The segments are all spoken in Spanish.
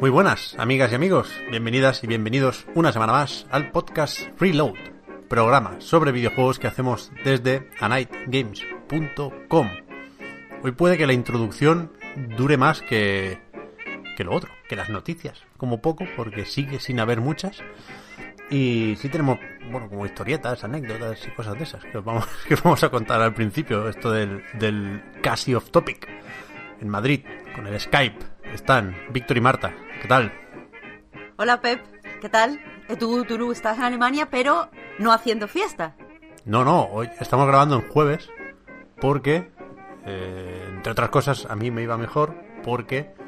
Muy buenas, amigas y amigos. Bienvenidas y bienvenidos una semana más al podcast Reload, programa sobre videojuegos que hacemos desde anightgames.com. Hoy puede que la introducción dure más que, que lo otro, que las noticias, como poco, porque sigue sin haber muchas. Y sí tenemos, bueno, como historietas, anécdotas y cosas de esas que os vamos, que os vamos a contar al principio, esto del, del casi off topic. En Madrid, con el Skype, están Víctor y Marta. ¿Qué tal? Hola Pep, ¿qué tal? Eh, Tú, tú estás en Alemania, pero no haciendo fiesta. No, no, hoy estamos grabando en jueves porque, eh, entre otras cosas, a mí me iba mejor porque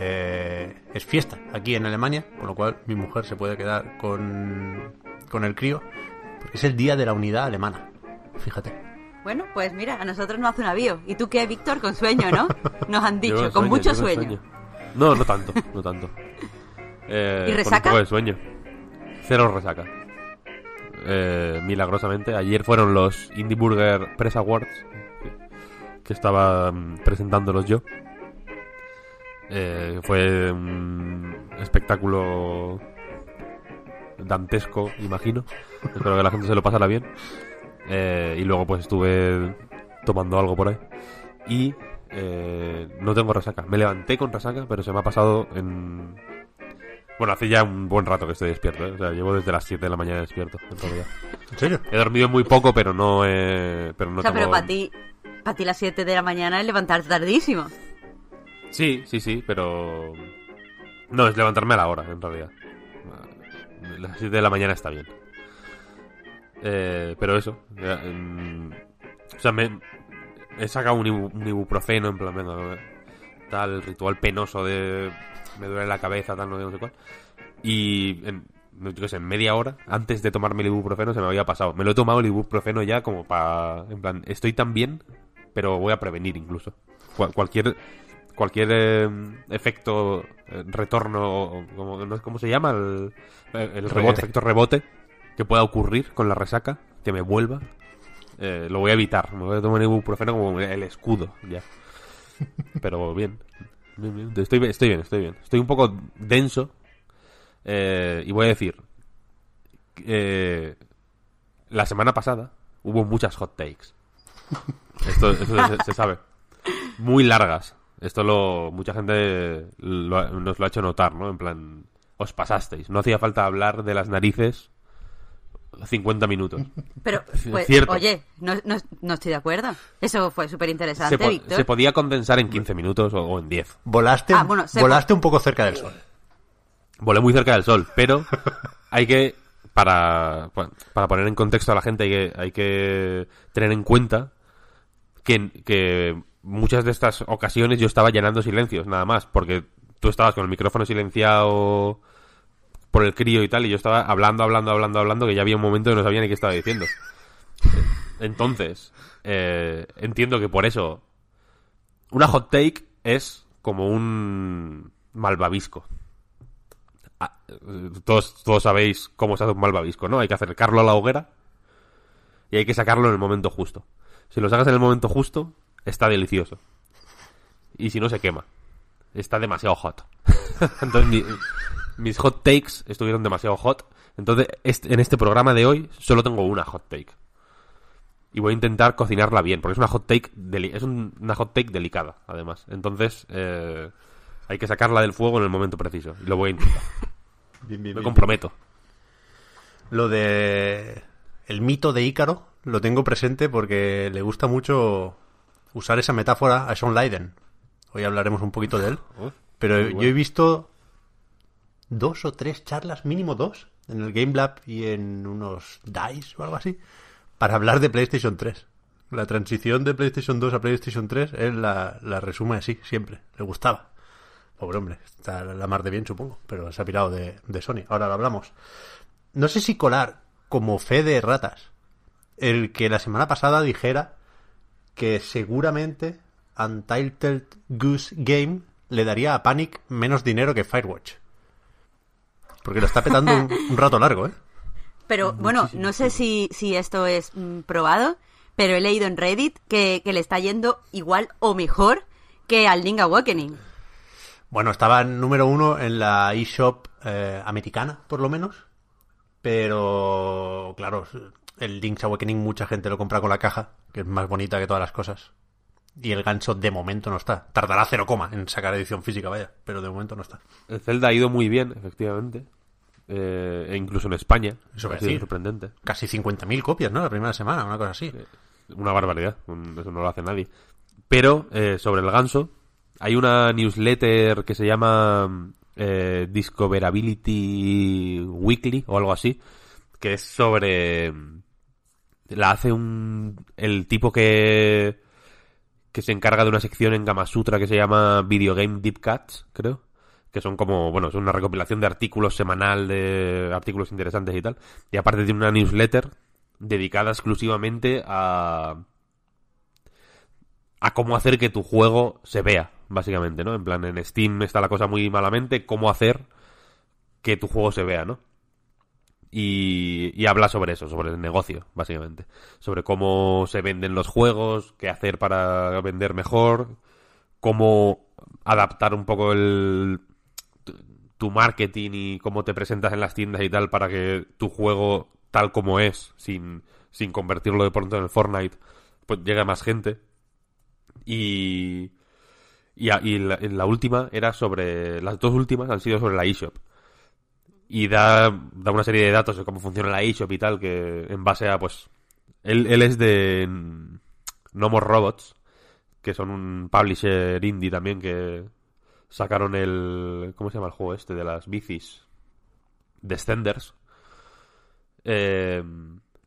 eh, es fiesta aquí en Alemania, con lo cual mi mujer se puede quedar con, con el crío, porque es el día de la unidad alemana. Fíjate. Bueno, pues mira, a nosotros nos hace un avío. ¿Y tú qué, Víctor? Con sueño, ¿no? Nos han dicho, con sueño, mucho yo sueño. No, no tanto, no tanto. Eh, ¿Y con resaca? un poco de sueño. Cero resaca. Eh, milagrosamente. Ayer fueron los Indie Burger Press Awards. Que, que estaba mm, presentándolos yo. Eh, fue un espectáculo dantesco, imagino. Espero que la gente se lo pasara bien. Eh, y luego pues estuve tomando algo por ahí. Y eh, no tengo resaca. Me levanté con resaca, pero se me ha pasado en... Bueno, hace ya un buen rato que estoy despierto, ¿eh? O sea, llevo desde las 7 de la mañana despierto, en realidad. ¿En serio? He dormido muy poco, pero no he... Pero no o sea, pero tengo- para ti, para ti las 7 de la mañana es levantarte tardísimo. Sí, sí, sí, pero... No, es levantarme a la hora, en realidad. Las 7 de la mañana está bien. Eh, pero eso. mm, o sea, me... He sacado un, ibu- un ibuprofeno, en plan, venga, tal, ritual penoso de... Me duele la cabeza, tal, no sé, no sé cuál. Y... En, no, yo qué sé, en media hora, antes de tomarme el ibuprofeno, se me había pasado. Me lo he tomado el ibuprofeno ya como para... En plan, estoy tan bien, pero voy a prevenir incluso. Cual- cualquier cualquier eh, efecto eh, retorno como, cómo se llama el, el Rebote. efecto rebote que pueda ocurrir con la resaca que me vuelva eh, lo voy a evitar me voy a tomar ibuprofeno como el escudo ya pero bien, Bien, bien. estoy bien estoy bien estoy bien estoy un poco denso eh, y voy a decir eh, la semana pasada hubo muchas hot takes esto, esto se- se sabe muy largas. Esto lo mucha gente lo nos lo ha hecho notar, ¿no? En plan, os pasasteis. No hacía falta hablar de las narices 50 minutos. Pero, pues, Cierto. oye, no, no, no estoy de acuerdo. Eso fue súper interesante, Se, po- Víctor. se podía condensar en 15 minutos o, o en 10. Volaste, Ah, bueno, se- volaste un poco cerca del sol. Volé muy cerca del sol, pero hay que para, para poner en contexto a la gente hay que, hay que tener en cuenta que, que muchas de estas ocasiones yo estaba llenando silencios, nada más, porque tú estabas con el micrófono silenciado por el crío y tal, y yo estaba hablando, hablando, hablando, hablando, que ya había un momento que no sabía ni qué estaba diciendo. Entonces, eh, entiendo que por eso una hot take es como un malvavisco. Ah, todos, todos sabéis cómo se hace un malvavisco, ¿no? Hay que acercarlo a la hoguera y hay que sacarlo en el momento justo. Si lo sacas en el momento justo, está delicioso. Y si no, se quema. Está demasiado hot. Entonces, mi- mis hot takes estuvieron demasiado hot. Entonces, este- en este programa de hoy solo tengo una hot take. Y voy a intentar cocinarla bien, porque es una hot take, deli- es un- una hot take delicada, además. Entonces, eh, hay que sacarla del fuego en el momento preciso. Y lo voy a intentar. Bien, bien, Me bien. comprometo. Lo de el mito de Ícaro lo tengo presente porque le gusta mucho usar esa metáfora a Sean Leiden. Hoy hablaremos un poquito de él. Pero yo he visto dos o tres charlas, mínimo dos, en el Game Lab y en unos DICE o algo así, para hablar de PlayStation 3. La transición de PlayStation 2 a PlayStation 3, él la, la resume así, siempre. Le gustaba. Pobre hombre, está la mar de bien, supongo, pero se ha pirado de, de Sony. Ahora lo hablamos. No sé si colar como fe de ratas el que la semana pasada dijera que seguramente Untitled Goose Game le daría a Panic menos dinero que Firewatch. Porque lo está petando un, un rato largo, ¿eh? Pero bueno, no sé si, si esto es mm, probado, pero he leído en Reddit que, que le está yendo igual o mejor que al Link Awakening. Bueno, estaba en número uno en la eShop eh, americana, por lo menos. Pero, claro, el Link's Awakening mucha gente lo compra con la caja, que es más bonita que todas las cosas. Y el gancho de momento no está. Tardará cero coma en sacar edición física, vaya, pero de momento no está. El Zelda ha ido muy bien, efectivamente. Eh, e incluso en España. Eso ha sido decir. sorprendente. Casi 50.000 copias, ¿no? La primera semana, una cosa así. Una barbaridad. Eso no lo hace nadie. Pero, eh, sobre el ganso, hay una newsletter que se llama eh, Discoverability Weekly o algo así, que es sobre... La hace un... El tipo que... que se encarga de una sección en Gamasutra que se llama Video Game Deep Cuts, creo. Que son como, bueno, es una recopilación de artículos semanal, de artículos interesantes y tal. Y aparte tiene una newsletter dedicada exclusivamente a a cómo hacer que tu juego se vea, básicamente, ¿no? En plan, en Steam está la cosa muy malamente, cómo hacer que tu juego se vea, ¿no? Y, habla sobre eso, sobre el negocio, básicamente. Sobre cómo se venden los juegos, qué hacer para vender mejor, cómo adaptar un poco el tu- tu marketing y cómo te presentas en las tiendas y tal para que tu juego tal como es, sin, sin convertirlo de pronto en el Fortnite, pues llegue a más gente. Y, y, a- y la, la última era sobre. Las dos últimas han sido sobre la eShop. Y da, da una serie de datos de cómo funciona la eShop y tal, que en base a, pues. Él, él es de No More Robots, que son un publisher indie también que sacaron el. ¿Cómo se llama el juego este? De las bicis. Descenders. Eh,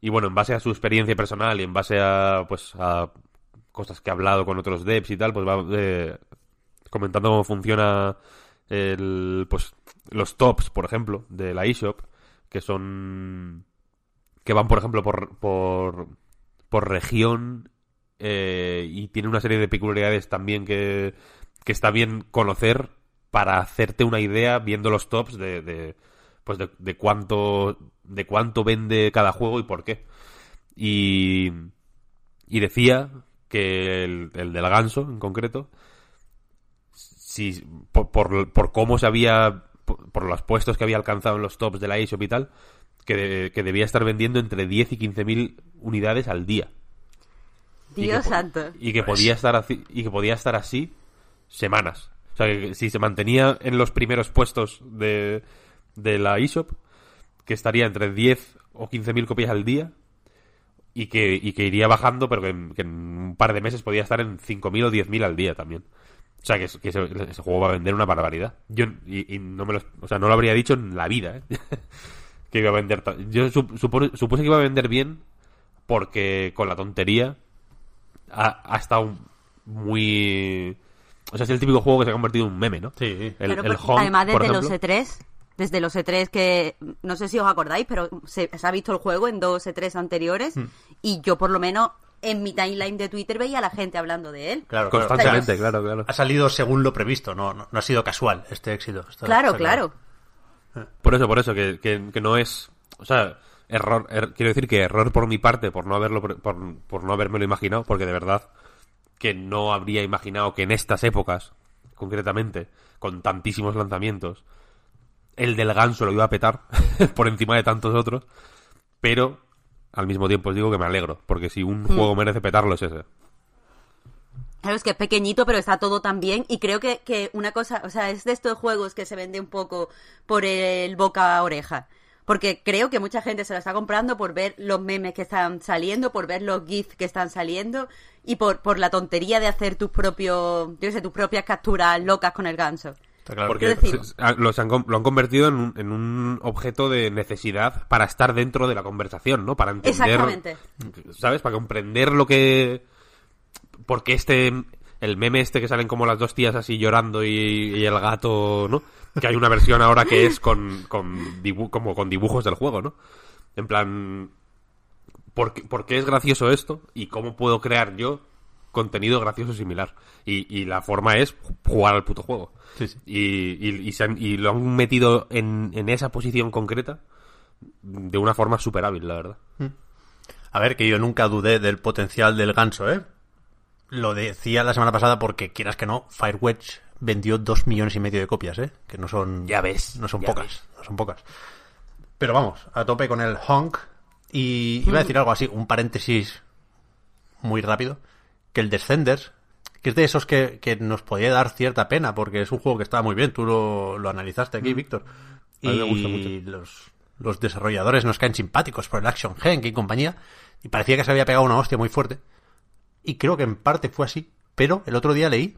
y bueno, en base a su experiencia personal y en base a, pues, a cosas que ha hablado con otros devs y tal, pues va eh, comentando cómo funciona el, pues, los tops, por ejemplo, de la eShop, que son que van, por ejemplo, por, por, por región eh, y tiene una serie de peculiaridades también que, que está bien conocer para hacerte una idea viendo los tops de, de pues de, de cuánto de cuánto vende cada juego y por qué. Y y decía que el, el del ganso en concreto si por, por, por cómo se había por, los puestos que había alcanzado en los tops de la eShop y tal que, de- que debía estar vendiendo entre 10 y 15 mil unidades al día Y Dios que po- santo. y que podía estar así, y que podía estar así semanas. O sea, que si se mantenía en los primeros puestos de, de la eShop, que estaría entre 10 o 15 mil copias al día y que, y que iría bajando, pero que en, que en un par de meses podía estar en 5.000 o 10.000 al día también. O sea, que, es- que ese, ese juego va a vender una barbaridad. Yo, y, y no me lo, o sea, no lo habría dicho en la vida, ¿eh? que iba a vender. Yo sup- supone- supuse que iba a vender bien porque con la tontería ha, ha estado muy... O sea, es el típico juego que se ha convertido en un meme, ¿no? Sí. El, Claro, el porque Home, además por desde los ejemplo. E3, desde los E3 que no sé si os acordáis, pero se, se ha visto el juego en dos E3 anteriores Hmm. y yo por lo menos en mi timeline de Twitter veía a la gente hablando de él. Claro, claro. Constantemente, claro, claro. Ha salido según lo previsto, no, no, no ha sido casual este éxito. Está- Claro, está claro. Por eso, por eso, que, que, que no es... O sea, error... er- quiero decir que error por mi parte por no haberlo pre- por, por no habérmelo imaginado, porque de verdad que no habría imaginado que en estas épocas, concretamente, con tantísimos lanzamientos, el del ganso lo iba a petar por encima de tantos otros, pero al mismo tiempo os digo que me alegro, porque si un juego merece petarlo es ese. Claro, es que es pequeñito, pero está todo tan bien. Y creo que, que una cosa, o sea, es de estos juegos que se vende un poco por el boca a oreja. Porque creo que mucha gente se lo está comprando por ver los memes que están saliendo, por ver los GIFs que están saliendo y por, por la tontería de hacer tus propios, yo sé, tus propias capturas locas con el ganso. Está claro. Porque los han lo han convertido en un, en un objeto de necesidad para estar dentro de la conversación, ¿no? Para entender... Exactamente. ¿Sabes? Para comprender lo que... Porque este... El meme este que salen como las dos tías así llorando y, y el gato, ¿no? Que hay una versión ahora que es con, con dibu- como con dibujos del juego, ¿no? En plan... ¿por qué, por qué es gracioso esto? ¿Y cómo puedo crear yo contenido gracioso similar? Y, y la forma es jugar al puto juego. Sí, sí. Y, y- y se han- y lo han metido en, en esa posición concreta de una forma súper hábil, la verdad. A ver, que yo nunca dudé del potencial del ganso, ¿eh? Lo decía la semana pasada porque, quieras que no, Firewatch vendió dos millones y medio de copias, ¿eh? Que no son... Ya ves, No son pocas, ves. no son pocas. Pero vamos, a tope con el honk. Y iba a decir algo así, un paréntesis muy rápido. Que el Descenders, que es de esos que, que nos podía dar cierta pena, porque es un juego que estaba muy bien, tú lo, lo analizaste aquí, Víctor. A mí me gusta Y mucho. los, los desarrolladores nos caen simpáticos por el Action Gen y compañía. Y parecía que se había pegado una hostia muy fuerte. Y creo que en parte fue así. Pero el otro día leí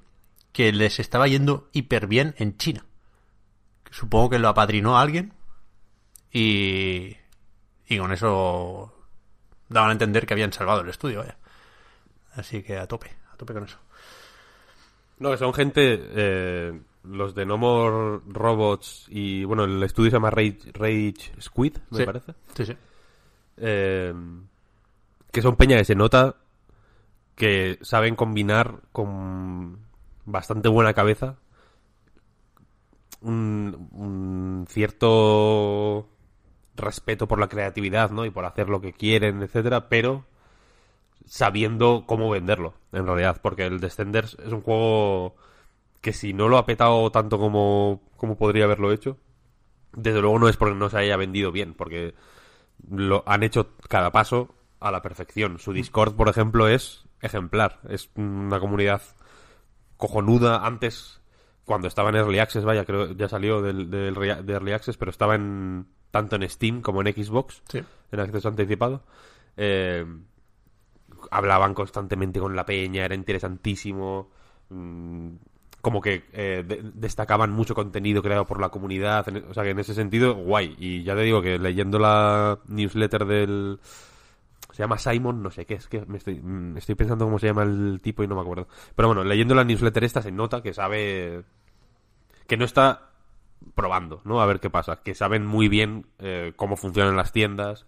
que les estaba yendo hiper bien en China. Supongo que lo apadrinó alguien. Y. Y con eso. Daban a entender que habían salvado el estudio, vaya. Así que a tope, a tope con eso. No, que son gente, eh, los de No More Robots y, bueno, el estudio se llama Rage, Rage Squid, me Sí. parece. Sí, sí. Eh, que son peña que se nota que saben combinar con bastante buena cabeza un, un cierto respeto por la creatividad, ¿no? Y por hacer lo que quieren, etcétera, pero sabiendo cómo venderlo, en realidad, porque el Descenders es un juego que si no lo ha petado tanto como, como podría haberlo hecho, desde luego no es porque no se haya vendido bien, porque lo han hecho cada paso a la perfección. Su Discord, por ejemplo, es ejemplar. Es una comunidad cojonuda. Antes, cuando estaba en Early Access, vaya, creo ya salió del, de Early Access, pero estaba en tanto en Steam como en Xbox, Sí. en acceso anticipado. Eh, hablaban constantemente con la peña, era interesantísimo. mm, como que eh, de- destacaban mucho contenido creado por la comunidad. en- o sea que en ese sentido, guay. Y ya te digo que leyendo la newsletter del. Se llama Simon, no sé qué es, que me estoy, mm, estoy pensando cómo se llama el tipo y no me acuerdo. Pero bueno, leyendo la newsletter esta se nota que sabe. que no está probando, ¿no? A ver qué pasa. Que saben muy bien eh, cómo funcionan las tiendas,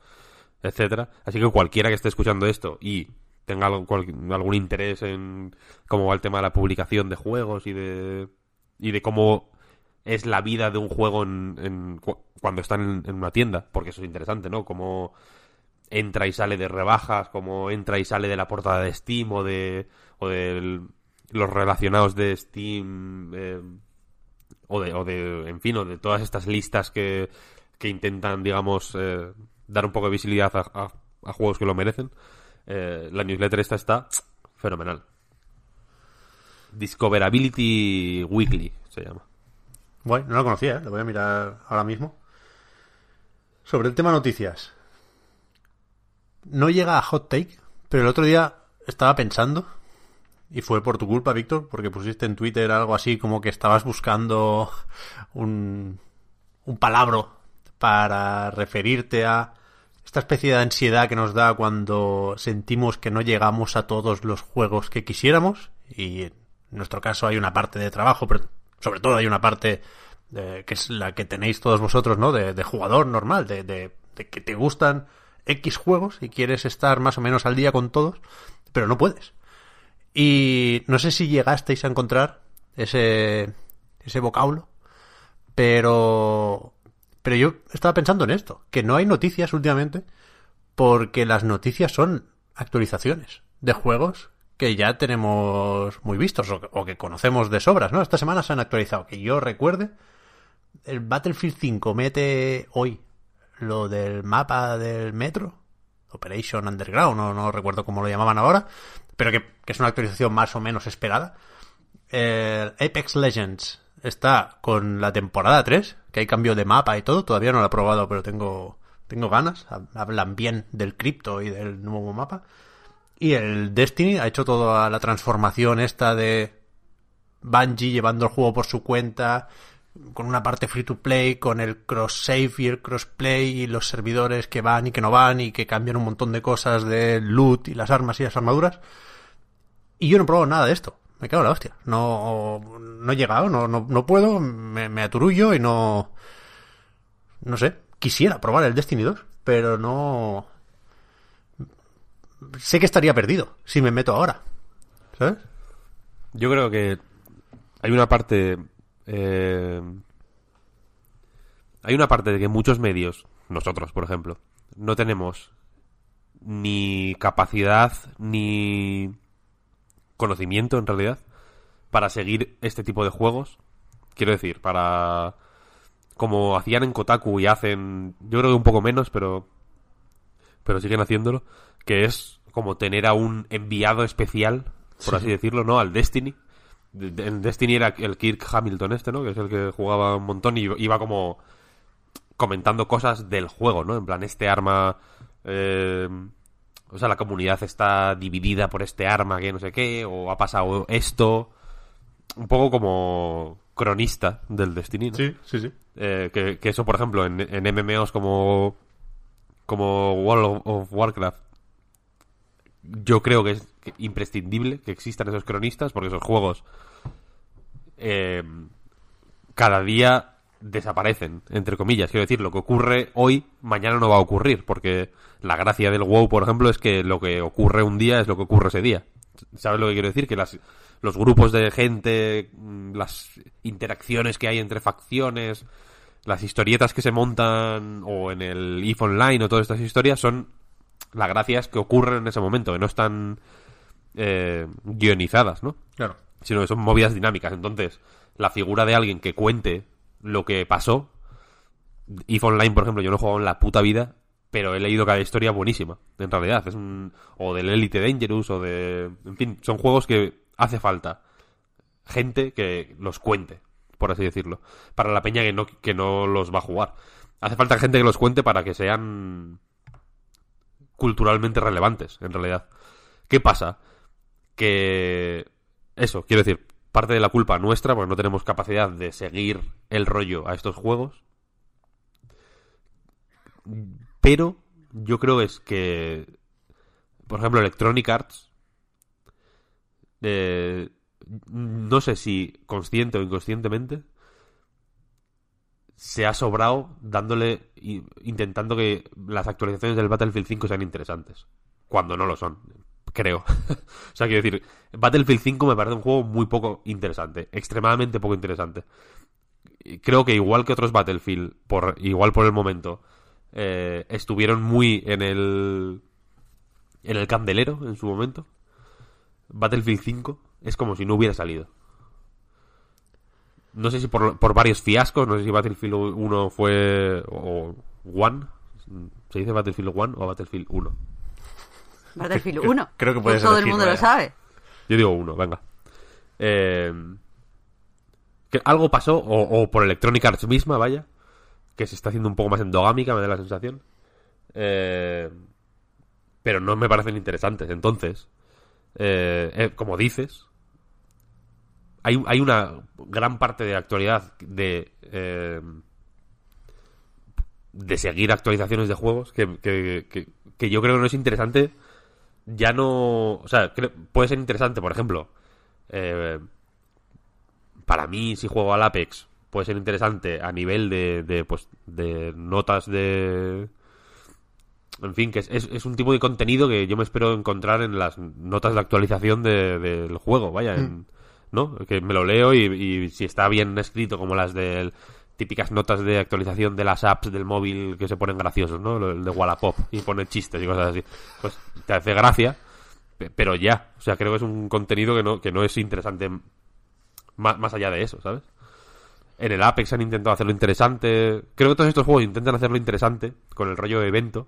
etcétera. Así que cualquiera que esté escuchando esto y tenga algo- algún interés en cómo va el tema de la publicación de juegos y de y de cómo es la vida de un juego en, en cu- cuando están en, una tienda, porque eso es interesante, ¿no? Cómo entra y sale de rebajas, cómo entra y sale de la portada de Steam o de o de los relacionados de Steam eh, o de, o de en fin, o de todas estas listas que, que intentan, digamos, eh, dar un poco de visibilidad a juegos que lo merecen. Eh, la newsletter esta está fenomenal. Discoverability Weekly se llama. Guay, no lo conocía, ¿eh? lo voy a mirar ahora mismo. Sobre el tema noticias. No llega a hot take, pero el otro día estaba pensando, y fue por tu culpa, Víctor, porque pusiste en Twitter algo así como que estabas buscando un, un palabro para referirte a esta especie de ansiedad que nos da cuando sentimos que no llegamos a todos los juegos que quisiéramos, y en nuestro caso hay una parte de trabajo, pero sobre todo hay una parte de- que es la que tenéis todos vosotros, ¿no? De, de jugador normal, de, de- de que te gustan X juegos y quieres estar más o menos al día con todos, pero no puedes. Y no sé si llegasteis a encontrar ese, ese vocablo, pero, pero yo estaba pensando en esto, que no hay noticias últimamente, porque las noticias son actualizaciones de juegos que ya tenemos muy vistos o que, conocemos de sobras, ¿no? Esta semana se han actualizado, que yo recuerde, el Battlefield 5 mete hoy lo del mapa del metro, Operation Underground, no, no recuerdo cómo lo llamaban ahora, pero que, que es una actualización más o menos esperada. El Apex Legends está con la temporada 3, que hay cambio de mapa y todo, todavía no lo he probado, pero tengo, tengo ganas, hablan bien del cripto y del nuevo mapa. Y el Destiny ha hecho toda la transformación esta de Bungie llevando el juego por su cuenta, con una parte free to play, con el cross save y el cross play y los servidores que van y que no van y que cambian un montón de cosas de loot y las armas y las armaduras. Y yo no he probado nada de esto. Me cago en la hostia. No, no he llegado, no, no, no puedo, me, me aturullo y no... No sé, quisiera probar el Destiny 2, pero no... Sé que estaría perdido si me meto ahora. ¿Sabes? Yo creo que hay una parte. eh, hay una parte de que muchos medios, nosotros, por ejemplo, no tenemos ni capacidad ni conocimiento, en realidad, para seguir este tipo de juegos. Quiero decir, para. Como hacían en Kotaku y hacen. Yo creo que un poco menos, pero. Pero siguen haciéndolo. Que es como tener a un enviado especial, por así decirlo, ¿no? Al Destiny. De- de- En Destiny era el Kirk Hamilton este, ¿no? Que es el que jugaba un montón y iba como comentando cosas del juego, ¿no? En plan, este arma... eh, o sea, la comunidad está dividida por este arma que no sé qué, o ha pasado esto. Un poco como cronista del Destiny, ¿no? sí, sí. Eh, que, que eso, por ejemplo, en, en MMOs como, como World of, Warcraft, yo creo que es imprescindible que existan esos cronistas, porque esos juegos eh, cada día desaparecen, entre comillas. Quiero decir, lo que ocurre hoy, mañana no va a ocurrir, porque la gracia del WoW, por ejemplo, es que lo que ocurre un día es lo que ocurre ese día. ¿Sabes lo que quiero decir? Que las, los grupos de gente, mm, las interacciones que hay entre facciones, las historietas que se montan, o en el EVE Online, o todas estas historias, son la gracia es que ocurren en ese momento, que no están eh, guionizadas, ¿no? Claro. sino que son movidas dinámicas. Entonces, la figura de alguien que cuente lo que pasó, EVE Online, por ejemplo, yo no he jugado en la puta vida, pero he leído cada historia buenísima, en realidad. Es un, o del Elite Dangerous, o de... En fin, son juegos que hace falta gente que los cuente, por así decirlo. Para la peña que no, que no los va a jugar. Hace falta gente que los cuente para que sean culturalmente relevantes, en realidad. ¿Qué pasa? Que eso, quiero decir, parte de la culpa nuestra, porque no tenemos capacidad de seguir el rollo a estos juegos. Pero yo creo es que, por ejemplo, Electronic Arts, eh, no sé si consciente o inconscientemente, se ha sobrado dándole, intentando que las actualizaciones del Battlefield 5 sean interesantes, cuando no lo son, creo. o sea, quiero decir, Battlefield 5 me parece un juego muy poco interesante, extremadamente poco interesante. Creo que igual que otros Battlefield, por igual por el momento, eh, estuvieron muy en el en el candelero en su momento. Battlefield 5 es como si no hubiera salido. No sé si por, por varios fiascos, no sé si Battlefield 1 fue. o One. ¿Se dice Battlefield 1 o Battlefield 1? Battlefield Creo- 1. creo que puedes Todo el mundo lo sabe. Yo digo 1, venga. Eh, que algo pasó, o, o por Electronic Arts misma, vaya, que se está haciendo un poco más endogámica, me da la sensación. Eh, pero no me parecen interesantes. Entonces, eh, eh, como dices, hay, hay una gran parte de actualidad de, eh, de seguir actualizaciones de juegos que, que- que- que yo creo que no es interesante. Ya no. O sea, creo- puede ser interesante, por ejemplo. eh, para mí, si juego al Apex, puede ser interesante a nivel de, de, pues, de notas de. En fin, que es, es- es un tipo de contenido que yo me espero encontrar en las notas de actualización de- del juego, vaya, en- ¿no? Que me lo leo y, y si está bien escrito, como las de típicas notas de actualización de las apps del móvil que se ponen graciosos, ¿no? El de Wallapop y pone chistes y cosas así. Pues te hace gracia, pe- pero ya. O sea, creo que es un contenido que no, que no es interesante más, más allá de eso, ¿sabes? En el Apex han intentado hacerlo interesante. Creo que todos estos juegos intentan hacerlo interesante con el rollo de evento.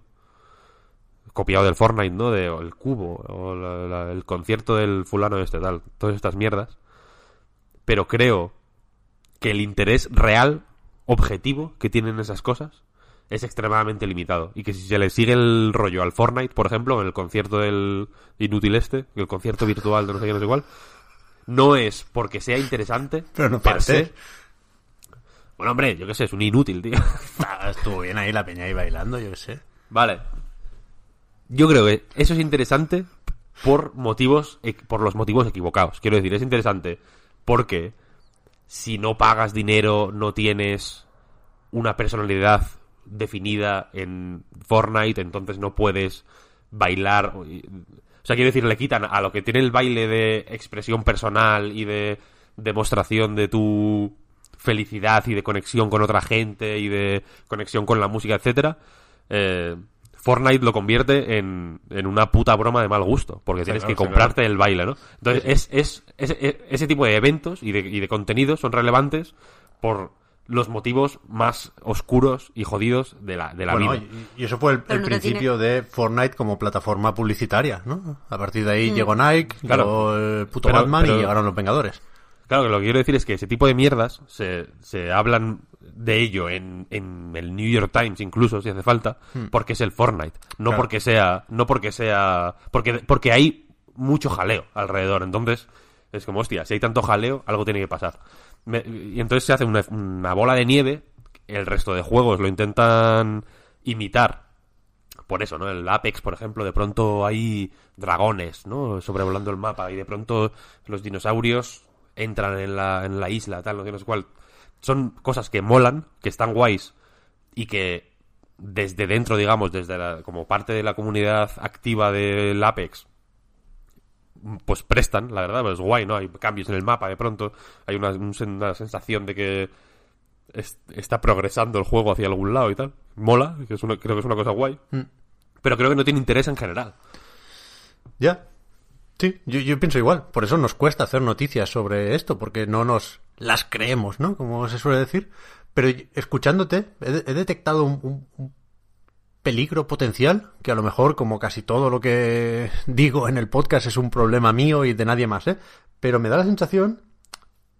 Copiado del Fortnite, ¿no? De o el cubo, o la- el concierto del fulano este, tal. Todas estas mierdas. Pero creo que el interés real, objetivo que tienen esas cosas es extremadamente limitado. Y que si se le sigue el rollo al Fortnite, por ejemplo, en el concierto del inútil este, el concierto virtual de no sé qué, no sé cuál, no es porque sea interesante. Pero no per se. Bueno, hombre, yo qué sé, es un inútil, tío. Ah, Estuvo bien ahí la peña ahí bailando, yo qué sé. Vale. Yo creo que eso es interesante por motivos, por los motivos equivocados. Quiero decir, es interesante porque si no pagas dinero, no tienes una personalidad definida en Fortnite, entonces no puedes bailar. O sea, quiero decir, le quitan a lo que tiene el baile de expresión personal y de demostración de tu felicidad y de conexión con otra gente y de conexión con la música, etcétera. Eh, Fortnite lo convierte en, en una puta broma de mal gusto, porque tienes claro, que comprarte el baile, ¿no? Entonces, es, es, es- es- ese tipo de eventos y de, y de contenidos son relevantes por los motivos más oscuros y jodidos de la, de la Bueno, vida. y, y eso fue el, principio de Fortnite como plataforma publicitaria, ¿no? A partir de ahí llegó Nike, Claro. llegó el puto Pero- Batman pero- y llegaron los Vengadores. Claro, que lo que quiero decir es que ese tipo de mierdas se, se hablan de ello en, en el New York Times incluso si hace falta porque es el Fortnite, no Claro. porque sea no porque sea porque porque hay mucho jaleo alrededor, entonces es como hostia, si hay tanto jaleo algo tiene que pasar. Me- y entonces se hace una, una bola de nieve, el resto de juegos lo intentan imitar por eso, ¿no? El Apex, por ejemplo, de pronto hay dragones, ¿no? Sobrevolando el mapa y de pronto los dinosaurios entran en la, en la isla, tal, no sé, no sé cuál. Son cosas que molan, que están guays y que desde dentro, digamos, desde la, como parte de la comunidad activa del Apex, pues prestan, la verdad, pues es guay, ¿no? Hay cambios en el mapa de pronto, hay una, un- una sensación de que es- está progresando el juego hacia algún lado y tal. Mola, que es una- creo que es una cosa guay. Pero creo que no tiene interés en general. Ya. Sí, yo, yo pienso igual. Por eso nos cuesta hacer noticias sobre esto, porque no nos las creemos, ¿no? Como se suele decir. Pero escuchándote, he, de- he detectado un, peligro potencial, que a lo mejor, como casi todo lo que digo en el podcast, es un problema mío y de nadie más, ¿eh? Pero me da la sensación,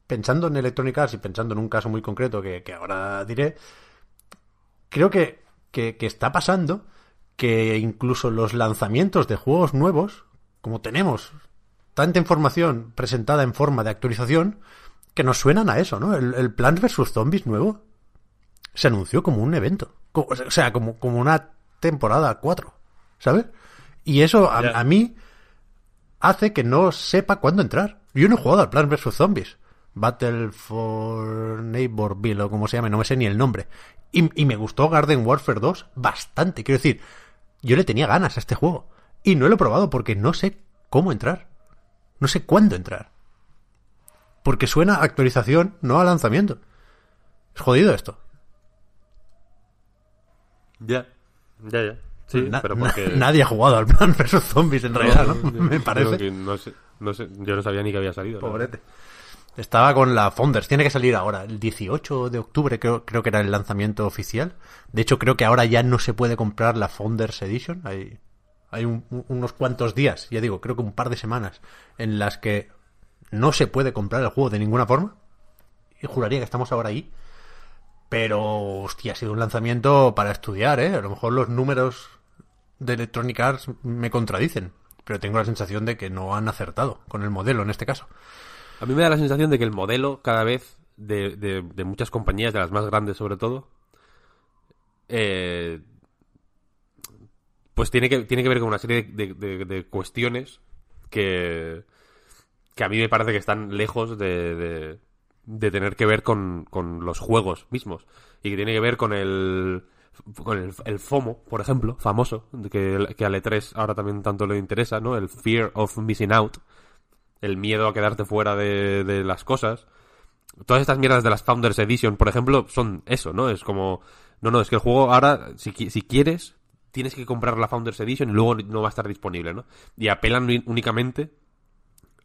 pensando en Electronic Arts y pensando en un caso muy concreto que, ahora diré, creo que, que está pasando que incluso los lanzamientos de juegos nuevos, como tenemos tanta información presentada en forma de actualización, que nos suenan a eso, ¿no? El, el Plants vs. Zombies nuevo se anunció como un evento. O sea, como, como una temporada 4, ¿sabes? Y eso a mí hace que no sepa cuándo entrar. Yo no he jugado al Plants vs. Zombies. Battle for Neighborville o como se llame, no me sé ni el nombre. Y, y me gustó Garden Warfare 2 bastante. Quiero decir, yo le tenía ganas a este juego. Y no lo he probado porque no sé cómo entrar. No sé cuándo entrar. Porque suena a actualización, no a lanzamiento. Es jodido esto. Ya. Ya, ya. Sí, Na- pero porque... nadie ha jugado al Plan vs Zombies en realidad, ¿no? Me parece. que no sé, no sé, yo no sabía ni que había salido. Pobrete. Estaba con la Founders. Tiene que salir ahora, el 18 de octubre, creo, creo que era el lanzamiento oficial. De hecho, creo que ahora ya no se puede comprar la Founders Edition. Hay, hay un- un- unos cuantos días, ya digo, creo que un par de semanas, en las que no se puede comprar el juego de ninguna forma. Y juraría que estamos ahora ahí. Pero, hostia, ha sido un lanzamiento para estudiar, ¿eh? A lo mejor los números de Electronic Arts me contradicen. Pero tengo la sensación de que no han acertado con el modelo en este caso. A mí me da la sensación de que el modelo cada vez de, de- de muchas compañías, de las más grandes sobre todo, eh, pues tiene que, tiene que ver con una serie de, de- de cuestiones que, que a mí me parece que están lejos de, de- de tener que ver con, con los juegos mismos. Y que tiene que ver con el con el, el FOMO, por ejemplo, famoso, que, que a E3 ahora también tanto le interesa, ¿no? El Fear of Missing Out, el miedo a quedarte fuera de, de las cosas. Todas estas mierdas de las Founders Edition, por ejemplo, son eso, ¿no? Es como, no, no, es que el juego ahora, si, si quieres, tienes que comprar la Founders Edition y luego no va a estar disponible, ¿no? Y apelan únicamente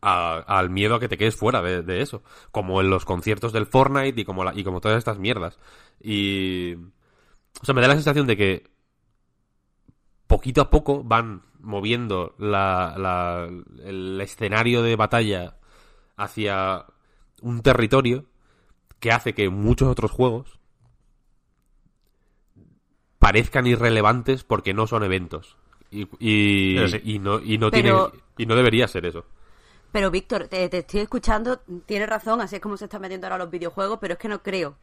a- al miedo a que te quedes fuera de, de eso. Como en los conciertos del Fortnite y como, la- y como todas estas mierdas. Y... O sea, me da la sensación de que poquito a poco van moviendo la, la- el escenario de batalla hacia un territorio que hace que muchos otros juegos parezcan irrelevantes porque no son eventos. Y, y, Pero sí. y no, y no tiene, y no debería ser eso. Pero Víctor, te, te estoy escuchando, tienes razón, así es como se están metiendo ahora los videojuegos, pero es que no creo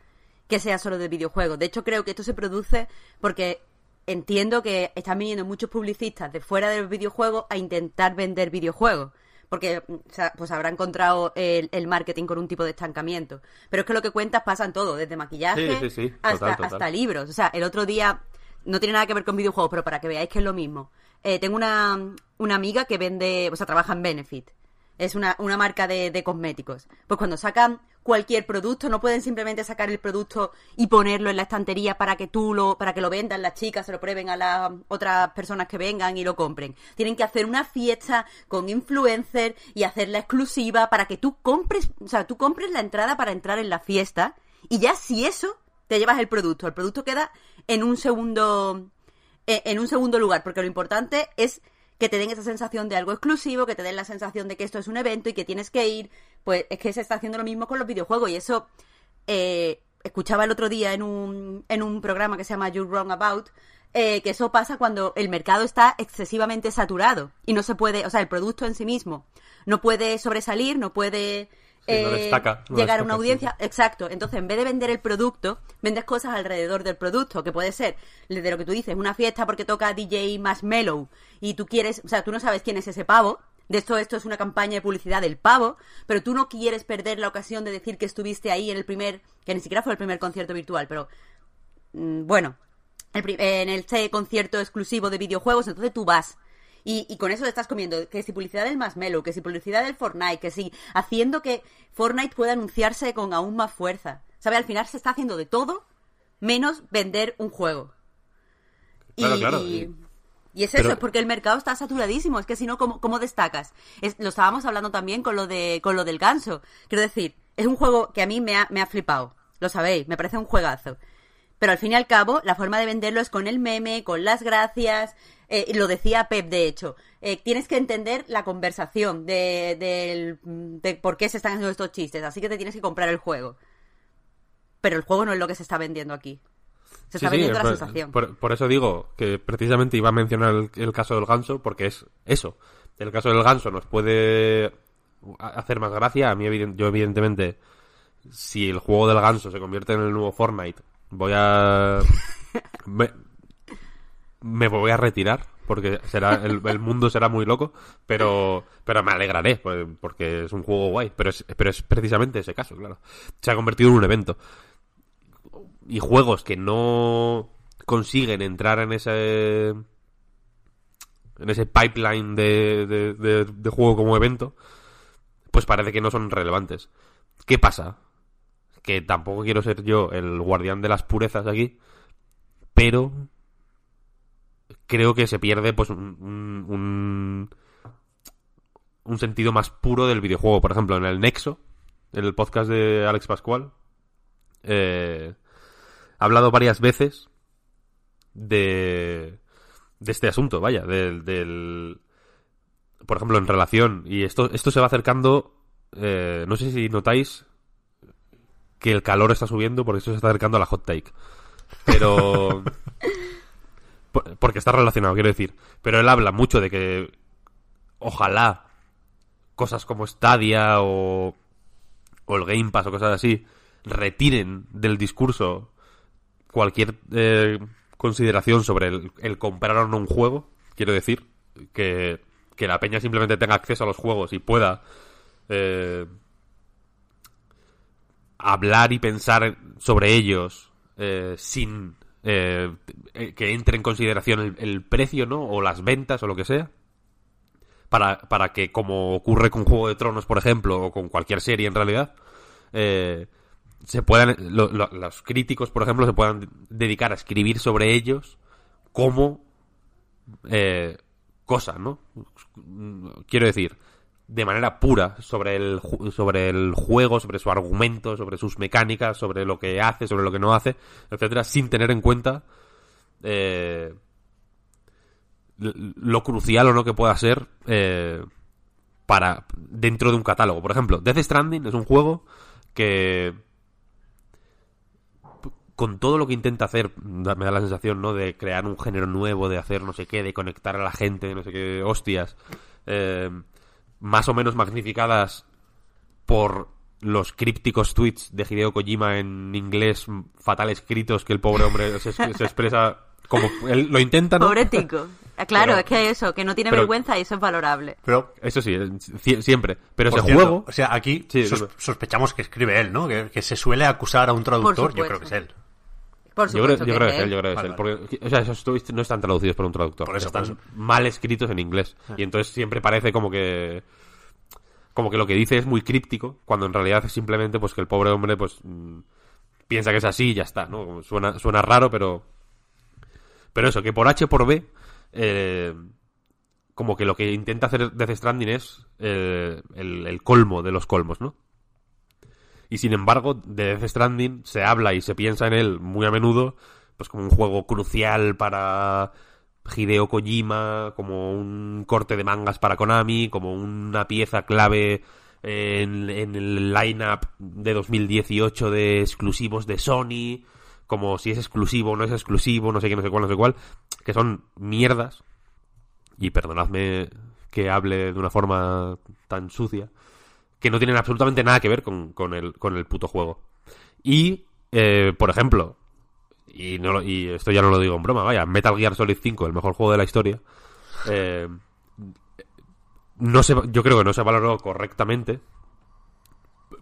que sea solo de videojuegos. De hecho, creo que esto se produce porque entiendo que están viniendo muchos publicistas de fuera de los videojuegos a intentar vender videojuegos. Porque sea, pues habrá encontrado el, el marketing con un tipo de estancamiento. Pero es que lo que cuentas pasa en todo, desde maquillaje Sí, sí, sí, hasta, total. hasta libros. O sea, el otro día no tiene nada que ver con videojuegos, pero para que veáis que es lo mismo. Eh, tengo una, una amiga que vende, o sea, trabaja en Benefit. Es una, una marca de, de cosméticos. Pues cuando sacan cualquier producto, no pueden simplemente sacar el producto y ponerlo en la estantería para que tú lo, para que lo vendan las chicas, se lo prueben a las otras personas que vengan y lo compren. Tienen que hacer una fiesta con influencer y hacerla exclusiva para que tú compres, o sea, tú compres la entrada para entrar en la fiesta y ya si eso te llevas el producto, el producto queda en un segundo eh, en un segundo lugar, porque lo importante es que te den esa sensación de algo exclusivo, que te den la sensación de que esto es un evento y que tienes que ir, pues es que se está haciendo lo mismo con los videojuegos y eso eh, escuchaba el otro día en un, en un programa que se llama You're Wrong About, eh, que eso pasa cuando el mercado está excesivamente saturado y no se puede, o sea, el producto en sí mismo no puede sobresalir, no puede No eh, destaca, no llegar a una sí. audiencia. Exacto. Entonces, en vez de vender el producto, vendes cosas alrededor del producto, que puede ser de lo que tú dices, una fiesta porque toca DJ Marshmello y tú quieres, o sea, tú no sabes quién es ese pavo. De esto, esto es una campaña de publicidad del pavo, pero tú no quieres perder la ocasión de decir que estuviste ahí en el primer, que ni siquiera fue el primer concierto virtual, pero mm, bueno, el en el este concierto exclusivo de videojuegos, entonces tú vas. Y, y con eso te estás comiendo que si publicidad del Marshmello, que si publicidad del Fortnite, que si haciendo que Fortnite pueda anunciarse con aún más fuerza. ¿Sabe? Al final se está haciendo de todo menos vender un juego. Y, Claro, claro, y- y- y es Pero- eso, es porque el mercado está saturadísimo. Es que si no, ¿cómo, cómo destacas? Es- lo estábamos hablando también con lo, de, con lo del ganso. Quiero decir, es un juego que a mí me ha, me ha flipado. Lo sabéis, me parece un juegazo. Pero al fin y al cabo, la forma de venderlo es con el meme, con las gracias. Eh, lo decía Pep, de hecho. Eh, tienes que entender la conversación de, del- de por qué se están haciendo estos chistes. Así que te tienes que comprar el juego. Pero el juego no es lo que se está vendiendo aquí. Se está Sí, sí, vendiendo la por, sensación. por- por eso digo que precisamente iba a mencionar el, el caso del ganso, porque es eso. El caso del ganso nos puede hacer más gracia. A mí, yo evidentemente, si el juego del ganso se convierte en el nuevo Fortnite, voy a... me, voy a retirar, porque será el, el mundo será muy loco, pero pero me alegraré, pues, porque es un juego guay. Pero es, pero es precisamente ese caso, claro. Se ha convertido en un evento y juegos que no consiguen entrar en ese en ese pipeline de, de, de- de juego como evento pues parece que no son relevantes ¿qué pasa? que tampoco quiero ser yo el guardián de las purezas aquí pero creo que se pierde pues un, un, un, sentido más puro del videojuego por ejemplo en el Nexo en el podcast de Alex Pascual eh, ha hablado varias veces de, de este asunto, vaya, del, del... Por ejemplo, en relación, y esto, esto se va acercando, eh, no sé si notáis que el calor está subiendo porque esto se está acercando a la hot take. Pero... por- porque está relacionado, quiero decir. Pero él habla mucho de que ojalá cosas como Stadia o, o el Game Pass o cosas así retiren del discurso cualquier eh, consideración sobre el, el comprar o no un juego. Quiero decir que, que la peña simplemente tenga acceso a los juegos y pueda eh, hablar y pensar sobre ellos eh, sin eh, que entre en consideración el, precio, ¿no? O las ventas o lo que sea. Para, para que, como ocurre con Juego de Tronos, por ejemplo, o con cualquier serie en realidad, eh, se puedan lo- lo- los críticos por ejemplo se puedan dedicar a escribir sobre ellos como eh, cosa no quiero decir de manera pura sobre el sobre el juego sobre su argumento sobre sus mecánicas sobre lo que hace sobre lo que no hace etcétera sin tener en cuenta eh, lo crucial o no que pueda ser eh, para dentro de un catálogo por ejemplo Death Stranding es un juego que con todo lo que intenta hacer, me da la sensación, ¿no? De crear un género nuevo, de hacer no sé qué, de conectar a la gente, no sé qué, hostias. eh, más o menos magnificadas por los crípticos tweets de Hideo Kojima en inglés fatal escritos que el pobre hombre se, se expresa como él lo intenta, ¿no? Pobre tico. Claro, Pero- es que eso, que no tiene pero- vergüenza y eso es valorable. Pero, Eso sí, siempre. Pero ese cierto, juego... o sea, aquí Sí, sos- dime. sospechamos que escribe él, ¿no? Que, que se suele acusar a un traductor, yo creo que es él. Por Yo creo, yo creo que es él, yo creo que es Vale, él. Porque, o sea, esos tweets no están traducidos por un traductor. Por eso, están por eso. mal escritos en inglés. Y entonces siempre parece como que como que lo que dice es muy críptico, cuando en realidad es simplemente pues que el pobre hombre pues mm, piensa que es así y ya está, ¿no? Como Suena, suena raro, pero pero eso, que por H por B eh, como que lo que intenta hacer Death Stranding es eh, el, el colmo de los colmos, ¿no? Y sin embargo, de Death Stranding se habla y se piensa en él muy a menudo, pues como un juego crucial para Hideo Kojima, como un corte de mangas para Konami, como una pieza clave en, en el lineup de 2018 de exclusivos de Sony, como si es exclusivo o no es exclusivo, no sé qué, no sé cuál, no sé cuál, que son mierdas. Y perdonadme que hable de una forma tan sucia, que no tienen absolutamente nada que ver con, con el, con el puto juego. Y, eh, por ejemplo, y, no lo- y esto ya no lo digo en broma, vaya, Metal Gear Solid 5, el mejor juego de la historia, eh, no se, yo creo que no se valoró correctamente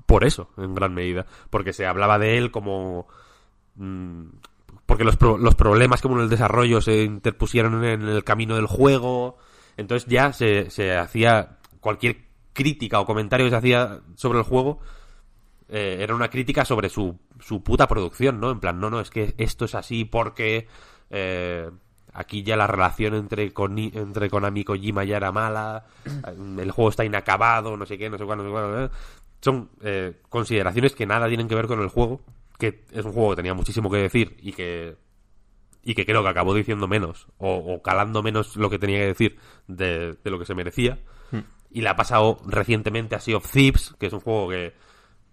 por eso, en gran medida, porque se hablaba de él como... mm, porque los, los problemas como en el desarrollo se interpusieron en el camino del juego, entonces ya se, se hacía cualquier crítica o comentario que se hacía sobre el juego eh, era una crítica sobre su, su puta producción, ¿no? En plan, no, no, es que esto es así porque eh, aquí ya la relación entre, Koni- entre Konami y Kojima ya era mala, el juego está inacabado, no sé qué, no sé cuándo, no sé eh. Son consideraciones que nada tienen que ver con el juego, que es un juego que tenía muchísimo que decir y que y que creo que acabó diciendo menos o, calando menos lo que tenía que decir de, de lo que se merecía. Y le ha pasado recientemente a Sea of Thieves, que es un juego que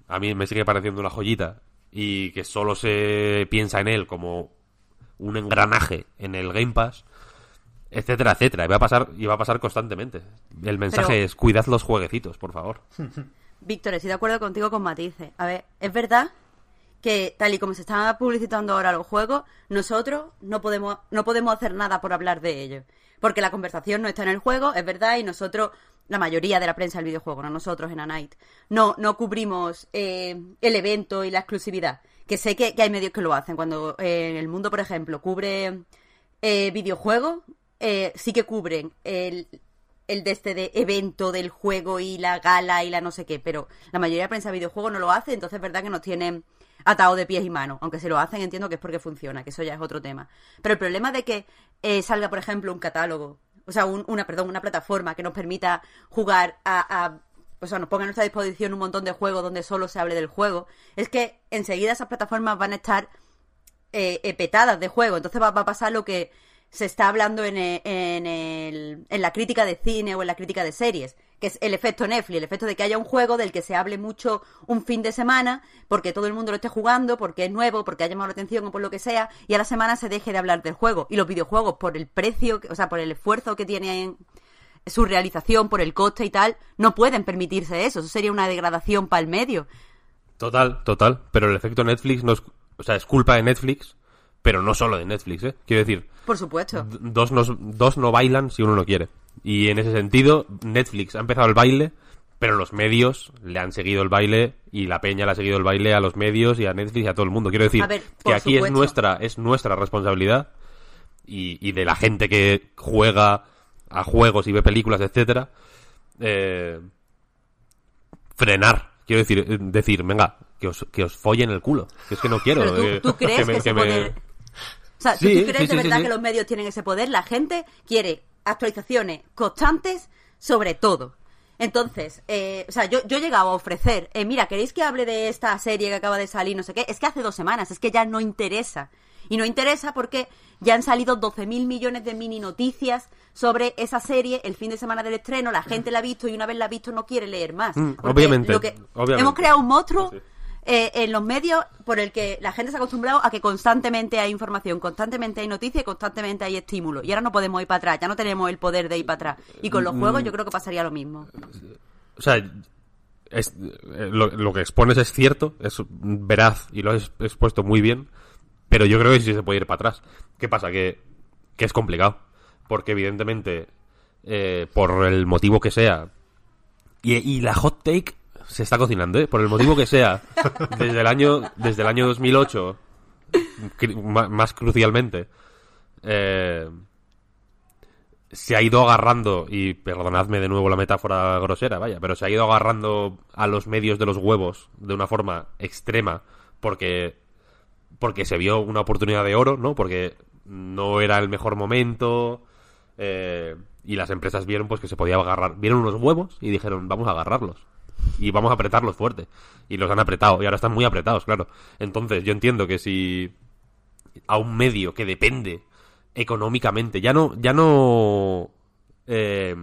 a mí me sigue pareciendo una joyita y que solo se piensa en él como un engranaje en el Game Pass, etcétera, etcétera. Y va a pasar, y va a pasar constantemente. El mensaje Pero- es cuidad los jueguecitos, por favor. Víctor, estoy de acuerdo contigo con matices. A ver, es verdad que tal y como se están publicitando ahora los juegos, nosotros no podemos, no podemos hacer nada por hablar de ellos. Porque la conversación no está en el juego, es verdad, y nosotros, la mayoría de la prensa del videojuego, no nosotros en A Night, no, no cubrimos eh, el evento y la exclusividad. Que sé que, hay medios que lo hacen. Cuando eh, en el mundo, por ejemplo, cubre eh, videojuegos, eh, sí que cubren el, el de este de evento del juego y la gala y la no sé qué, pero la mayoría de prensa de videojuegos no lo hace, entonces es verdad que nos tienen atado de pies y manos. Aunque si lo hacen entiendo que es porque funciona, que eso ya es otro tema. Pero el problema de que eh, salga, por ejemplo, un catálogo, o sea, un- una, perdón, una plataforma que nos permita jugar a, a o sea, nos ponga a nuestra disposición un montón de juegos donde solo se hable del juego, es que enseguida esas plataformas van a estar eh, eh, petadas de juego. Entonces va, a pasar lo que se está hablando e- el- en la crítica de cine o en la crítica de series, que es el efecto Netflix, el efecto de que haya un juego del que se hable mucho un fin de semana, porque todo el mundo lo esté jugando, porque es nuevo, porque ha llamado la atención o por lo que sea, y a la semana se deje de hablar del juego. Y los videojuegos, por el precio, o sea, por el esfuerzo que tienen su realización, por el coste y tal, no pueden permitirse eso. Eso sería una degradación para el medio. Total, total. Pero el efecto Netflix no es, o sea, es culpa de Netflix, pero no solo de Netflix, ¿eh? Quiero decir, Por supuesto. dos no, dos no bailan si uno no quiere. Y en ese sentido, Netflix ha empezado el baile, pero los medios le han seguido el baile y la peña le ha seguido el baile a los medios y a Netflix y a todo el mundo. Quiero decir ver, que aquí es nuestra, es nuestra responsabilidad y, y de la gente que juega a juegos y ve películas, etcétera, eh, frenar. Quiero decir, eh, decir, venga, que os, que os follen el culo. Que es que no quiero. Pero tú, eh, tú crees que, me- me-. O sea, ¿tú- Sí, ¿tú crees sí, de verdad que los medios tienen ese poder? La gente quiere actualizaciones constantes sobre todo. Entonces, eh, o sea, yo, yo he llegado a ofrecer, eh, mira, ¿queréis que hable de esta serie que acaba de salir, no sé qué? Es que hace dos semanas, es que ya no interesa. Y no interesa porque ya han salido 12.000 millones de mini noticias sobre esa serie el fin de semana del estreno, la gente la ha visto y una vez la ha visto no quiere leer más. Mm, obviamente, lo que- obviamente. Hemos creado un monstruo sí. Eh, en los medios por el que la gente se ha acostumbrado a que constantemente hay información, constantemente hay noticias y constantemente hay estímulo. Y ahora no podemos ir para atrás, ya no tenemos el poder de ir para atrás. Y con los Mm. juegos yo creo que pasaría lo mismo. O sea, es- eh, lo, lo que expones es cierto, es veraz y lo has expuesto muy bien, pero yo creo que sí se puede ir para atrás. ¿Qué pasa? Que, que es complicado. Porque evidentemente, eh, por el motivo que sea, y, y la hot take se está cocinando, ¿eh? Por el motivo que sea, desde el año, desde el año 2008, cri- ma- más crucialmente, eh, se ha ido agarrando, y perdonadme de nuevo la metáfora grosera, vaya, pero se ha ido agarrando a los medios de los huevos de una forma extrema porque porque se vio una oportunidad de oro, ¿no? Porque no era el mejor momento eh, y las empresas vieron pues que se podía agarrar, vieron unos huevos y dijeron vamos a agarrarlos y vamos a apretarlos fuerte y los han apretado y ahora están muy apretados, claro. Entonces yo entiendo que si a un medio que depende económicamente. Ya no, ya no, eh,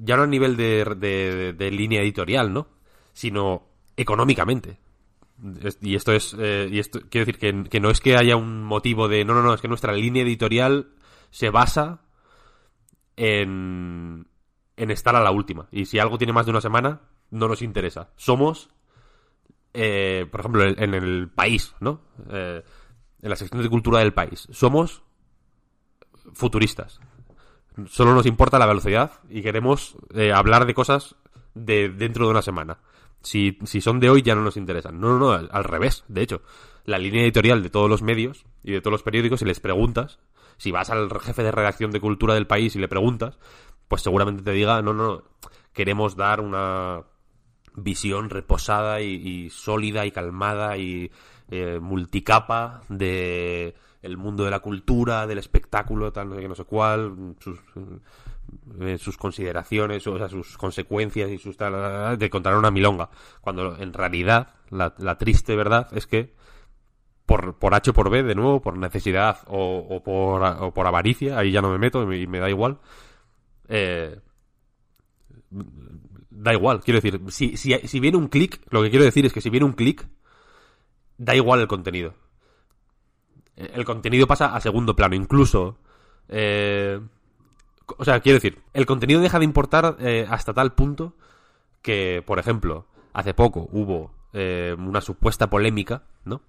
ya no a nivel de, de- de línea editorial, ¿no? Sino económicamente. Y esto es, eh, y esto quiero decir que, que no es que haya un motivo de, no, no, no, es que nuestra línea editorial se basa en, en estar a la última. Y si algo tiene más de una semana, no nos interesa. Somos eh, por ejemplo, en, el país, ¿no? Eh, en la sección de cultura del país. Somos futuristas. Solo nos importa la velocidad y queremos eh, hablar de cosas de dentro de una semana. Si, si son de hoy ya no nos interesan. No, no, no, al, al revés. De hecho, la línea editorial de todos los medios y de todos los periódicos, si les preguntas, si vas al jefe de redacción de cultura del país y le preguntas, pues seguramente te diga, no, no, queremos dar una visión reposada y, sólida y calmada y eh, multicapa de el mundo de la cultura, del espectáculo, tal, no sé qué, no sé cuál, sus, eh, consideraciones, o sea, sus consecuencias y sus tal, de contar una milonga. Cuando en realidad la, la triste verdad es que por, por H o por B, de nuevo, por necesidad o, o por, o por avaricia, ahí ya no me meto y me, y me da igual, eh, da igual, quiero decir, si, si, si viene un clic, lo que quiero decir es que si viene un clic, da igual el contenido. Eh, El contenido pasa a segundo plano, incluso... eh, o sea, quiero decir, el contenido deja de importar eh, hasta tal punto que, por ejemplo, hace poco hubo eh, una supuesta polémica, ¿no?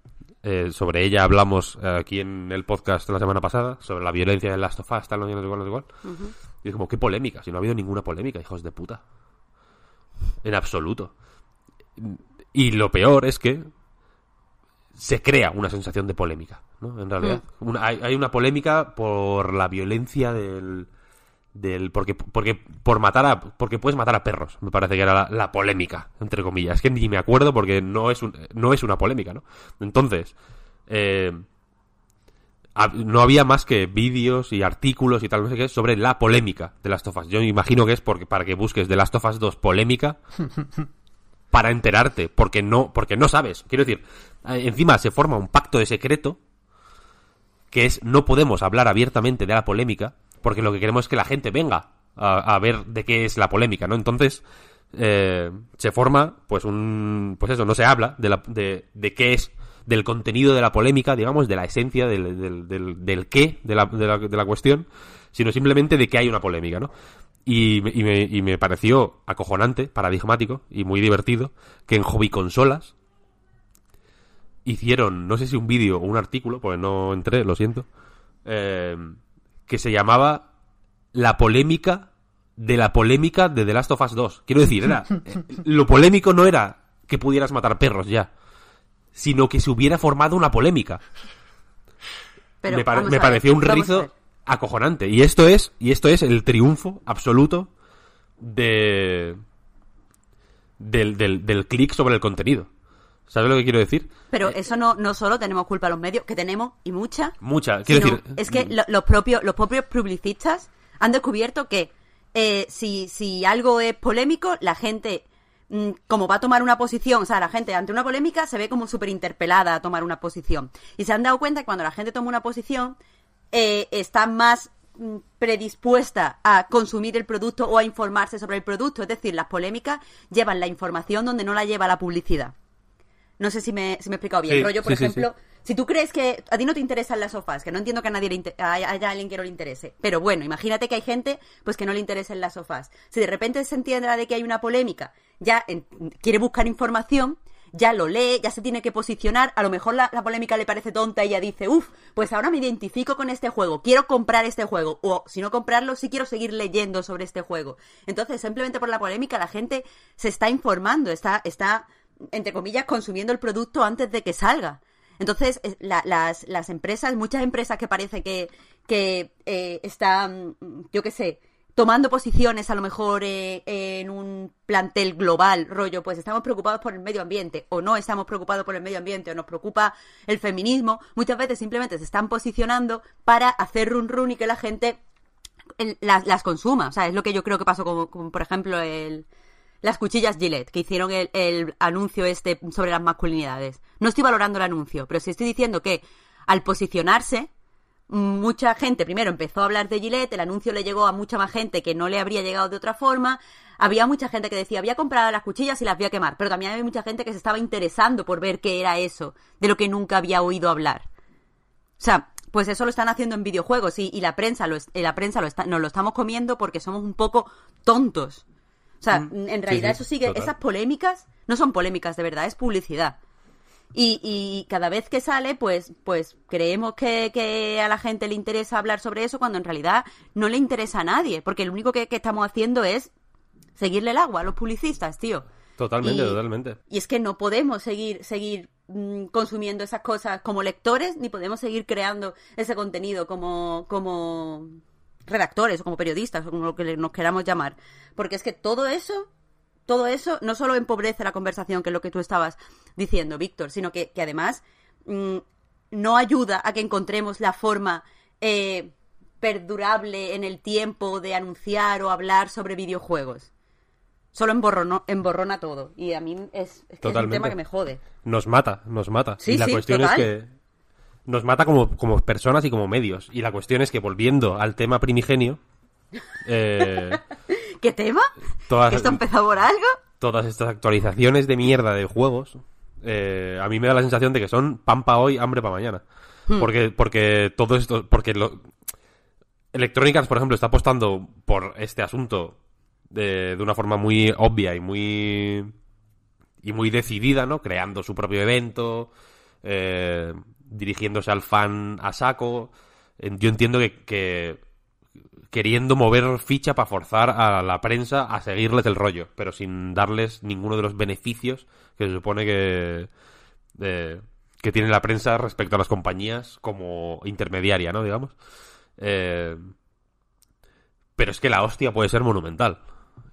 Eh, sobre ella hablamos aquí en el podcast la semana pasada, sobre la violencia de Last of Us, tal, no no. Y es como, ¿qué polémica? Si no ha habido ninguna polémica, hijos de puta. En absoluto. Y lo peor es que se crea una sensación de polémica, ¿no? En realidad. Una- hay, hay una polémica por la violencia del... del porque, porque por matar a porque puedes matar a perros me parece que era la, la polémica entre comillas es que ni me acuerdo porque no es un- no es una polémica no entonces eh, no había más que vídeos y artículos y tal, no sé qué, sobre la polémica de Last of Us. Yo imagino que es porque, para que busques de Last of Us 2 polémica para enterarte, porque no, porque no sabes. Quiero decir, eh, encima se forma un pacto de secreto que es no podemos hablar abiertamente de la polémica porque lo que queremos es que la gente venga a, a ver de qué es la polémica, ¿no? Entonces eh, se forma, pues un, pues eso, no se habla de, la, de, de qué es, del contenido de la polémica, digamos, de la esencia del, del, del, del qué de la, de, la, cuestión, sino simplemente de que hay una polémica, ¿no? Y, y, me, y me pareció acojonante, paradigmático y muy divertido que en hobby consolas hicieron, no sé si un vídeo o un artículo, porque no entré, lo siento, eh, que se llamaba La polémica de la polémica de The Last of Us 2. Quiero decir, era eh, lo polémico no era que pudieras matar perros ya, sino que se hubiera formado una polémica. Pero me, pare- a pareció un a rizo acojonante. Y esto es, y esto es el triunfo absoluto de del, del, del clic sobre el contenido. ¿Sabes lo que quiero decir? Pero Eh, eso no, no solo tenemos culpa los medios, que tenemos, y mucha, Mucha. Quiero decir, es que lo- los propios los propios publicistas han descubierto que eh, si, si algo es polémico, la gente, mm, como va a tomar una posición, o sea, la gente ante una polémica se ve como súper interpelada a tomar una posición. Y se han dado cuenta que cuando la gente toma una posición, eh, está más mm, predispuesta a consumir el producto o a informarse sobre el producto. Es decir, las polémicas llevan la información donde no la lleva la publicidad. No sé si me, si me he explicado bien. Sí, Rollo, por sí, sí, ejemplo, si tú crees que a ti no te interesan las sofás, que no entiendo que a nadie le inter- haya alguien que no le interese, pero bueno, imagínate que hay gente pues que no le interesen las sofás. Si de repente se entiende de que hay una polémica, ya quiere buscar información, ya lo lee, ya se tiene que posicionar, a lo mejor la, la polémica le parece tonta y ya dice, uff, pues ahora me identifico con este juego, quiero comprar este juego, o si no comprarlo, sí quiero seguir leyendo sobre este juego. Entonces, simplemente por la polémica, la gente se está informando, está, está, entre comillas, consumiendo el producto antes de que salga. Entonces, eh, la- las, las empresas, muchas empresas que parece que, que eh, están, yo qué sé, tomando posiciones a lo mejor eh, en un plantel global, rollo, pues estamos preocupados por el medio ambiente o no estamos preocupados por el medio ambiente o nos preocupa el feminismo, muchas veces simplemente se están posicionando para hacer run run y que la gente las, las consuma. O sea, es lo que yo creo que pasó con, con, por ejemplo, el, las cuchillas Gillette, que hicieron el, anuncio este sobre las masculinidades. No estoy valorando el anuncio, pero sí estoy diciendo que al posicionarse, mucha gente primero empezó a hablar de Gillette, el anuncio le llegó a mucha más gente que no le habría llegado de otra forma. Había mucha gente que decía, voy a comprar las cuchillas y las voy a quemar, pero también había mucha gente que se estaba interesando por ver qué era eso, de lo que nunca había oído hablar. O sea, pues eso lo están haciendo en videojuegos y, y la prensa, lo, eh, la prensa lo está, nos lo estamos comiendo porque somos un poco tontos. O sea, en realidad sí, eso sigue, total. esas polémicas no son polémicas de verdad, es publicidad. Y, y cada vez que sale, pues, pues creemos que, que a la gente le interesa hablar sobre eso cuando en realidad no le interesa a nadie, porque lo único que, que estamos haciendo es seguirle el agua a los publicistas, tío. Totalmente, Y- totalmente. Y es que no podemos seguir, seguir mm, consumiendo esas cosas como lectores, ni podemos seguir creando ese contenido como, como redactores o como periodistas o como lo que nos queramos llamar. Porque es que todo eso, todo eso no solo empobrece la conversación, que es lo que tú estabas diciendo, Víctor, sino que, que además mm, no ayuda a que encontremos la forma eh, perdurable en el tiempo de anunciar o hablar sobre videojuegos. Solo emborrono- emborrona todo. Y a mí es, es que es un tema que me jode. Nos mata, nos mata. Sí, y la sí, cuestión total. es que nos mata como, como personas y como medios. Y la cuestión es que volviendo al tema primigenio, eh, ¿Qué tema? Todas- ¿Que esto empezó por algo? todas estas actualizaciones de mierda de juegos, eh, a mí me da la sensación de que son pan pa hoy, hambre pa mañana. Hmm. Porque, porque todo esto, porque lo, Electronic Arts, por ejemplo, está apostando por este asunto de, de una forma muy obvia y muy y muy decidida, ¿no? Creando su propio evento, eh, dirigiéndose al fan a saco. Yo entiendo que, que queriendo mover ficha para forzar a la prensa a seguirles el rollo, pero sin darles ninguno de los beneficios que se supone que eh, que tiene la prensa respecto a las compañías como intermediaria, ¿no? Digamos. Eh, pero es que la hostia puede ser monumental.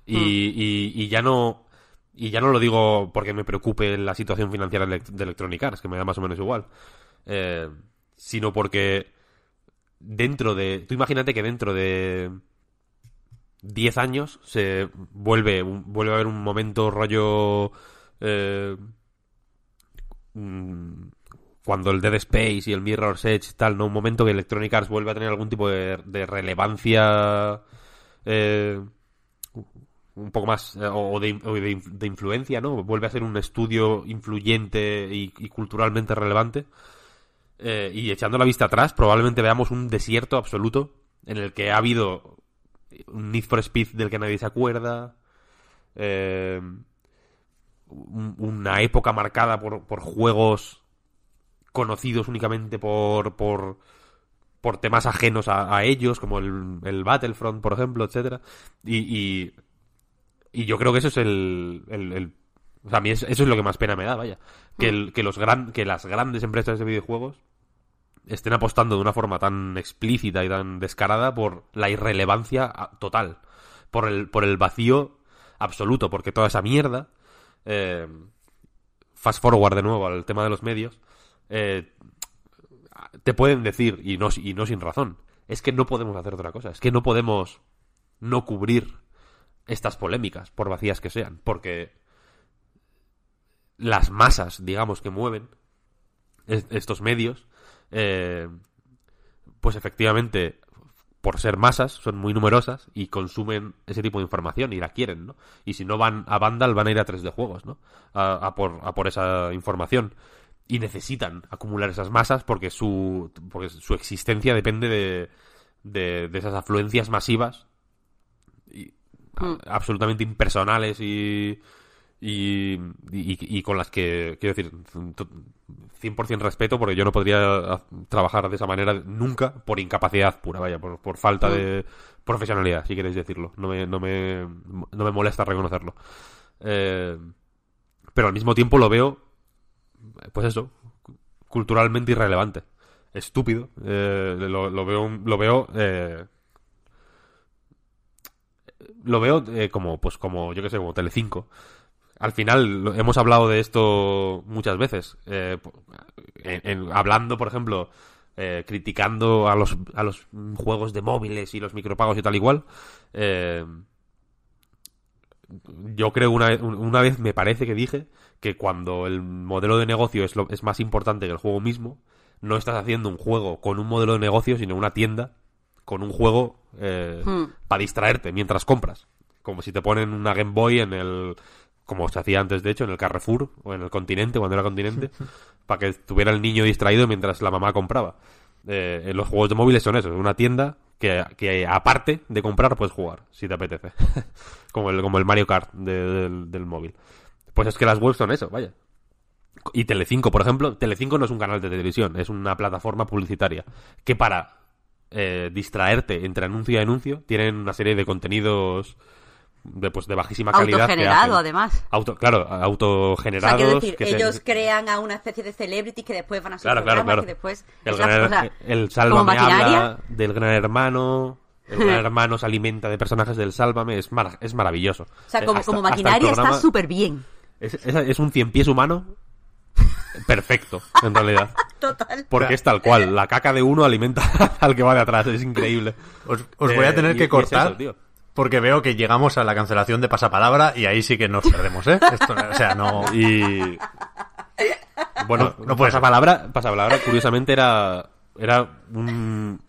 Y, y- y ya no. Y ya no lo digo porque me preocupe la situación financiera de Electronic Arts, que me da más o menos igual. Eh, sino porque dentro de. Tú imagínate que dentro de 10 años se vuelve, un- vuelve a haber un momento rollo. eh, cuando el Dead Space y el Mirror's Edge tal, ¿no? Un momento que Electronic Arts vuelve a tener algún tipo de, relevancia eh, un poco más eh, o de, influencia, ¿no? Vuelve a ser un estudio influyente y culturalmente relevante. Eh, y echando la vista atrás, probablemente veamos un desierto absoluto en el que ha habido un Need for Speed del que nadie se acuerda. eh, un- una época marcada por, por juegos conocidos únicamente por, por, por temas ajenos a, ellos, como el, el Battlefront, por ejemplo, etcétera y, y, yo creo que eso es el, eso es lo que más pena me da, vaya. Que, que, los gran, que las grandes empresas de videojuegos estén apostando de una forma tan explícita y tan descarada por la irrelevancia total. Por el, por el vacío absoluto. Porque toda esa mierda. eh, fast forward de nuevo al tema de los medios. eh, te pueden decir, y no, y no sin razón, es que no podemos hacer otra cosa. Es que no podemos no cubrir estas polémicas, por vacías que sean. Porque las masas, digamos, que mueven es- estos medios, eh, pues efectivamente por ser masas, son muy numerosas y consumen ese tipo de información y la quieren, ¿no? Y si no van a Vandal, van a ir a 3D Juegos, ¿no? A, a por, a por esa información. Y necesitan acumular esas masas porque su, porque su existencia depende de, de, de esas afluencias masivas y, Mm. a- absolutamente impersonales y, y, y, y con las que, quiero decir, to- 100% respeto porque yo no podría trabajar de esa manera nunca por incapacidad pura, vaya, por, por falta de profesionalidad, si queréis decirlo. No me, no me, no me molesta reconocerlo. Eh, pero al mismo tiempo lo veo, pues eso, cu- culturalmente irrelevante. Estúpido. Eh, lo, lo veo, lo veo eh, lo veo eh, como, pues como, yo que sé, como Telecinco. Al final, hemos hablado de esto muchas veces. eh, en- en- hablando, por ejemplo, eh, criticando a los, a los juegos de móviles y los micropagos y tal igual. eh, yo creo una, vez- una vez me parece que dije que cuando el modelo de negocio es, lo, es más importante que el juego mismo, no estás haciendo un juego con un modelo de negocio, sino una tienda con un juego eh, Hmm. para distraerte mientras compras. Como si te ponen una Game Boy en el. Como se hacía antes, de hecho, en el Carrefour o en el continente, cuando era continente, para que estuviera el niño distraído mientras la mamá compraba. Eh, los juegos de móviles son eso, es una tienda que, que aparte de comprar puedes jugar, si te apetece. como, el, como el Mario Kart de- del, del móvil. Pues es que las webs son eso, vaya. Y Telecinco, por ejemplo, Telecinco no es un canal de televisión, es una plataforma publicitaria que para eh, distraerte entre anuncio y anuncio tienen una serie de contenidos de, pues, de bajísima calidad. Autogenerado, además. Auto, claro, O sea, autogenerados. quiero decir, que se- ellos crean a una especie de celebrity que después van a ser Claro, claro, claro. que después... El, gran, o sea, el Sálvame habla del gran hermano. El gran hermano se alimenta de personajes del Sálvame. Es, mar- es maravilloso. O sea, Eh, como, hasta- como maquinaria está súper bien. Es, es, es un cien pies humano perfecto, en realidad. Total. Porque es tal cual. La caca de uno alimenta al que va de atrás. Es increíble. Os, os voy a Eh, tener y- que y es cortar eso, tío. Porque veo que llegamos a la cancelación de pasapalabra y ahí sí que nos perdemos, ¿eh? Esto, o sea, no... Y. Bueno, No, no puede pasapalabra, pasapalabra, curiosamente, era. Era un.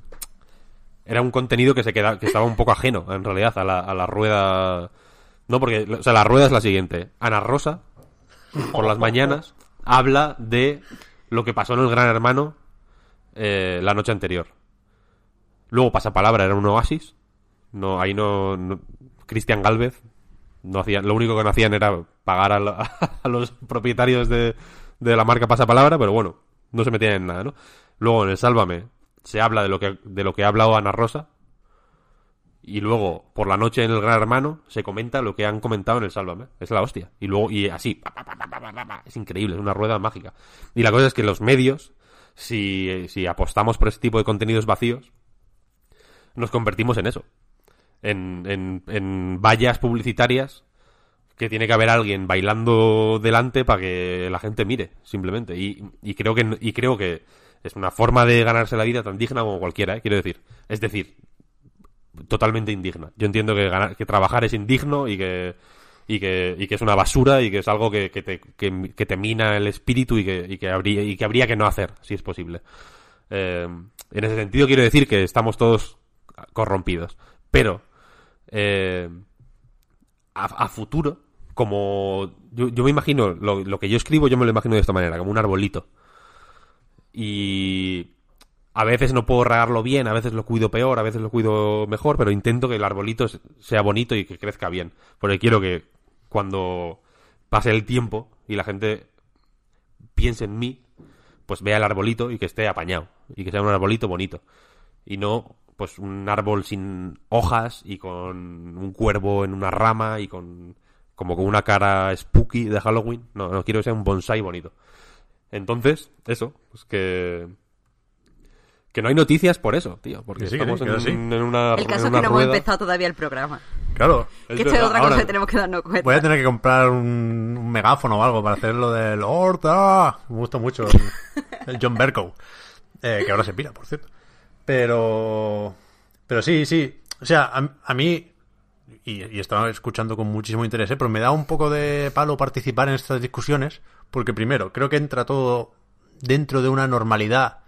Era un contenido que se queda, que estaba un poco ajeno, en realidad, a la, a la rueda. No, porque. O sea, la rueda es la siguiente. Ana Rosa, por las mañanas, habla de lo que pasó en el Gran Hermano eh, la noche anterior. Luego pasapalabra era un oasis. No, ahí no. no- Cristian Galvez no hacían, lo único que no hacían era pagar a, la- a los propietarios de, de la marca Pasapalabra, pero bueno, no se metían en nada, ¿no? Luego en el Sálvame se habla de lo que, de lo que ha hablado Ana Rosa. Y luego, por la noche en el Gran Hermano, se comenta lo que han comentado en el Sálvame. Es la hostia. Y luego, y así. Es increíble, es una rueda mágica. Y la cosa es que los medios, si, si apostamos por ese tipo de contenidos vacíos, nos convertimos en eso en, en, en vallas publicitarias que tiene que haber alguien bailando delante para que la gente mire, simplemente. Y, y creo que y creo que es una forma de ganarse la vida tan digna como cualquiera, ¿eh? quiero decir. Es decir, totalmente indigna. Yo entiendo que ganar, que trabajar es indigno y que y que, y que es una basura y que es algo que, que te, que, te mina el espíritu y que, y que habría y que habría que no hacer, si es posible. Eh, en ese sentido quiero decir que estamos todos corrompidos. Pero eh, a, futuro, como yo, me imagino, lo, lo que yo escribo yo me lo imagino de esta manera, como un arbolito. Y a veces no puedo regarlo bien, a veces lo cuido peor, a veces lo cuido mejor, pero intento que el arbolito sea bonito y que crezca bien. Porque quiero que cuando pase el tiempo y la gente piense en mí, pues vea el arbolito y que esté apañado. Y que sea un arbolito bonito. Y no, pues un árbol sin hojas y con un cuervo en una rama y con como con una cara spooky de Halloween. No, no quiero que sea un bonsai bonito. Entonces, eso, pues que que no hay noticias por eso, tío, porque sí, estamos sí, en, sí. en una El caso en es que no hemos empezado todavía el programa. Claro. Es que esto es otra Ahora, cosa que tenemos que darnos cuenta. Voy a tener que comprar un, un megáfono o algo para hacer lo del Horta. Me gusta mucho el, el John Bercow. Eh, que ahora se pira, por cierto. Pero. Pero sí, sí. O sea, a, a mí. Y, estaba escuchando con muchísimo interés, ¿eh? pero me da un poco de palo participar en estas discusiones. Porque primero, creo que entra todo dentro de una normalidad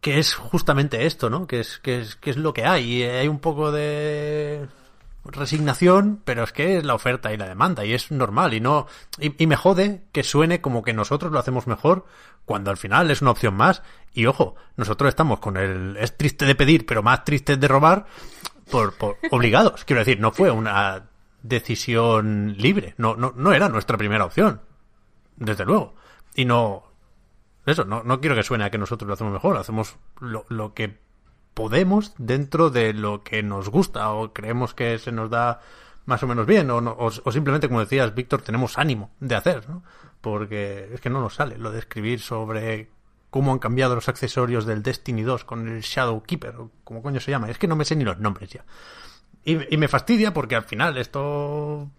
que es justamente esto, ¿no? Que es, que es, que es lo que hay. Y hay un poco de resignación, pero es que es la oferta y la demanda y es normal y no y, me jode que suene como que nosotros lo hacemos mejor cuando al final es una opción más y ojo, nosotros estamos con el es triste de pedir, pero más triste de robar por, por obligados, quiero decir, no fue una decisión libre, no no no era nuestra primera opción. Desde luego. Y no eso, no, no quiero que suene a que nosotros lo hacemos mejor, hacemos lo, lo que podemos dentro de lo que nos gusta o creemos que se nos da más o menos bien o, no, o, o simplemente como decías Víctor tenemos ánimo de hacer ¿no? porque es que no nos sale lo de escribir sobre cómo han cambiado los accesorios del Destiny 2 con el Shadow Keeper como coño se llama. Es que no me sé ni los nombres ya. Y, y me fastidia porque al final esto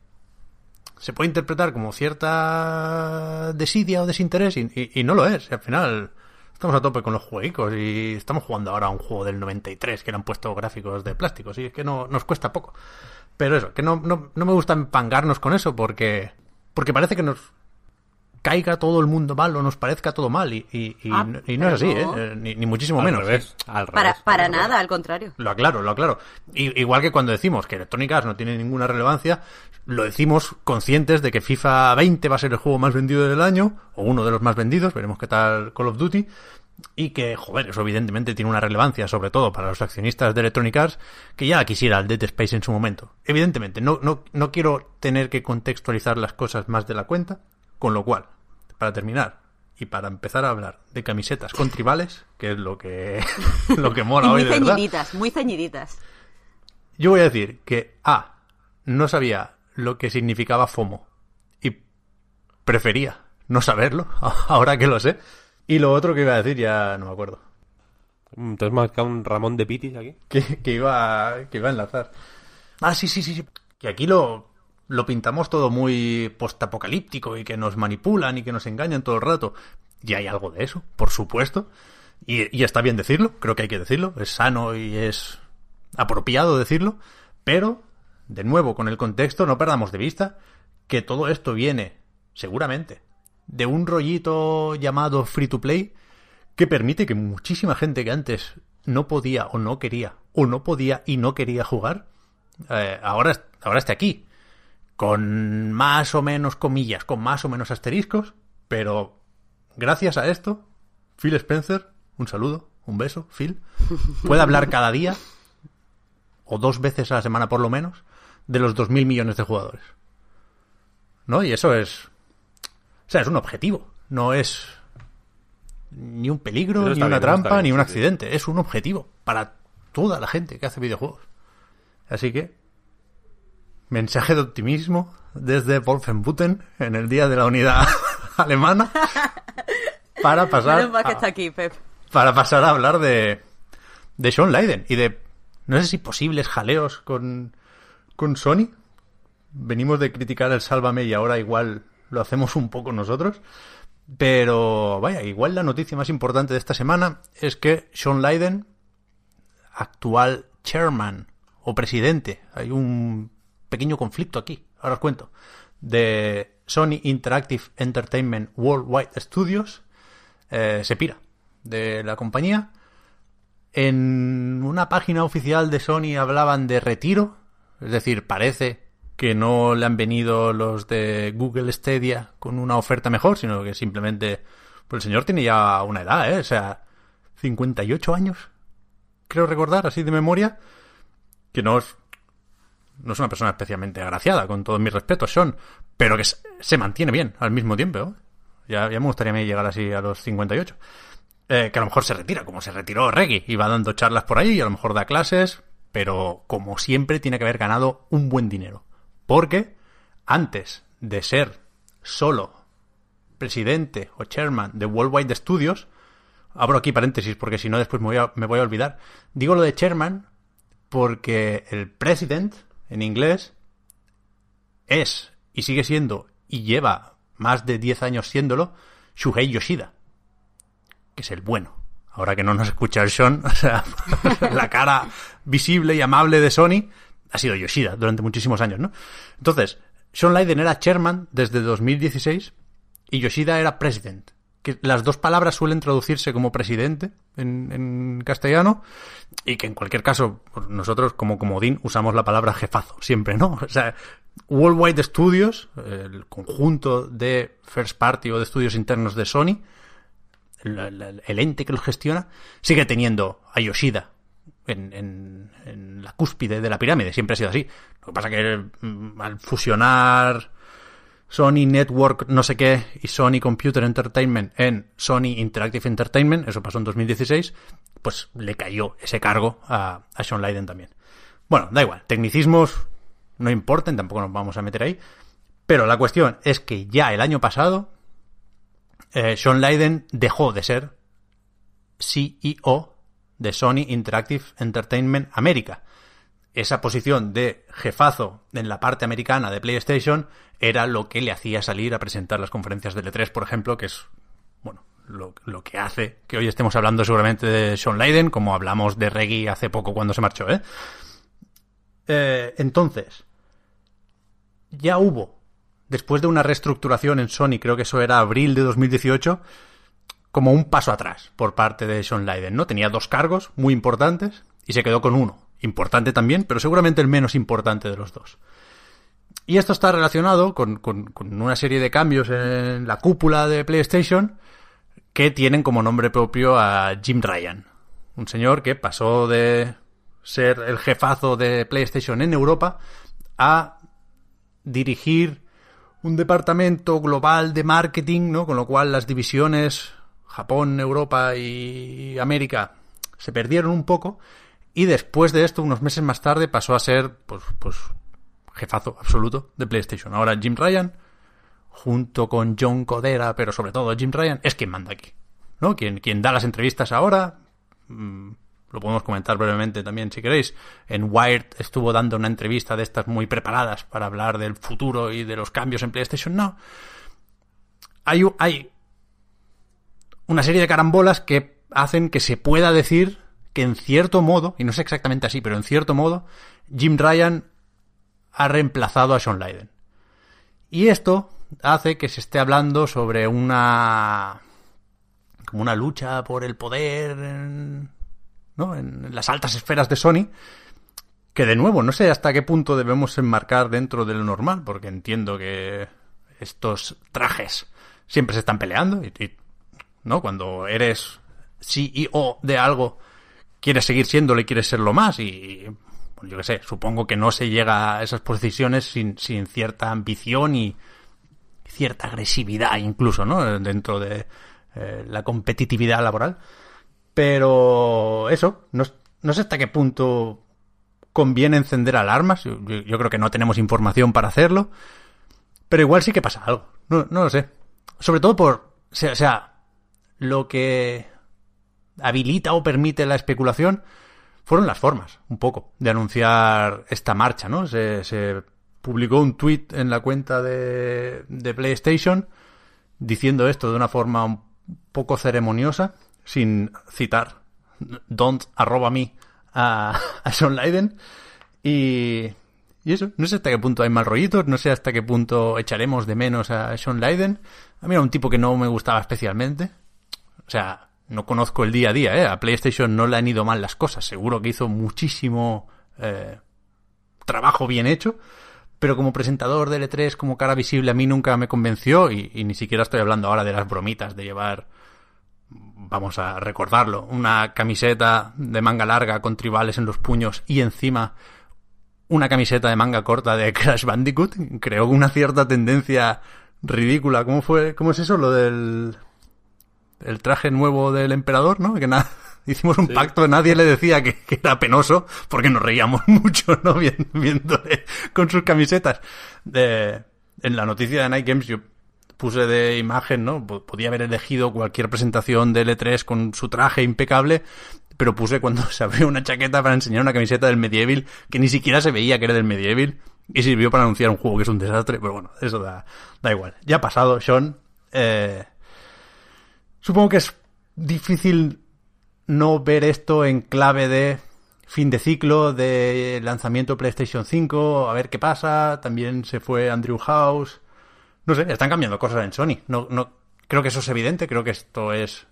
se puede interpretar como cierta desidia o desinterés y, y, y no lo es. Al final estamos a tope con los juegos y estamos jugando ahora a un juego del 93 que le han puesto gráficos de plástico, y es que no nos cuesta poco. Pero eso, que no, no, no me gusta empangarnos con eso porque, porque parece que nos caiga todo el mundo mal o nos parezca todo mal y, y, y, Ah, y no es así, no. ¿eh? ni, ni muchísimo Al menos. revés, al Para, revés. para nada, al contrario. Lo aclaro, lo aclaro. Igual que cuando decimos que Electronic Arts no tiene ninguna relevancia, lo decimos conscientes de que FIFA 20 va a ser el juego más vendido del año, o uno de los más vendidos, veremos qué tal Call of Duty, y que, joder, eso evidentemente tiene una relevancia, sobre todo para los accionistas de Electronic Arts, que ya quisiera el Dead Space en su momento. Evidentemente, no, no, no quiero tener que contextualizar las cosas más de la cuenta, con lo cual, para terminar, y para empezar a hablar de camisetas con tribales, que es lo que, lo que Y mola hoy muy de verdad. ceñiditas, muy ceñiditas. Yo voy a decir que A. No sabía lo que significaba FOMO. Y prefería no saberlo, ahora que lo sé. Y lo otro que iba a decir ya no me acuerdo. Mm, ¿Te has marcado un Ramón de Pitis aquí? Que, que iba, que iba a enlazar. Ah, sí, sí, sí, sí. Que aquí lo, lo pintamos todo muy postapocalíptico y que nos manipulan y que nos engañan todo el rato. Y hay algo de eso, por supuesto. Y, y está bien decirlo, creo que hay que decirlo. Es sano y es apropiado decirlo. Pero, de nuevo, con el contexto, no perdamos de vista que todo esto viene, seguramente, de un rollito llamado free to play que permite que muchísima gente que antes no podía o no quería o no podía y no quería jugar eh, ahora ahora esté aquí con más o menos comillas con más o menos asteriscos pero gracias a esto Phil Spencer un saludo un beso Phil puede hablar cada día o dos veces a la semana por lo menos de los 2.000 millones de jugadores ¿no? y eso es o sea, es un objetivo, no es ni un peligro, ni una bien, trampa, bien, ni un accidente. Es un objetivo para toda la gente que hace videojuegos. Así que, mensaje de optimismo desde Wolfenbüttel en el día de la unidad alemana para pasar, que a, está aquí, Pep. para pasar a hablar de, de Sean Leiden y de, no sé si posibles jaleos con, con Sony. Venimos de criticar el Sálvame y ahora igual lo hacemos un poco nosotros. Pero vaya, igual la noticia más importante de esta semana es que Sean Leiden, actual chairman o presidente, hay un pequeño conflicto aquí, ahora os cuento, de Sony Interactive Entertainment Worldwide Studios, eh, se pira de la compañía. En una página oficial de Sony hablaban de retiro, es decir, parece que no le han venido los de Google Stadia con una oferta mejor, sino que simplemente pues el señor tiene ya una edad, ¿eh? O sea, 58 años, creo recordar, así de memoria, que no no es una persona especialmente agraciada, con todos mis respetos, Sean, pero que se, mantiene bien al mismo tiempo. ¿eh? Ya, ya me gustaría llegar así a los 58. Eh, que a lo mejor se retira, como se retiró Reggie, y va dando charlas por ahí y a lo mejor da clases, pero como siempre tiene que haber ganado un buen dinero. Porque antes de ser solo presidente o chairman de Worldwide Studios, abro aquí paréntesis porque si no después me voy, a, me voy a olvidar, digo lo de chairman porque el president en inglés es y sigue siendo y lleva más de 10 años siéndolo Shuhei Yoshida, que es el bueno. Ahora que no nos escucha el Sean, o sea, la cara visible y amable de Sony ha sido Yoshida durante muchísimos años, ¿no? Entonces, Sean Leiden era chairman desde 2016 y Yoshida era president. Que las dos palabras suelen traducirse como presidente en, castellano y que en cualquier caso pues, nosotros como comodín usamos la palabra jefazo siempre, ¿no? O sea, Worldwide Studios, el conjunto de first party o de estudios internos de Sony, el, ente que los gestiona, sigue teniendo a Yoshida en, en- en la cúspide de la pirámide, siempre ha sido así. Lo que pasa que mm, al fusionar Sony Network no sé qué y Sony Computer Entertainment en Sony Interactive Entertainment, eso pasó en 2016, pues le cayó ese cargo a, a Sean Layden también. Bueno, da igual, tecnicismos no importen, tampoco nos vamos a meter ahí, pero la cuestión es que ya el año pasado eh, Sean Layden dejó de ser CEO de Sony Interactive Entertainment América. Esa posición de jefazo en la parte americana de PlayStation era lo que le hacía salir a presentar las conferencias de L3, por ejemplo, que es, bueno, lo, que hace que hoy estemos hablando seguramente de Sean Layden, como hablamos de Reggie hace poco cuando se marchó, ¿eh? Eh, entonces, ya hubo, después de una reestructuración en Sony, creo que eso era abril de 2018, como un paso atrás por parte de Sean Layden, ¿no? Tenía dos cargos muy importantes y se quedó con uno. Importante también, pero seguramente el menos importante de los dos. Y esto está relacionado con, con- con una serie de cambios en la cúpula de PlayStation que tienen como nombre propio a Jim Ryan. Un señor que pasó de ser el jefazo de PlayStation en Europa a dirigir un departamento global de marketing, ¿no? Con lo cual las divisiones Japón, Europa y América se perdieron un poco y después de esto, unos meses más tarde, pasó a ser, pues, pues, jefazo absoluto de PlayStation. Ahora Jim Ryan, junto con John Codera, pero sobre todo Jim Ryan, es quien manda aquí, ¿no? Quien, da las entrevistas ahora, mm, lo podemos comentar brevemente también si queréis. En Wired estuvo dando una entrevista de estas muy preparadas para hablar del futuro y de los cambios en PlayStation Now. Hay, hay una serie de carambolas que hacen que se pueda decir que en cierto modo, y no es exactamente así, pero en cierto modo, Jim Ryan ha reemplazado a Sean Layden. Y esto hace que se esté hablando sobre una como una lucha por el poder en, ¿no? en las altas esferas de Sony que de nuevo no sé hasta qué punto debemos enmarcar dentro de lo normal porque entiendo que estos trajes siempre se están peleando y, y, no cuando eres CEO de algo quieres seguir siéndolo y quieres serlo más y bueno, yo qué sé supongo que no se llega a esas posiciones sin, sin cierta ambición y cierta agresividad incluso no dentro de eh, la competitividad laboral. Pero eso no, no sé hasta qué punto conviene encender alarmas. Yo, creo que no tenemos información para hacerlo. Pero igual sí que pasa algo. No, no lo sé. Sobre todo por sea, sea lo que habilita o permite la especulación fueron las formas, un poco, de anunciar esta marcha, ¿no? Se, publicó un tweet en la cuenta de, de, PlayStation diciendo esto de una forma un poco ceremoniosa, sin citar don't arroba me a, a Sean Layden. Y, y eso, no sé hasta qué punto hay mal rollitos, no sé hasta qué punto echaremos de menos a Sean Layden. A mí era un tipo que no me gustaba especialmente. O sea, no conozco el día a día, ¿eh? A PlayStation no le han ido mal las cosas. Seguro que hizo muchísimo eh, trabajo bien hecho. Pero como presentador de L3, como cara visible, a mí nunca me convenció. Y, ni siquiera estoy hablando ahora de las bromitas de llevar, vamos a recordarlo, una camiseta de manga larga con tribales en los puños y encima una camiseta de manga corta de Crash Bandicoot. Creo una cierta tendencia ridícula. ¿Cómo fue? ¿Cómo es eso? Lo del el traje nuevo del emperador, ¿no? Que nada, hicimos un sí. pacto, nadie le decía que, que, era penoso, porque nos reíamos mucho, ¿no? Viéndole con sus camisetas. En la noticia de Night Games yo puse de imagen, ¿no? Podía haber elegido cualquier presentación de L3 con su traje impecable, pero puse cuando se abrió una chaqueta para enseñar una camiseta del Medieval, que ni siquiera se veía que era del Medieval, y sirvió para anunciar un juego que es un desastre, pero bueno, eso da, da igual. Ya ha pasado, Sean. Eh, Supongo que es difícil no ver esto en clave de fin de ciclo, de lanzamiento PlayStation 5, a ver qué pasa. También se fue Andrew House. No sé, están cambiando cosas en Sony. No, no, creo que eso es evidente, creo que esto es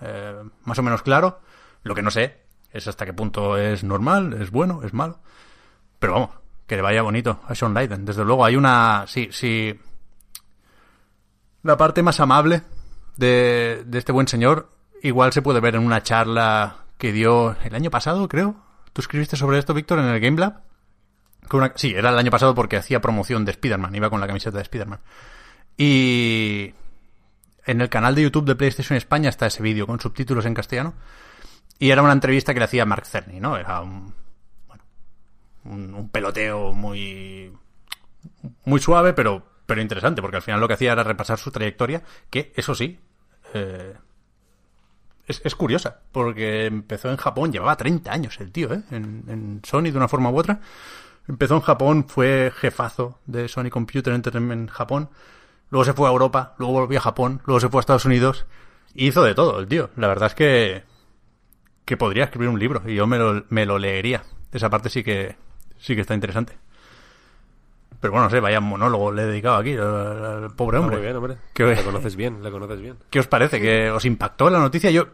eh, más o menos claro. Lo que no sé es hasta qué punto es normal, es bueno, es malo. Pero vamos, que le vaya bonito a Sean Leiden. Desde luego, hay una. Sí, sí. La parte más amable de, este buen señor, igual se puede ver en una charla que dio el año pasado, creo. ¿Tú escribiste sobre esto, Víctor, en el Game Lab? Sí, era el año pasado porque hacía promoción de Spider-Man, iba con la camiseta de Spider-Man. Y en el canal de YouTube de PlayStation España está ese vídeo con subtítulos en castellano. Y era una entrevista que le hacía Mark Cerny, ¿no? Era un, bueno, un, peloteo muy, muy suave, pero, pero interesante, porque al final lo que hacía era repasar su trayectoria, que eso sí, eh, es, es, curiosa, porque empezó en Japón, llevaba 30 años el tío, ¿eh? En, Sony de una forma u otra. Empezó en Japón, fue jefazo de Sony Computer Entertainment en Japón. Luego se fue a Europa, luego volvió a Japón, luego se fue a Estados Unidos. Y hizo de todo el tío. La verdad es que que podría escribir un libro y yo me lo, me lo leería. Esa parte sí que sí que está interesante. Pero bueno, no sé, vaya monólogo le he dedicado aquí al, pobre hombre. muy bien, hombre. le conoces bien, le conoces bien. ¿Qué os parece? ¿Que os impactó la noticia? Yo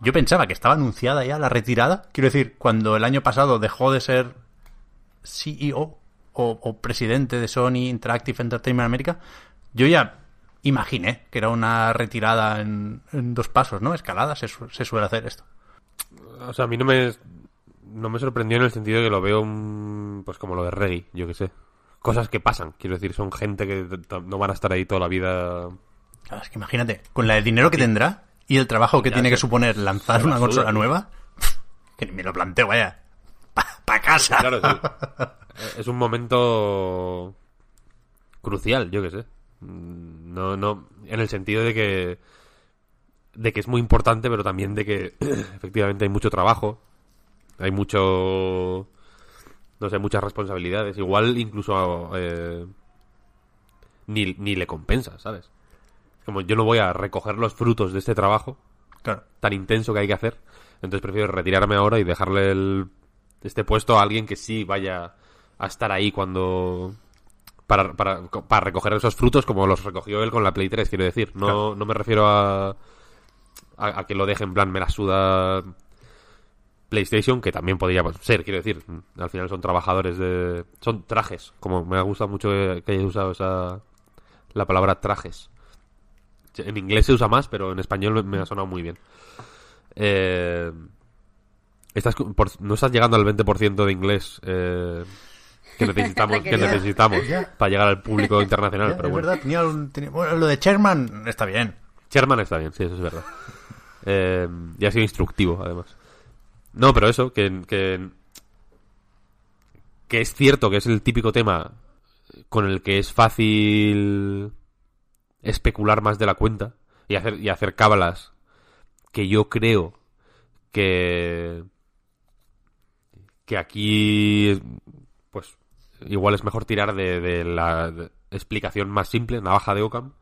yo pensaba que estaba anunciada ya la retirada. Quiero decir, cuando el año pasado dejó de ser CEO o, o presidente de Sony Interactive Entertainment America, yo ya imaginé que era una retirada en, dos pasos, ¿no? Escalada, se, se, suele hacer esto. O sea, a mí no me, no me sorprendió en el sentido de que lo veo pues como lo de Reggie, yo que sé. Cosas que pasan, quiero decir, son gente que no van a estar ahí toda la vida. es que imagínate, con la de dinero que tendrá y el trabajo que tiene que suponer lanzar una consola nueva, que ni me lo planteo, vaya, para casa. Claro, es un momento crucial, yo que sé. No, no, en el sentido de que de que es muy importante, pero también de que efectivamente hay mucho trabajo, hay mucho, no sé, muchas responsabilidades. Igual incluso eh, ni, ni le compensa, ¿sabes? Como yo no voy a recoger los frutos de este trabajo tan intenso que hay que hacer, entonces prefiero retirarme ahora y dejarle el, este puesto a alguien que sí vaya a estar ahí cuando para, para, para, recoger esos frutos como los recogió él con la Play 3, quiero decir. No, no me refiero a, a, que lo deje en plan me la suda PlayStation, que también podría ser, quiero decir. Al final son trabajadores de... Son trajes, como me ha gustado mucho que hayas usado esa... la palabra trajes. En inglés se usa más, pero en español me ha sonado muy bien. Eh, estás, no estás llegando al 20% de inglés eh, que necesitamos, que necesitamos para llegar al público internacional. pero bueno. verdad, tenía, un, bueno, lo de Sherman está bien. Sherman está bien, sí, eso es verdad. Eh, y ha sido instructivo, además. No, pero eso, que, que, que es cierto que es el típico tema con el que es fácil especular más de la cuenta y hacer, y hacer cábalas que yo creo que que aquí pues igual es mejor tirar de, la explicación más simple, navaja de Ockham.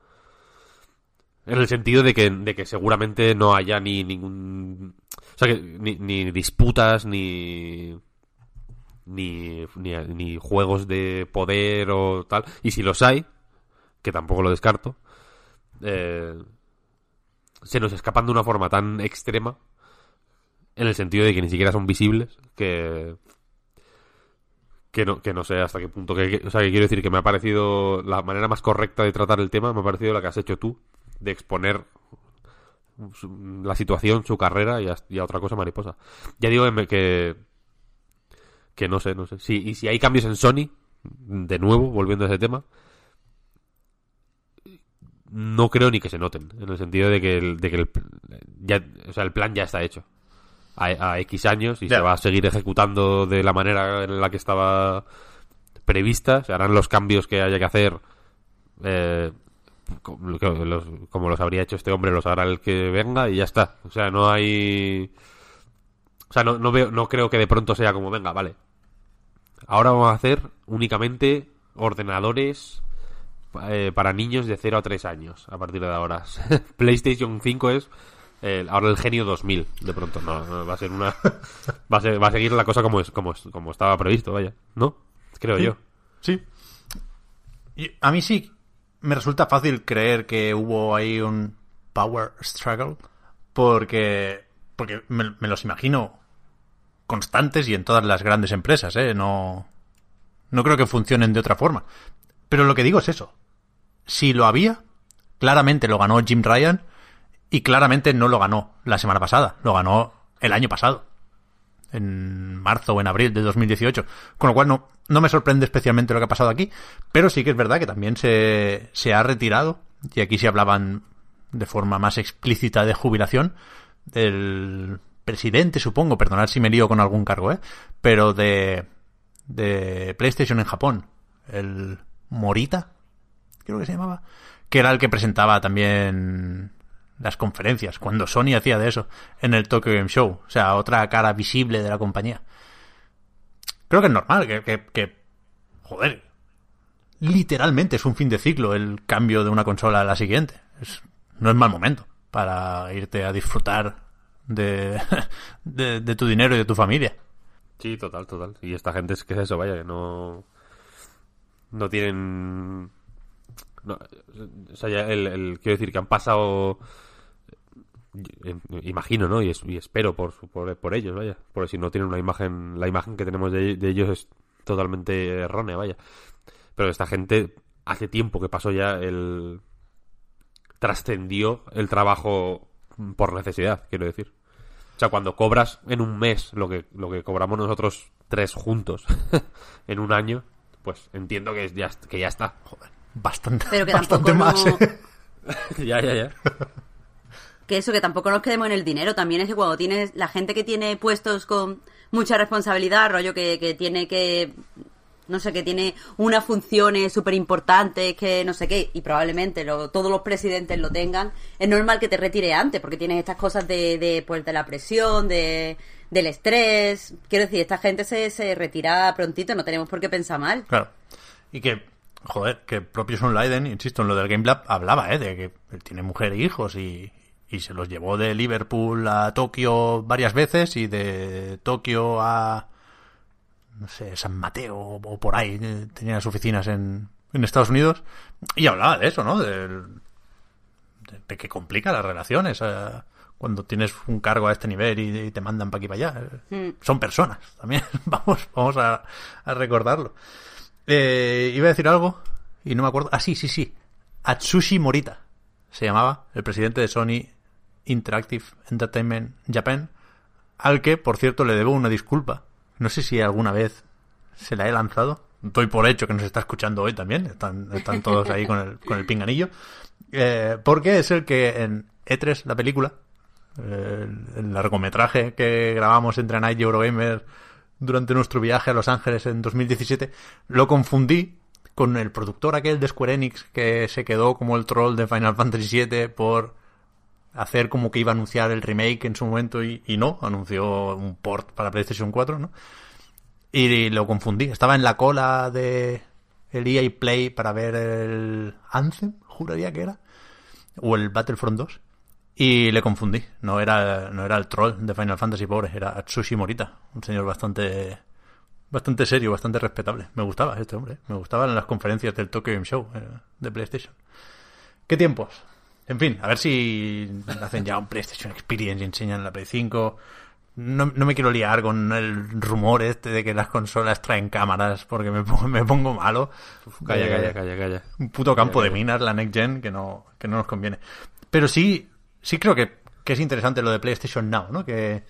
En el sentido de que, de que seguramente no haya ni ningún. O sea, que ni, disputas, ni, ni, ni. juegos de poder o tal. Y si los hay, que tampoco lo descarto, eh, se nos escapan de una forma tan extrema. En el sentido de que ni siquiera son visibles. Que que no, que no sé hasta qué punto. Que, o sea, que quiero decir que me ha parecido la manera más correcta de tratar el tema, me ha parecido la que has hecho tú, de exponer la situación, su carrera y a, otra cosa mariposa. Ya digo que, que no sé, no sé. Si, y si hay cambios en Sony, de nuevo, volviendo a ese tema, no creo ni que se noten, en el sentido de que el, de que el, ya, o sea, el plan ya está hecho a, X años y se va a seguir ejecutando de la manera en la que estaba prevista. Se harán los cambios que haya que hacer. Eh, como, los, habría hecho este hombre, los hará el que venga y ya está. O sea, no hay. O sea, no, no, veo, no creo que de pronto sea como, venga, vale. Ahora vamos a hacer únicamente ordenadores eh, para niños de 0 a 3 años a partir de ahora. PlayStation 5 es ahora el genio 2000, de pronto, no, va a ser una... Va a, va a seguir la cosa como, es, como, como estaba previsto, vaya, ¿no? Creo yo. Sí. a mí sí me resulta fácil creer que hubo ahí un power struggle porque, porque me, me los imagino constantes y en todas las grandes empresas, ¿eh? No, no creo que funcionen de otra forma. Pero lo que digo es eso. Si lo había, claramente lo ganó Jim Ryan y claramente no lo ganó la semana pasada, lo ganó el año pasado, en marzo o en abril de 2018. Con lo cual no, no me sorprende especialmente lo que ha pasado aquí, pero sí que es verdad que también se, se ha retirado, y aquí se hablaban de forma más explícita de jubilación, del presidente, supongo, perdonad si me lío con algún cargo, ¿eh? pero de, de PlayStation en Japón, el Morita, creo que se llamaba, que era el que presentaba también las conferencias, cuando Sony hacía de eso en el Tokyo Game Show, o sea, otra cara visible de la compañía. Creo que es normal, que, que, que joder, literalmente es un fin de ciclo el cambio de una consola a la siguiente. No es mal momento para irte a disfrutar de, de, tu dinero y de tu familia. Sí, total, total. Y esta gente es que es eso, vaya, que no. No tienen. No, o sea, ya el, quiero decir que han pasado. Imagino, ¿no? Y, es, y espero por, por, por, ellos, vaya. Porque si no tienen una imagen. La imagen que tenemos de, de ellos es totalmente errónea, vaya. Pero esta gente hace tiempo que pasó ya el. Trascendió el trabajo por necesidad, quiero decir. O sea, cuando cobras en un mes lo que, lo que cobramos nosotros tres juntos en un año, pues entiendo que ya, que ya está. Joder, bastante, Pero que bastante más. no- ¿eh? ya, ya, ya. Que eso, que tampoco nos quedemos en el dinero. También es que cuando tienes la gente que tiene puestos con mucha responsabilidad, rollo que, que tiene que. No sé, que tiene unas funciones súper importantes, que no sé qué, y probablemente lo- todos los presidentes lo tengan, es normal que te retire antes, porque tienes estas cosas de, de, pues, de la presión, de, del estrés. Quiero decir, esta gente se, se retira prontito, no tenemos por qué pensar mal. Claro. Y que, joder, que propio Son Leiden, insisto, en lo del Game Lab, hablaba, ¿eh? De que tiene mujer e hijos y, y se los llevó de Liverpool a Tokio varias veces y de Tokio a, no sé, San Mateo o por ahí. eh, Tenía las oficinas en, en Estados Unidos y hablaba de eso, ¿no? De, de que complica las relaciones. eh, cuando tienes un cargo a este nivel y, y te mandan para aquí para allá. Eh, Son personas también. vamos vamos a, a recordarlo. Eh, iba a decir algo y no me acuerdo. Ah, sí, sí, sí. Atsushi Morita se llamaba, el presidente de Sony Interactive Entertainment Japan, al que, por cierto, le debo una disculpa. No sé si alguna vez se la he lanzado. Doy por hecho que nos está escuchando hoy también. Están, todos ahí con el, con el pinganillo. Eh, porque es el que en E3, la película, eh, el, el largometraje que grabamos entre Night y Eurogamer durante nuestro viaje a Los Ángeles en 2017, lo confundí con el productor aquel de Square Enix que se quedó como el troll de Final Fantasy VII por hacer como que iba a anunciar el remake en su momento y, y no, anunció un port para PlayStation 4, ¿no? Y lo confundí. Estaba en la cola de el EA Play para ver el Anthem, juraría que era, o el Battlefront 2. Y le confundí. No era, no era el troll de Final Fantasy, pobre, era Atsushi Morita, un señor bastante bastante serio, bastante respetable. Me gustaba este hombre, me gustaban las conferencias del Tokyo Game Show eh, de PlayStation. ¿Qué tiempos? En fin, a ver si hacen ya un PlayStation Experience y enseñan la Play 5. No, no me quiero liar con el rumor este de que las consolas traen cámaras porque me pongo, me pongo malo. Calla, Eh, calla, calla, calla. un puto campo de minas la Next Gen que no, que no nos conviene. Pero sí, sí creo que, que es interesante lo de PlayStation Now, ¿no? Que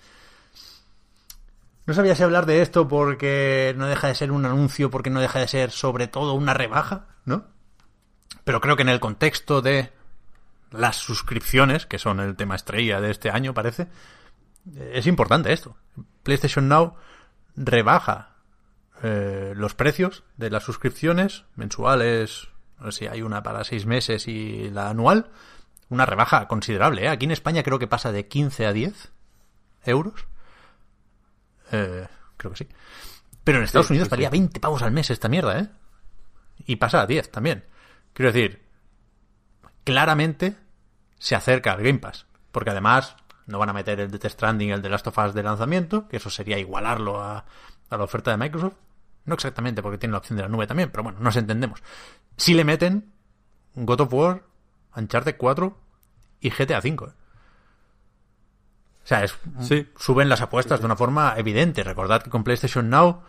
no sabía si hablar de esto porque no deja de ser un anuncio, porque no deja de ser sobre todo una rebaja, ¿no? Pero creo que en el contexto de las suscripciones, que son el tema estrella de este año, parece, es importante esto. PlayStation Now rebaja eh, los precios de las suscripciones mensuales, no sé si hay una para seis meses y la anual, una rebaja considerable. ¿eh? Aquí en España creo que pasa de 15 a 10 euros. Eh, creo que sí. Pero en Estados Sí, Unidos sí, valía sí. 20 pavos al mes esta mierda, ¿eh? Y pasa a 10 también. Quiero decir, claramente se acerca al Game Pass. Porque además no van a meter el de Death Stranding y el de Last of Us de lanzamiento, que eso sería igualarlo a, a la oferta de Microsoft. No exactamente, porque tiene la opción de la nube también, pero bueno, nos entendemos. Si le meten God of War, Uncharted 4 y GTA 5. ¿eh? O sea, es, Sí. suben las apuestas de una forma evidente. Recordad que con PlayStation Now,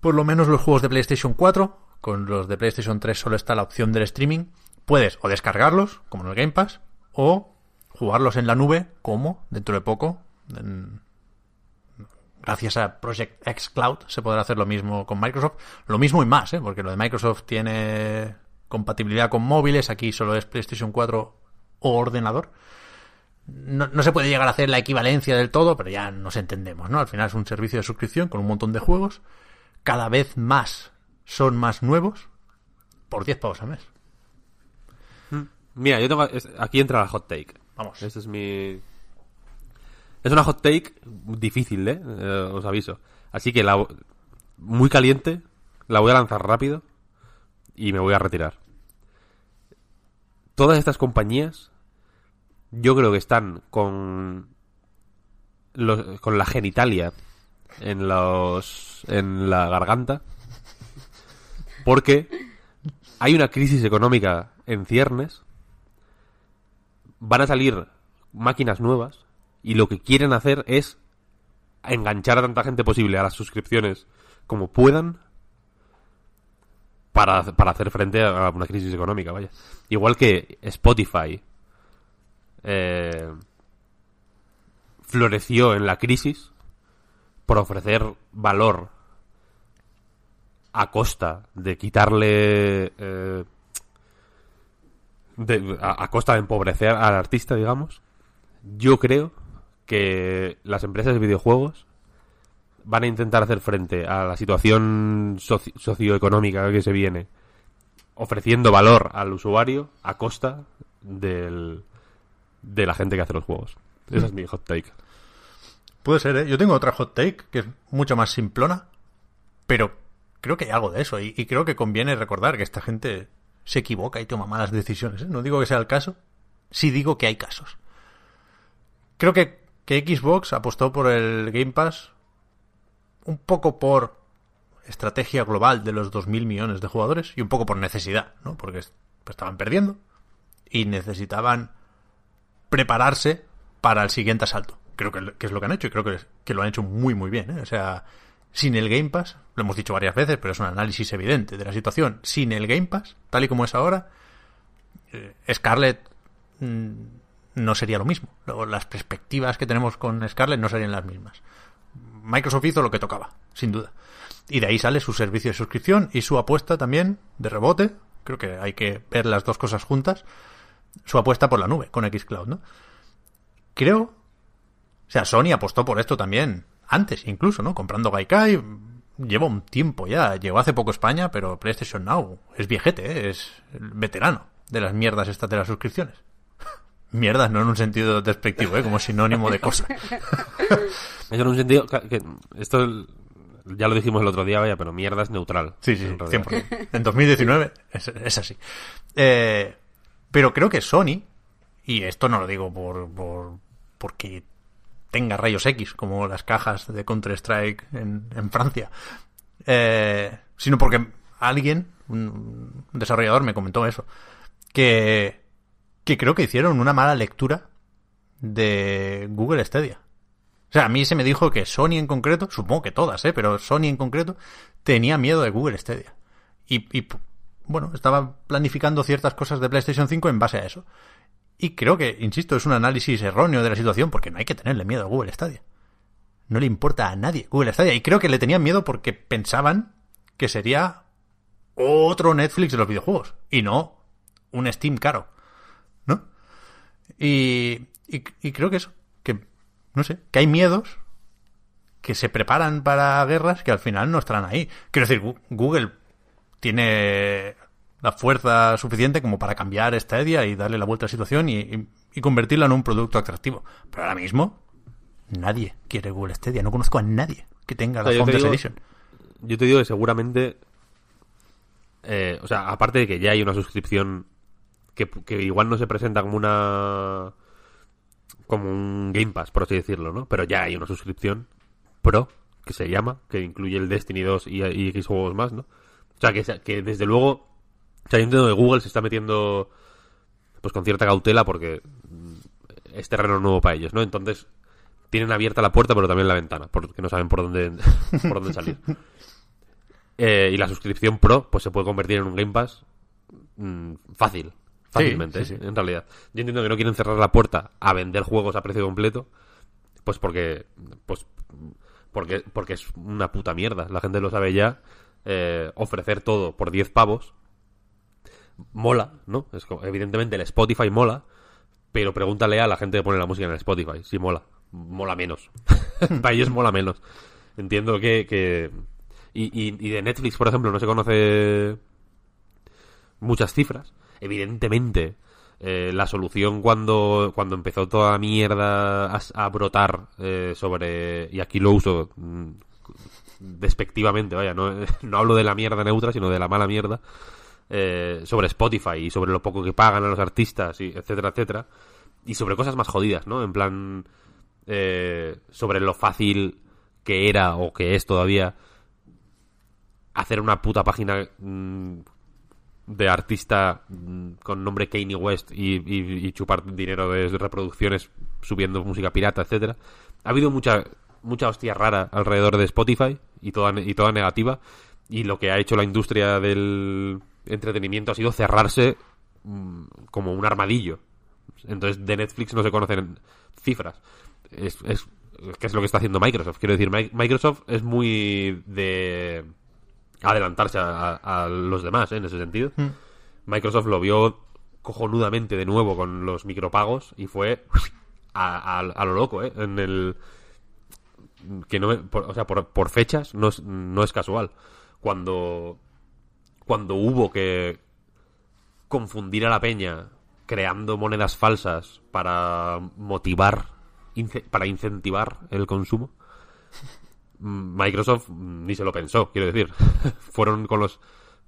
por lo menos los juegos de PlayStation 4, con los de PlayStation 3 solo está la opción del streaming, puedes o descargarlos, como en el Game Pass, o jugarlos en la nube, como dentro de poco, gracias a Project X Cloud, se podrá hacer lo mismo con Microsoft. Lo mismo y más, ¿eh? porque lo de Microsoft tiene compatibilidad con móviles, aquí solo es PlayStation 4 o ordenador no, no se puede llegar a hacer la equivalencia del todo, pero ya nos entendemos, ¿no? Al final es un servicio de suscripción con un montón de juegos. Cada vez más son más nuevos por 10 pavos al mes. Mira, yo tengo. Aquí entra la hot take. Vamos. Este es mi. Es una hot take difícil, ¿eh? Eh, os aviso. Así que la. Muy caliente. La voy a lanzar rápido. Y me voy a retirar. Todas estas compañías. Yo creo que están con. los- con la genitalia. En los. En la garganta. Porque. Hay una crisis económica en ciernes van a salir máquinas nuevas y lo que quieren hacer es enganchar a tanta gente posible a las suscripciones como puedan para, para hacer frente a una crisis económica, vaya. Igual que Spotify eh, floreció en la crisis por ofrecer valor a costa de quitarle eh, de- a, a costa de empobrecer al artista, digamos, yo creo que las empresas de videojuegos van a intentar hacer frente a la situación soci- socioeconómica que se viene, ofreciendo valor al usuario a costa del, de la gente que hace los juegos. Esa es mi hot take. Puede ser, ¿eh? Yo tengo otra hot take que es mucho más simplona, pero creo que hay algo de eso y, y creo que conviene recordar que esta gente se equivoca y toma malas decisiones. ¿eh? No digo que sea el caso, sí digo que hay casos. Creo que, que Xbox apostó por el Game Pass un poco por estrategia global de los 2.000 millones de jugadores y un poco por necesidad, ¿no? Porque es- estaban perdiendo y necesitaban prepararse para el siguiente asalto. Creo que, es lo que han hecho y creo que, que lo han hecho muy, muy bien. ¿eh? O sea, sin el Game Pass, lo hemos dicho varias veces, pero es un análisis evidente de la situación. Sin el Game Pass, tal y como es ahora, eh, Scarlett mm, no sería lo mismo. Las perspectivas que tenemos con Scarlett no serían las mismas. Microsoft hizo lo que tocaba, sin duda. Y de ahí sale su servicio de suscripción y su apuesta también de rebote. Creo que hay que ver las dos cosas juntas. Su apuesta por la nube con Xcloud, ¿no? Creo. O sea, Sony apostó por esto también antes, incluso, ¿no? Comprando Gaikai. Lleva un tiempo ya. Llegó hace poco a España, pero PlayStation Now es viejete, ¿eh? es veterano de las mierdas estas de las suscripciones. Mierdas, no en un sentido despectivo, ¿eh? como sinónimo de cosa. Eso en un sentido. que- esto ya lo dijimos el otro día, vaya, pero mierda es neutral. Sí, sí. 100%. En 2019 es, es así. Eh, pero creo que Sony, y esto no lo digo por, por porque tenga rayos X como las cajas de Counter-Strike en, en Francia, eh, sino porque alguien, un un desarrollador, me comentó eso, que, que creo que hicieron una mala lectura de Google Stadia. O sea, a mí se me dijo que Sony en concreto, supongo que todas, ¿eh? pero Sony en concreto, tenía miedo de Google Stadia. Y, y, bueno, estaba planificando ciertas cosas de PlayStation 5 en base a eso. Y creo que, insisto, es un análisis erróneo de la situación porque no hay que tenerle miedo a Google Stadia. No le importa a nadie Google Stadia. Y creo que le tenían miedo porque pensaban que sería otro Netflix de los videojuegos. Y no un Steam caro. ¿No? Y, y, y creo que eso, que, no sé, que hay miedos que se preparan para guerras que al final no estarán ahí. Quiero decir, Google tiene la fuerza suficiente como para cambiar Stadia y darle la vuelta a la situación y, y- y convertirla en un producto atractivo. Pero ahora mismo, nadie quiere Google Stadia. No conozco a nadie que tenga la O sea, yo te Founders digo- Edition. Yo te digo que seguramente. eh, o sea, aparte de que ya hay una suscripción que, que igual no se presenta como una. como un Game Pass, por así decirlo, ¿no? Pero ya hay una suscripción Pro, que se llama, que incluye el Destiny 2 y, y X juegos más, ¿no? O sea, que, se- que desde luego O sea, yo entiendo que Google se está metiendo pues con cierta cautela porque es terreno nuevo para ellos, ¿no? Entonces tienen abierta la puerta pero también la ventana, porque no saben por dónde, por dónde salir. Eh, y la suscripción Pro pues se puede convertir en un Game Pass mm, fácil, fácilmente, sí, sí. en realidad. Yo entiendo que no quieren cerrar la puerta a vender juegos a precio completo, pues porque pues porque porque es una puta mierda. La gente lo sabe ya. eh, ofrecer todo por 10 pavos mola, ¿no? Es como- evidentemente el Spotify mola, pero pregúntale a la gente que pone la música en el Spotify si mola. Mola menos. Para ellos mola menos. Entiendo que... que... Y, y- y de Netflix, por ejemplo, no se conoce muchas cifras. Evidentemente, eh, la solución cuando, cuando empezó toda mierda a, a brotar eh, sobre... Y aquí lo uso mm, despectivamente, vaya, no, no hablo de la mierda neutra, sino de la mala mierda eh, sobre Spotify y sobre lo poco que pagan a los artistas, y etcétera, etcétera. Y sobre cosas más jodidas, ¿no? En plan, eh, sobre lo fácil que era o que es todavía hacer una puta página mm, de artista mm, con nombre Kanye West y, y- chupar dinero de reproducciones subiendo música pirata, etcétera. Ha habido mucha mucha hostia rara alrededor de Spotify y toda y toda negativa y lo que ha hecho la industria del entretenimiento ha sido cerrarse mm, como un armadillo. Entonces de Netflix no se conocen cifras. Es, es, que es lo que está haciendo Microsoft. Quiero decir, Mi- Microsoft es muy de adelantarse a, a- a los demás ¿eh? en ese sentido. Microsoft lo vio cojonudamente de nuevo con los micropagos y fue a, lo loco, ¿eh? En el que no, por- o sea, por, por fechas no es, no es casual. Cuando cuando hubo que confundir a la peña creando monedas falsas para motivar, para incentivar el consumo, Microsoft ni se lo pensó, quiero decir. Fueron con los...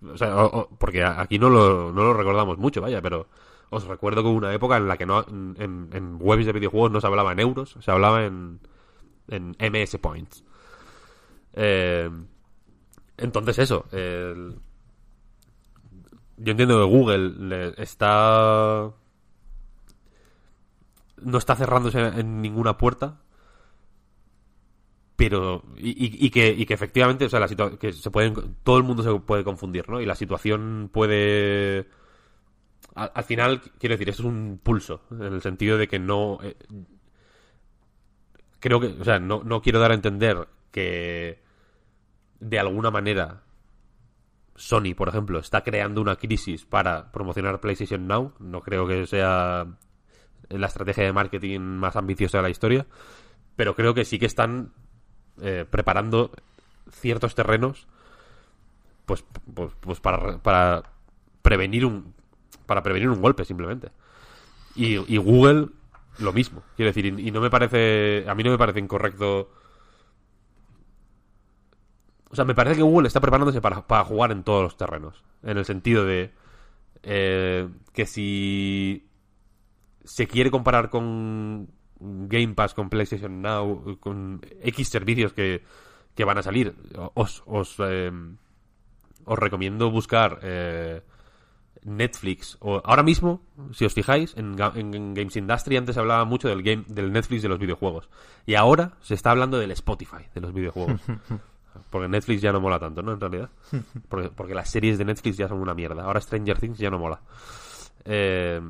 O sea, porque aquí no lo, no lo recordamos mucho, vaya, pero os recuerdo que hubo una época en la que no en, en webs de videojuegos no se hablaba en euros, se hablaba en, en MS Points. Eh, entonces eso, yo entiendo que Google le- está no está cerrándose en ninguna puerta pero y, que, efectivamente o sea la que se pueden todo el mundo se puede confundir no y la situación puede al, al final quiero decir esto es un pulso en el sentido de que no eh, creo que o sea no, no quiero dar a entender que de alguna manera Sony, por ejemplo, está creando una crisis para promocionar PlayStation Now. No creo que sea la estrategia de marketing más ambiciosa de la historia. Pero creo que sí que están eh, preparando ciertos terrenos pues, pues, pues para, prevenir un para prevenir un golpe simplemente y, y Google lo mismo quiero decir y, y no me parece a mí no me parece incorrecto o sea, me parece que Google está preparándose para, para jugar en todos los terrenos. En el sentido de eh, que si se quiere comparar con Game Pass, con PlayStation Now, con X servicios que, que van a salir, os, os, eh, os recomiendo buscar eh, Netflix. O, ahora mismo, si os fijáis, en, Ga- en- en Games Industry antes se hablaba mucho del, game, del Netflix de los videojuegos. Y ahora se está hablando del Spotify de los videojuegos. Porque Netflix ya no mola tanto, ¿no? En realidad. Porque, porque las series de Netflix ya son una mierda. Ahora Stranger Things ya no mola. Eh,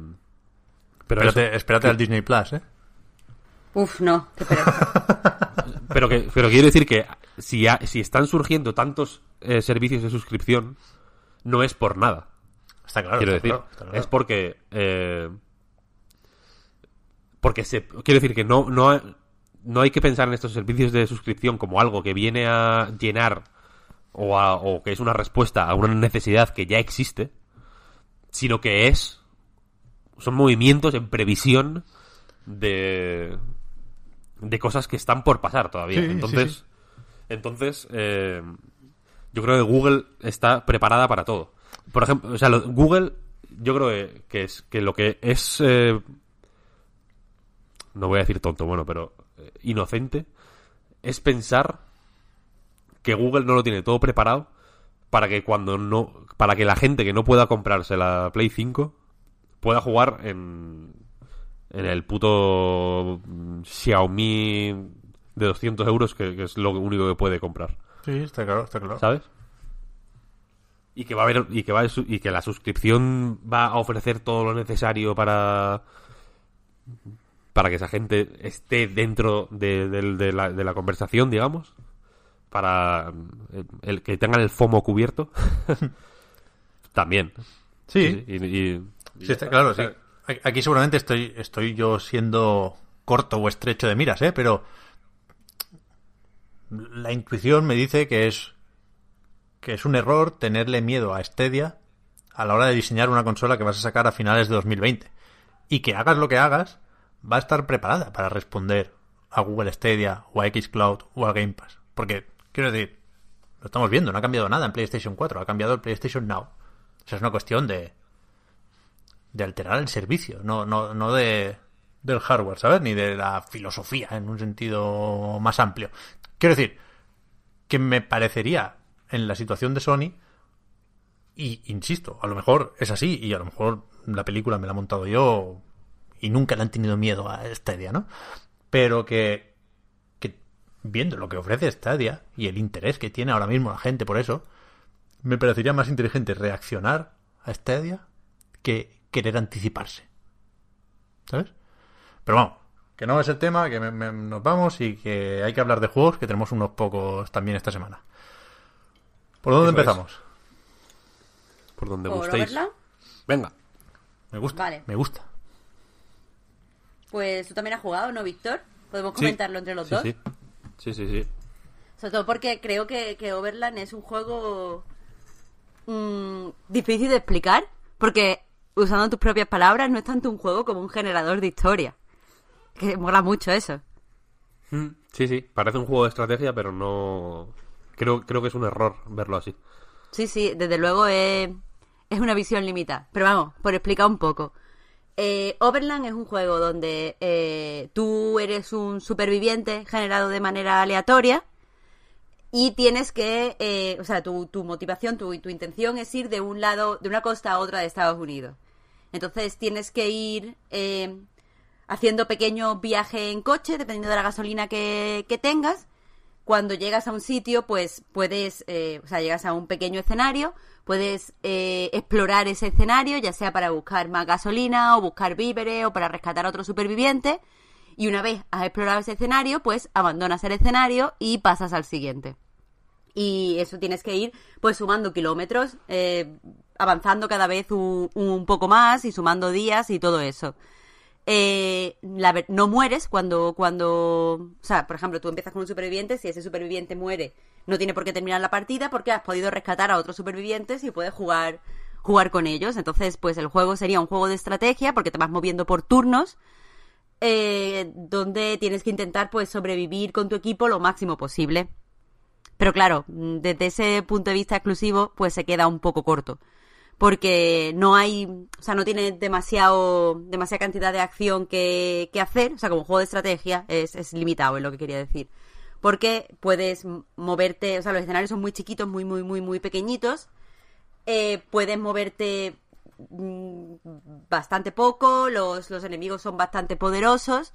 pero, eso- Espérate, espérate al Disney Plus, ¿eh? Uf, no, qué pereza. pero, que, pero quiero decir que si, ha- si están surgiendo tantos eh, servicios de suscripción, no es por nada. Está claro. quiero está decir. claro, está claro. Es porque. eh, porque se. Quiero decir que no, no, no hay que pensar en estos servicios de suscripción como algo que viene a llenar o, a- o que es una respuesta a una necesidad que ya existe, sino que es. Son movimientos en previsión de. de cosas que están por pasar todavía. Sí, entonces. sí. Entonces. eh, yo creo que Google está preparada para todo. Por ejemplo, o sea, lo- Google, yo creo que, es que lo que es eh, no voy a decir tonto, bueno, pero inocente es pensar que Google no lo tiene todo preparado para que cuando no para que la gente que no pueda comprarse la Play 5 pueda jugar en en el puto mm, Xiaomi de 200 euros que, que es lo único que puede comprar Sí, está claro, está claro. ¿sabes? Y que va a haber y que va a y que la suscripción va a ofrecer todo lo necesario para para que esa gente esté dentro de, la, de la conversación, digamos, para el, el que tengan el FOMO cubierto. También. Sí, Y, y- y Sí, está claro, sí. Aquí seguramente estoy, estoy yo siendo corto o estrecho de miras, ¿eh? Pero la intuición me dice que es que es un error tenerle miedo a Stadia a la hora de diseñar una consola que vas a sacar a finales de 2020. Y que hagas lo que hagas, va a estar preparada para responder a Google Stadia o a Xcloud o a Game Pass. Porque, quiero decir, lo estamos viendo, no ha cambiado nada en PlayStation 4, ha cambiado el PlayStation Now. O sea, es una cuestión de, de alterar el servicio, no, no, no de del hardware, ¿sabes? Ni de la filosofía en un sentido más amplio. Quiero decir, que me parecería en la situación de Sony, y insisto, a lo mejor es así, y a lo mejor la película me la he montado yo, y nunca le han tenido miedo a Stadia, ¿no? Pero que, que viendo lo que ofrece Stadia y el interés que tiene ahora mismo la gente por eso, me parecería más inteligente reaccionar a Stadia que querer anticiparse. ¿Sabes? Pero vamos, que no es el tema, que me- me- nos vamos y que hay que hablar de juegos, que tenemos unos pocos también esta semana. ¿Por dónde Eso es. empezamos? por donde ¿Por gustéis. Overland? Venga. Me gusta, Vale. me gusta. Pues tú también has jugado, ¿no, Víctor? Podemos Sí. comentarlo entre los Sí, dos. sí. Sí, sí, sí. Sobre todo porque creo que, que Overland es un juego mm, difícil de explicar. Porque, usando tus propias palabras, no es tanto un juego como un generador de historia. Que mola mucho eso. Mm, Sí, sí. Parece un juego de estrategia, pero no. Creo, creo que es un error verlo así. Sí, sí, desde luego es, es una visión limitada. Pero vamos, por explicar un poco. Eh, Overland es un juego donde eh, tú eres un superviviente generado de manera aleatoria y tienes que, eh, o sea, tu, tu motivación, tu, tu intención es ir de un lado, de una costa a otra de Estados Unidos. Entonces tienes que ir eh, haciendo pequeños viajes en coche, dependiendo de la gasolina que, que tengas. Cuando llegas a un sitio, pues puedes, eh, o sea, llegas a un pequeño escenario, puedes eh, explorar ese escenario, ya sea para buscar más gasolina o buscar víveres o para rescatar a otro superviviente. Y una vez has explorado ese escenario, pues abandonas el escenario y pasas al siguiente. Y eso tienes que ir pues sumando kilómetros, eh, avanzando cada vez un, un poco más y sumando días y todo eso. Eh, no mueres cuando, cuando, o sea, por ejemplo, tú empiezas con un superviviente, si ese superviviente muere, no tiene por qué terminar la partida porque has podido rescatar a otros supervivientes y puedes jugar, jugar con ellos. Entonces, pues el juego sería un juego de estrategia porque te vas moviendo por turnos, eh, donde tienes que intentar pues sobrevivir con tu equipo lo máximo posible. Pero claro, desde ese punto de vista exclusivo, pues se queda un poco corto. Porque no hay, o sea, no tiene demasiado, demasiada cantidad de acción que, que hacer. O sea, como juego de estrategia es, es limitado, es lo que quería decir. Porque puedes moverte, o sea, los escenarios son muy chiquitos, muy, muy, muy, muy pequeñitos. Eh, puedes moverte mm, bastante poco, los, los enemigos son bastante poderosos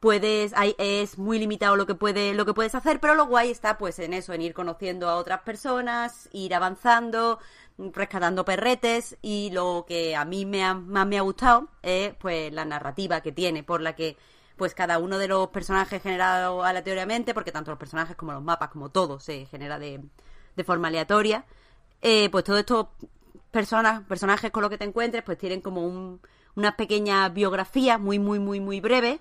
puedes hay, es muy limitado lo que puede lo que puedes hacer pero lo guay está pues en eso en ir conociendo a otras personas ir avanzando rescatando perretes y lo que a mí me ha- más me ha gustado es pues la narrativa que tiene por la que pues cada uno de los personajes generados aleatoriamente porque tanto los personajes como los mapas como todo se genera de, de forma aleatoria eh, pues todos estos personas, personajes con los que te encuentres, pues tienen como un, una pequeña biografía muy, muy, muy, muy breve,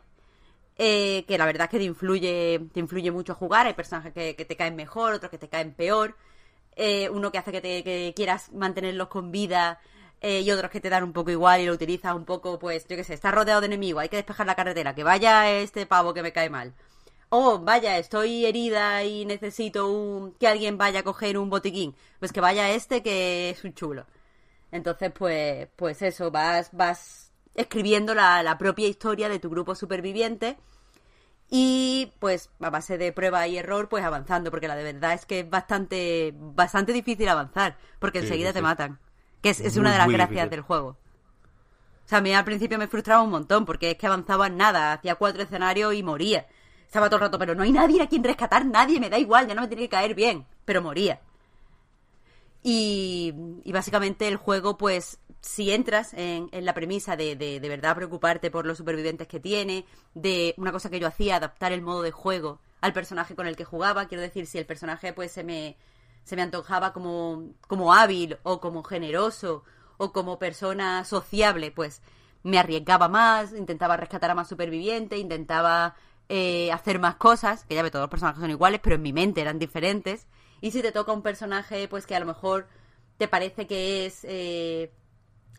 eh, que la verdad es que te influye, te influye mucho a jugar. Hay personajes que te caen mejor, otros que te caen peor. Eh, uno que hace que, te, que quieras mantenerlos con vida eh, y otros que te dan un poco igual y lo utilizas un poco, pues, yo qué sé, estás rodeado de enemigos, hay que despejar la carretera, que vaya este pavo que me cae mal. Oh, vaya, estoy herida y necesito un... que alguien vaya a coger un botiquín. Pues que vaya este que es un chulo. Entonces, pues, pues eso, vas, vas escribiendo la, la propia historia de tu grupo superviviente. Y pues a base de prueba y error pues avanzando, porque la de verdad es que es bastante, bastante difícil avanzar, porque Sí, enseguida sí, te matan, que es, es Muy, una de las gracias difícil. del juego. O sea, a mí al principio me frustraba un montón, porque es que avanzaba en nada, hacía cuatro escenarios y moría. Estaba todo el rato, pero no hay nadie a quien rescatar, nadie, me da igual, ya no me tiene que caer bien, pero moría. Y, básicamente el juego, pues, si entras en, en la premisa de, de, de verdad preocuparte por los supervivientes que tiene, de una cosa que yo hacía, adaptar el modo de juego al personaje con el que jugaba, quiero decir, si el personaje pues se me, se me antojaba como, como hábil o como generoso o como persona sociable, pues me arriesgaba más, intentaba rescatar a más supervivientes, intentaba eh, hacer más cosas, que ya ve, todos los personajes son iguales, pero en mi mente eran diferentes. Y si te toca un personaje, pues que a lo mejor te parece que es eh,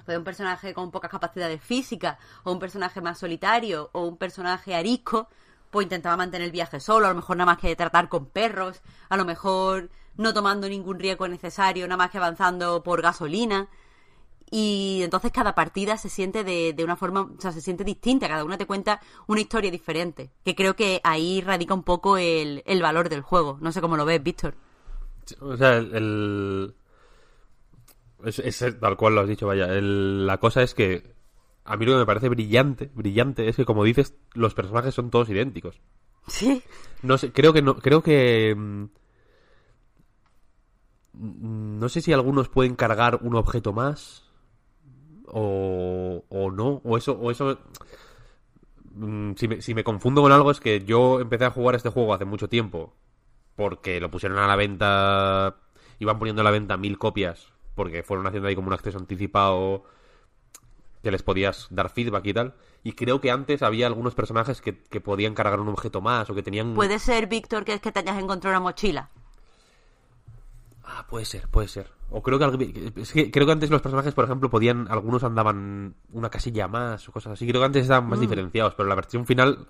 pues, un personaje con pocas capacidades físicas, o un personaje más solitario, o un personaje arisco, pues intentaba mantener el viaje solo, a lo mejor nada más que tratar con perros, a lo mejor no tomando ningún riesgo necesario, nada más que avanzando por gasolina. Y entonces cada partida se siente de, de una forma, o sea, se siente distinta, cada una te cuenta una historia diferente. Que creo que ahí radica un poco el, el valor del juego. No sé cómo lo ves, Víctor. O sea, el... el- Es, es tal cual lo has dicho, vaya. El- la cosa es que a mí lo que me parece brillante, brillante, es que como dices, los personajes son todos idénticos. Sí. No sé, creo que no, creo que mm, no sé si algunos pueden cargar un objeto más o, o no, o eso, o eso mm, si me, si me confundo con algo es que yo empecé a jugar este juego hace mucho tiempo porque lo pusieron a la venta, iban poniendo a la venta mil copias porque fueron haciendo ahí como un acceso anticipado que les podías dar feedback y tal. Y creo que antes había algunos personajes que, que podían cargar un objeto más o que tenían... Puede ser, Víctor, que es que te hayas encontrado una mochila. Ah, puede ser, puede ser. O creo que, es que creo que antes los personajes, por ejemplo, podían, algunos andaban una casilla más o cosas así. Creo que antes estaban Mm. más diferenciados, pero la versión final,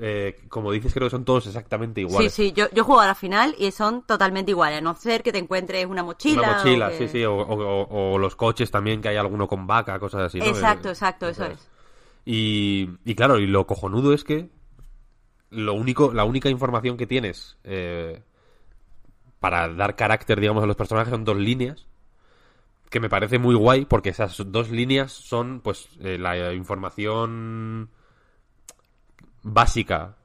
eh, como dices, creo que son todos exactamente Sí, iguales. sí, yo, yo juego a la final y son totalmente iguales, a no ser que te encuentres una mochila. Una mochila, o que- sí, sí, o, o- o- o los coches también, que hay alguno con vaca, cosas así. ¿no? Exacto, Eh, exacto, eso es. Y, y claro, y lo cojonudo es que lo único, la única información que tienes eh, para dar carácter, digamos, a los personajes son dos líneas. Que me parece muy guay, porque esas dos líneas son, pues, eh, la información básica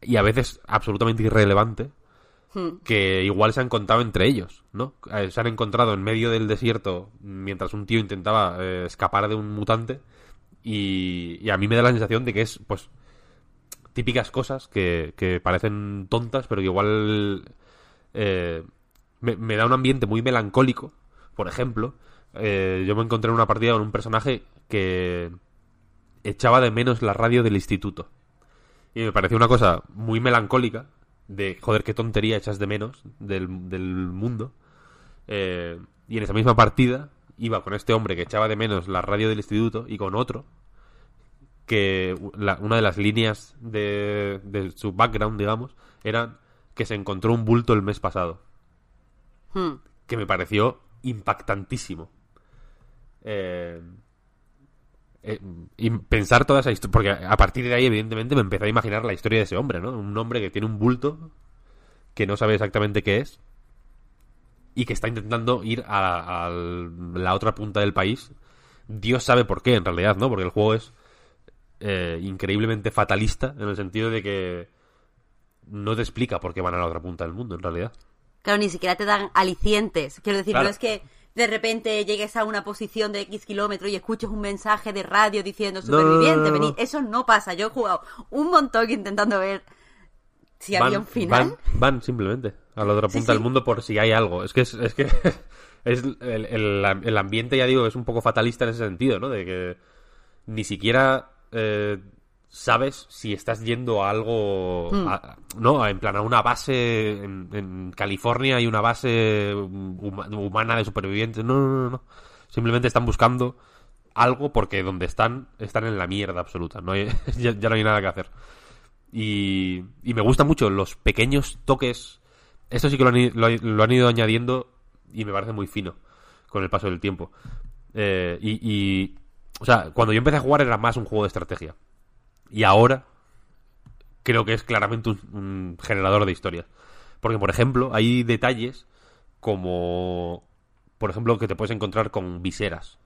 y a veces absolutamente irrelevante Hmm. que igual se han contado entre ellos, ¿no? Eh, se han encontrado en medio del desierto mientras un tío intentaba eh, escapar de un mutante y, y a mí me da la sensación de que es, pues, típicas cosas que, que parecen tontas, pero que igual eh, me, me da un ambiente muy melancólico. Por ejemplo, yo me encontré en una partida con un personaje que echaba de menos la radio del instituto. Y me pareció una cosa muy melancólica de, joder, qué tontería echas de menos del, del mundo. Eh, y en esa misma partida iba con este hombre que echaba de menos la radio del instituto y con otro que la- una de las líneas de, de su background, digamos, era que se encontró un bulto el mes pasado. Hmm. Que me pareció impactantísimo. Eh, eh, y pensar toda esa historia. Porque a partir de ahí, evidentemente, me empecé a imaginar la historia de ese hombre, ¿no? Un hombre que tiene un bulto que no sabe exactamente qué es y que está intentando ir a, a la otra punta del país. Dios sabe por qué, en realidad, ¿no? Porque el juego es eh, increíblemente fatalista en el sentido de que no te explica por qué van a la otra punta del mundo, en realidad. Claro, ni siquiera te dan alicientes. Quiero decir, Claro. no es que de repente llegues a una posición de X kilómetros y escuches un mensaje de radio diciendo No, no, no, superviviente, no. Eso no pasa. Yo he jugado un montón intentando ver si había un final. Van, van simplemente a la otra Sí, punta sí. del mundo por si hay algo. Es que es, es que es el, el- el ambiente, ya digo, es un poco fatalista en ese sentido, ¿no? De que ni siquiera eh, sabes si estás yendo a algo, Hmm. a- ¿no? En plan, a una base en, en California hay una base huma- humana de supervivientes. No, no, no, no. Simplemente están buscando algo porque donde están, están en la mierda absoluta. No hay- ya, ya no hay nada que hacer. Y, y me gustan mucho los pequeños toques. Esto sí que lo han, i- lo, ha- lo han ido añadiendo y me parece muy fino con el paso del tiempo. Eh, y, y, o sea, cuando yo empecé a jugar era más un juego de estrategia. Y ahora creo que es claramente un, un generador de historias. Porque, por ejemplo, hay detalles como, por ejemplo, que te puedes encontrar con viseras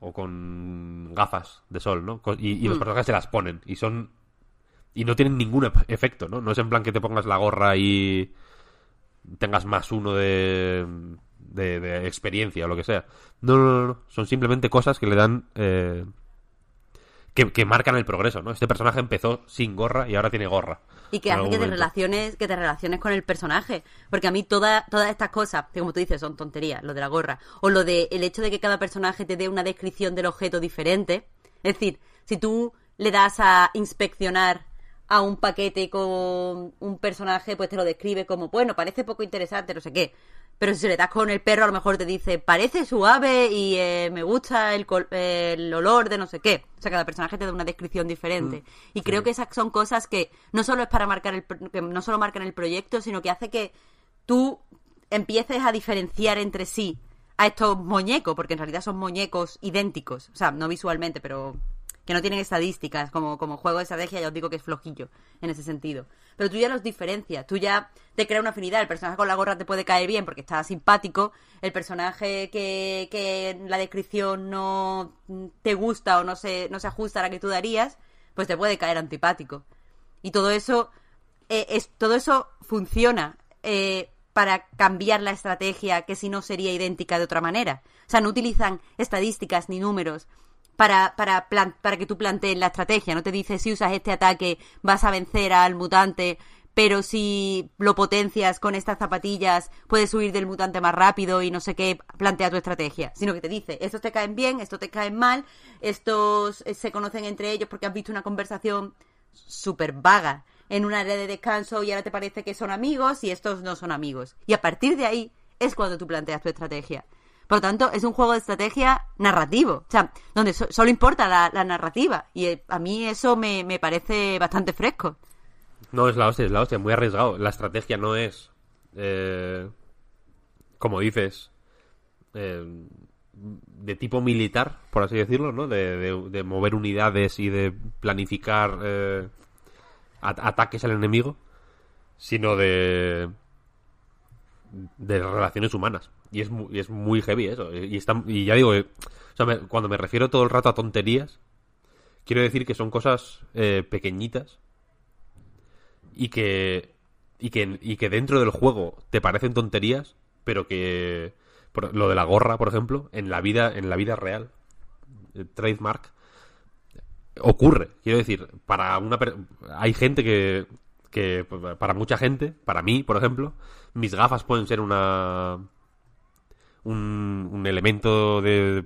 o con gafas de sol, ¿no? Y, y los Mm. personajes se las ponen y son... Y no tienen ningún ef- efecto, ¿no? No es en plan que te pongas la gorra y tengas más uno de, de, de experiencia o lo que sea. No, no, no, no. Son simplemente cosas que le dan... eh, que, que marcan el progreso, ¿no? Este personaje empezó sin gorra y ahora tiene gorra. Y que hace que te relaciones, que te relaciones con el personaje. Porque a mí toda- todas estas cosas, que como tú dices, son tonterías, lo de la gorra, o lo de el hecho de que cada personaje te dé una descripción del objeto diferente. Es decir, si tú le das a inspeccionar a un paquete con un personaje, pues te lo describe como, bueno, parece poco interesante, no sé qué. Pero si se le das con el perro, a lo mejor te dice, parece suave y eh, me gusta el, col- el olor de no sé qué. O sea, cada personaje te da una descripción diferente. y creo que esas son cosas que no solo es para marcar el, pro- que no solo marcan el proyecto, sino que hace que tú empieces a diferenciar entre sí a estos muñecos, porque en realidad son muñecos idénticos. O sea, no visualmente, pero que no tienen estadísticas como, como juego de estrategia, ya os digo que es flojillo en ese sentido. Pero tú ya los diferencias, tú ya te creas una afinidad. El personaje con la gorra te puede caer bien porque está simpático. El personaje que, que en la descripción no te gusta o no se, no se ajusta a la que tú darías, pues te puede caer antipático. Y todo eso, eh, es, todo eso funciona eh, para cambiar la estrategia que si no sería idéntica de otra manera. O sea, no utilizan estadísticas ni números para, para, que tú plantees la estrategia. No te dice si usas este ataque vas a vencer al mutante, pero si lo potencias con estas zapatillas puedes huir del mutante más rápido y no sé qué, plantea tu estrategia. Sino que te dice, estos te caen bien, estos te caen mal, estos eh, se conocen entre ellos porque has visto una conversación súper vaga en un área de descanso y ahora te parece que son amigos y estos no son amigos. Y a partir de ahí es cuando tú planteas tu estrategia. Por lo tanto, es un juego de estrategia narrativo, o sea, donde so- solo importa la, narrativa. Y eh, a mí eso me, me parece bastante fresco. No, es la hostia, es la hostia, muy arriesgado. La estrategia no es, eh, como dices, eh, de tipo militar, por así decirlo, ¿no? De, mover unidades y de planificar eh, at- ataques al enemigo, sino de de relaciones humanas. Y es muy, es muy heavy eso. Y, y ya digo, eh, o sea, cuando me refiero todo el rato a tonterías, quiero decir que son cosas eh, pequeñitas y que y que y que dentro del juego te parecen tonterías pero que por- lo de la gorra por ejemplo en la vida en la vida real eh, trademark ocurre quiero decir para una hay gente que que para mucha gente para mí por ejemplo mis gafas pueden ser una un, un elemento de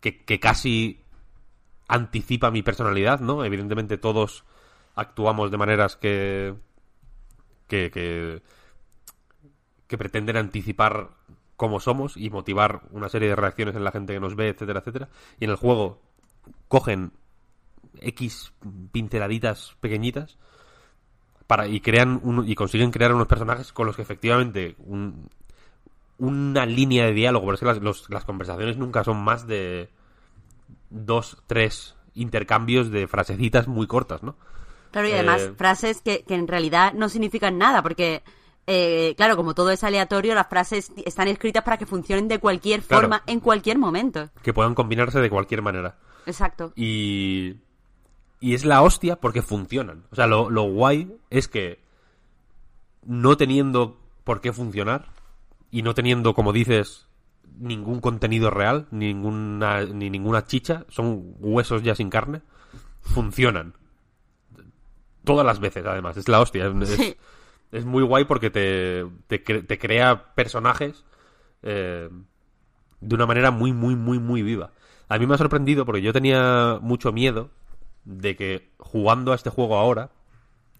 que, que casi anticipa mi personalidad, ¿no? Evidentemente todos actuamos de maneras que que, que que pretenden anticipar cómo somos y motivar una serie de reacciones en la gente que nos ve, etcétera, etcétera. Y en el juego cogen X pinceladitas pequeñitas para y crean un- y consiguen crear unos personajes con los que efectivamente un- una línea de diálogo, porque es que las, los- las conversaciones nunca son más de dos, tres intercambios de frasecitas muy cortas, ¿no? Claro, y además Eh, frases que, que en realidad no significan nada, porque, eh, claro, como todo es aleatorio, las frases están escritas para que funcionen de cualquier Claro. forma, en cualquier momento. Que puedan combinarse de cualquier manera. Exacto. Y, y es la hostia porque funcionan. O sea, lo, lo guay es que no teniendo por qué funcionar y no teniendo, como dices, ningún contenido real, ninguna, ni ninguna chicha, son huesos ya sin carne, funcionan. Todas las veces, además. Es la hostia. Es, Sí. es muy guay porque te, te, cre- te crea personajes eh, de una manera muy, muy, muy, muy viva. A mí me ha sorprendido porque yo tenía mucho miedo de que jugando a este juego ahora,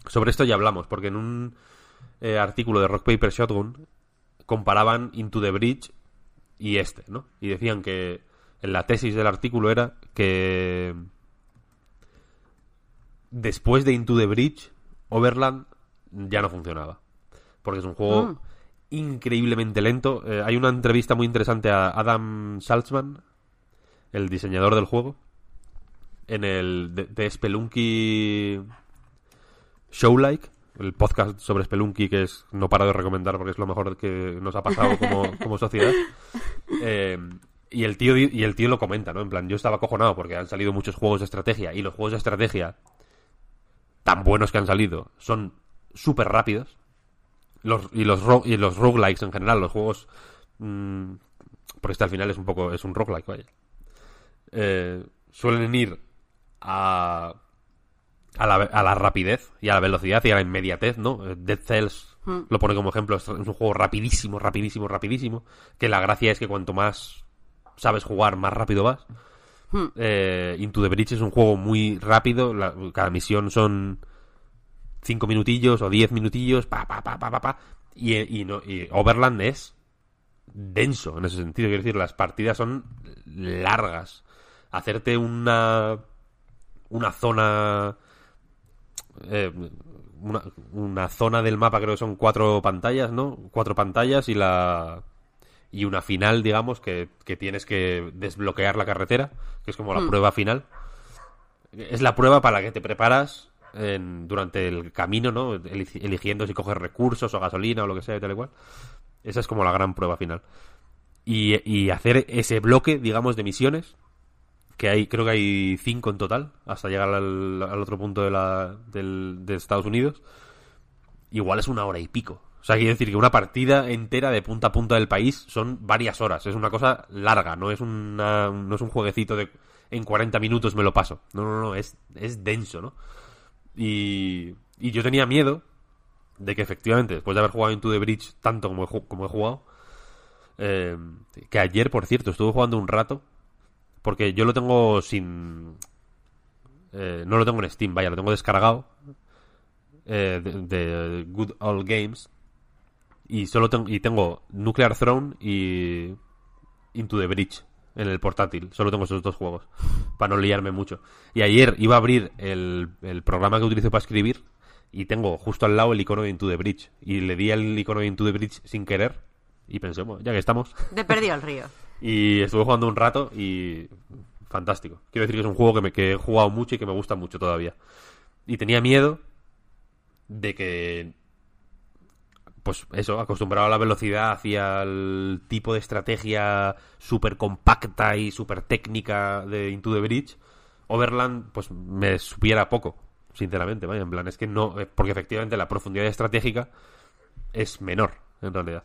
sobre esto ya hablamos, porque en un eh, artículo de Rock Paper Shotgun comparaban Into the Bridge y este, ¿no? Y decían que en la tesis del artículo era que después de Into the Bridge, Overland ya no funcionaba. Porque es un juego Mm. increíblemente lento. Eh, hay una entrevista muy interesante a Adam Saltzman, el diseñador del juego, en el de, de Spelunky Showlike, el podcast sobre Spelunky que es no paro de recomendar porque es lo mejor que nos ha pasado como, como sociedad. Eh, y el tío y el tío lo comenta, ¿no? En plan, yo estaba acojonado porque han salido muchos juegos de estrategia y los juegos de estrategia tan buenos que han salido son súper rápidos. Los, y los ro- y los roguelikes en general, los juegos mm, porque este al final es un poco es un roguelike, vaya. Eh, suelen ir a a la, a la rapidez y a la velocidad y a la inmediatez, ¿no? Dead Cells Hmm. lo pone como ejemplo, es un juego rapidísimo, rapidísimo, rapidísimo, que la gracia es que cuanto más sabes jugar, más rápido vas. Hmm. Eh, Into the Breach es un juego muy rápido, la- cada misión son 5 minutillos o 10 minutillos, pa, pa, pa, pa, pa, pa, y, y, no, y Overland es denso en ese sentido, quiero decir, las partidas son largas. Hacerte una una zona eh, una, una zona del mapa creo que son cuatro pantallas, ¿no? Cuatro pantallas y la y una final, digamos, que, que tienes que desbloquear la carretera, que es como la Hmm. prueba final. Es la prueba para la que te preparas en- durante el camino, ¿no? Eli- Eligiendo si coges recursos o gasolina o lo que sea y tal y cual. Esa es como la gran prueba final. Y, y hacer ese bloque, digamos, de misiones, que hay, creo que hay cinco en total, hasta llegar al, otro punto de, la, del, de Estados Unidos, igual es una hora y pico. O sea, quiere decir que una partida entera de punta a punta del país son varias horas. Es una cosa larga, no es, una, no es un jueguecito de en 40 minutos me lo paso. No, no, no, es, es denso, ¿no? Y, y yo tenía miedo de que efectivamente, después de haber jugado Into the Bridge tanto como he, ju- como he jugado, eh, que ayer, por cierto, estuve jugando un rato, porque yo lo tengo sin... eh, no lo tengo en Steam, vaya, lo tengo descargado eh, de, de Good Old Games y solo tengo, y tengo Nuclear Throne y Into the Breach en el portátil. Solo tengo esos dos juegos para no liarme mucho. Y ayer iba a abrir el, el programa que utilizo para escribir y tengo justo al lado el icono de Into the Breach y le di al icono de Into the Breach sin querer y pensé, bueno, ya que estamos. De perdido el río. Y estuve jugando un rato y fantástico. Quiero decir que es un juego que, me, he jugado mucho y que me gusta mucho todavía. Y tenía miedo de que, pues eso, acostumbrado a la velocidad hacia el tipo de estrategia súper compacta y súper técnica de Into the Bridge, Overland, pues me supiera poco, sinceramente, vaya, en plan, es que no, eh, porque efectivamente la profundidad estratégica es menor, en realidad.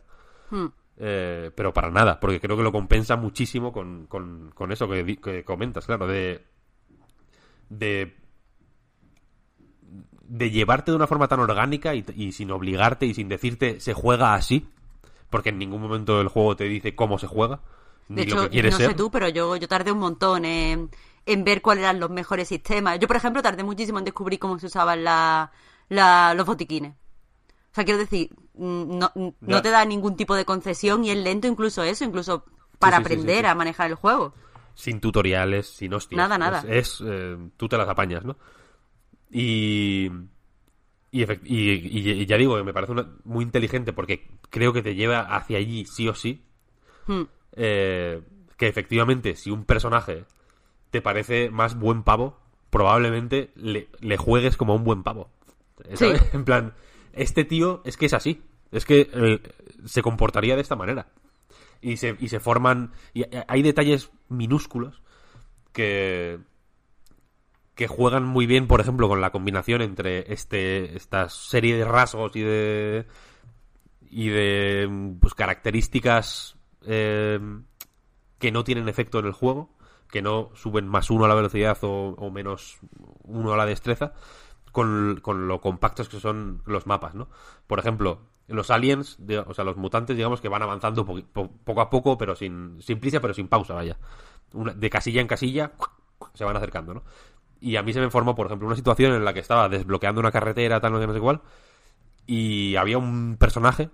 Hmm. Eh, pero para nada, porque creo que lo compensa muchísimo con, con, con eso que, comentas, claro, de, de de llevarte de una forma tan orgánica y, y sin obligarte y sin decirte se juega así, porque en ningún momento del juego te dice cómo se juega, De ni lo que hecho, quiere no ser. sé tú, pero yo, yo tardé un montón en, en ver cuáles eran los mejores sistemas. Yo, por ejemplo, tardé muchísimo en descubrir cómo se usaban la, la- los botiquines. O sea, quiero decir, no, no te da ningún tipo de concesión y es lento incluso eso, incluso para sí, sí, sí, aprender sí. a manejar el juego. sin tutoriales, sin hostias. Nada, nada. Es, es, eh, tú te las apañas, ¿no? Y y, ya digo, me parece una- muy inteligente porque creo que te lleva hacia allí sí o sí. Hmm. eh, que efectivamente, si un personaje te parece más buen pavo, probablemente le, le juegues como un buen pavo. ¿sabes? Sí. En plan, este tío es que es así. Es que eh, se comportaría de esta manera. Y se, y se forman. Y hay detalles minúsculos que. que juegan muy bien, por ejemplo, con la combinación entre este esta serie de rasgos y de. y de. pues características. eh, que no tienen efecto en el juego, que no suben más uno a la velocidad o, o menos uno a la destreza, con, con lo compactos que son los mapas, ¿no? Por ejemplo, los aliens, o sea, los mutantes, digamos que van avanzando po- po- poco a poco, pero sin, sin prisa, pero sin pausa, vaya. Una- de casilla en casilla se van acercando, ¿no? Y a mí se me formó, por ejemplo, una situación en la que estaba desbloqueando una carretera, tal, no sé, no sé cuál, y había un personaje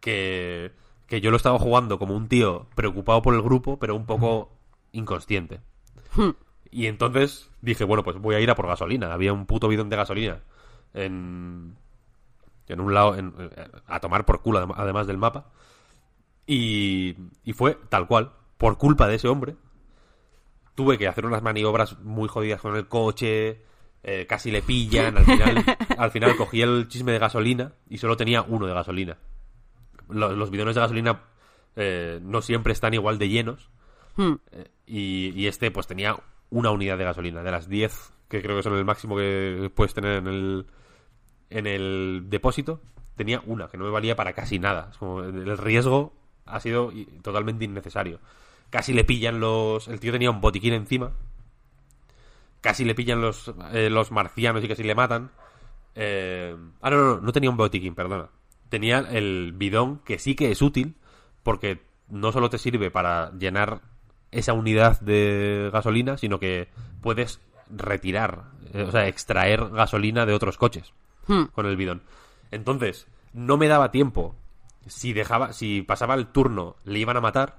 que, que yo lo estaba jugando como un tío preocupado por el grupo, pero un poco inconsciente. Hmm. Y entonces dije, bueno, pues voy a ir a por gasolina. Había un puto bidón de gasolina en, en un lado, en- eh, a tomar por culo, adem- además del mapa. Y, y fue tal cual, por culpa de ese hombre. Tuve que hacer unas maniobras muy jodidas con el coche, eh, casi le pillan, al final, al final cogí el chisme de gasolina y solo tenía uno de gasolina. Los, los bidones de gasolina eh, no siempre están igual de llenos Hmm. eh, y, y este pues tenía una unidad de gasolina, de las 10 que creo que son el máximo que puedes tener en el, en el depósito, tenía una, que no me valía para casi nada. Es como, el riesgo ha sido totalmente innecesario. Casi le pillan los... El tío tenía un botiquín encima. Casi le pillan los, eh, los marcianos y casi le matan. Eh, Ah, no, no, no, no tenía un botiquín, perdona. Tenía el bidón, que sí que es útil, porque no solo te sirve para llenar esa unidad de gasolina, sino que puedes retirar, eh, o sea, extraer gasolina de otros coches Hmm. con el bidón. Entonces, no me daba tiempo. Si dejaba, si pasaba el turno, le iban a matar.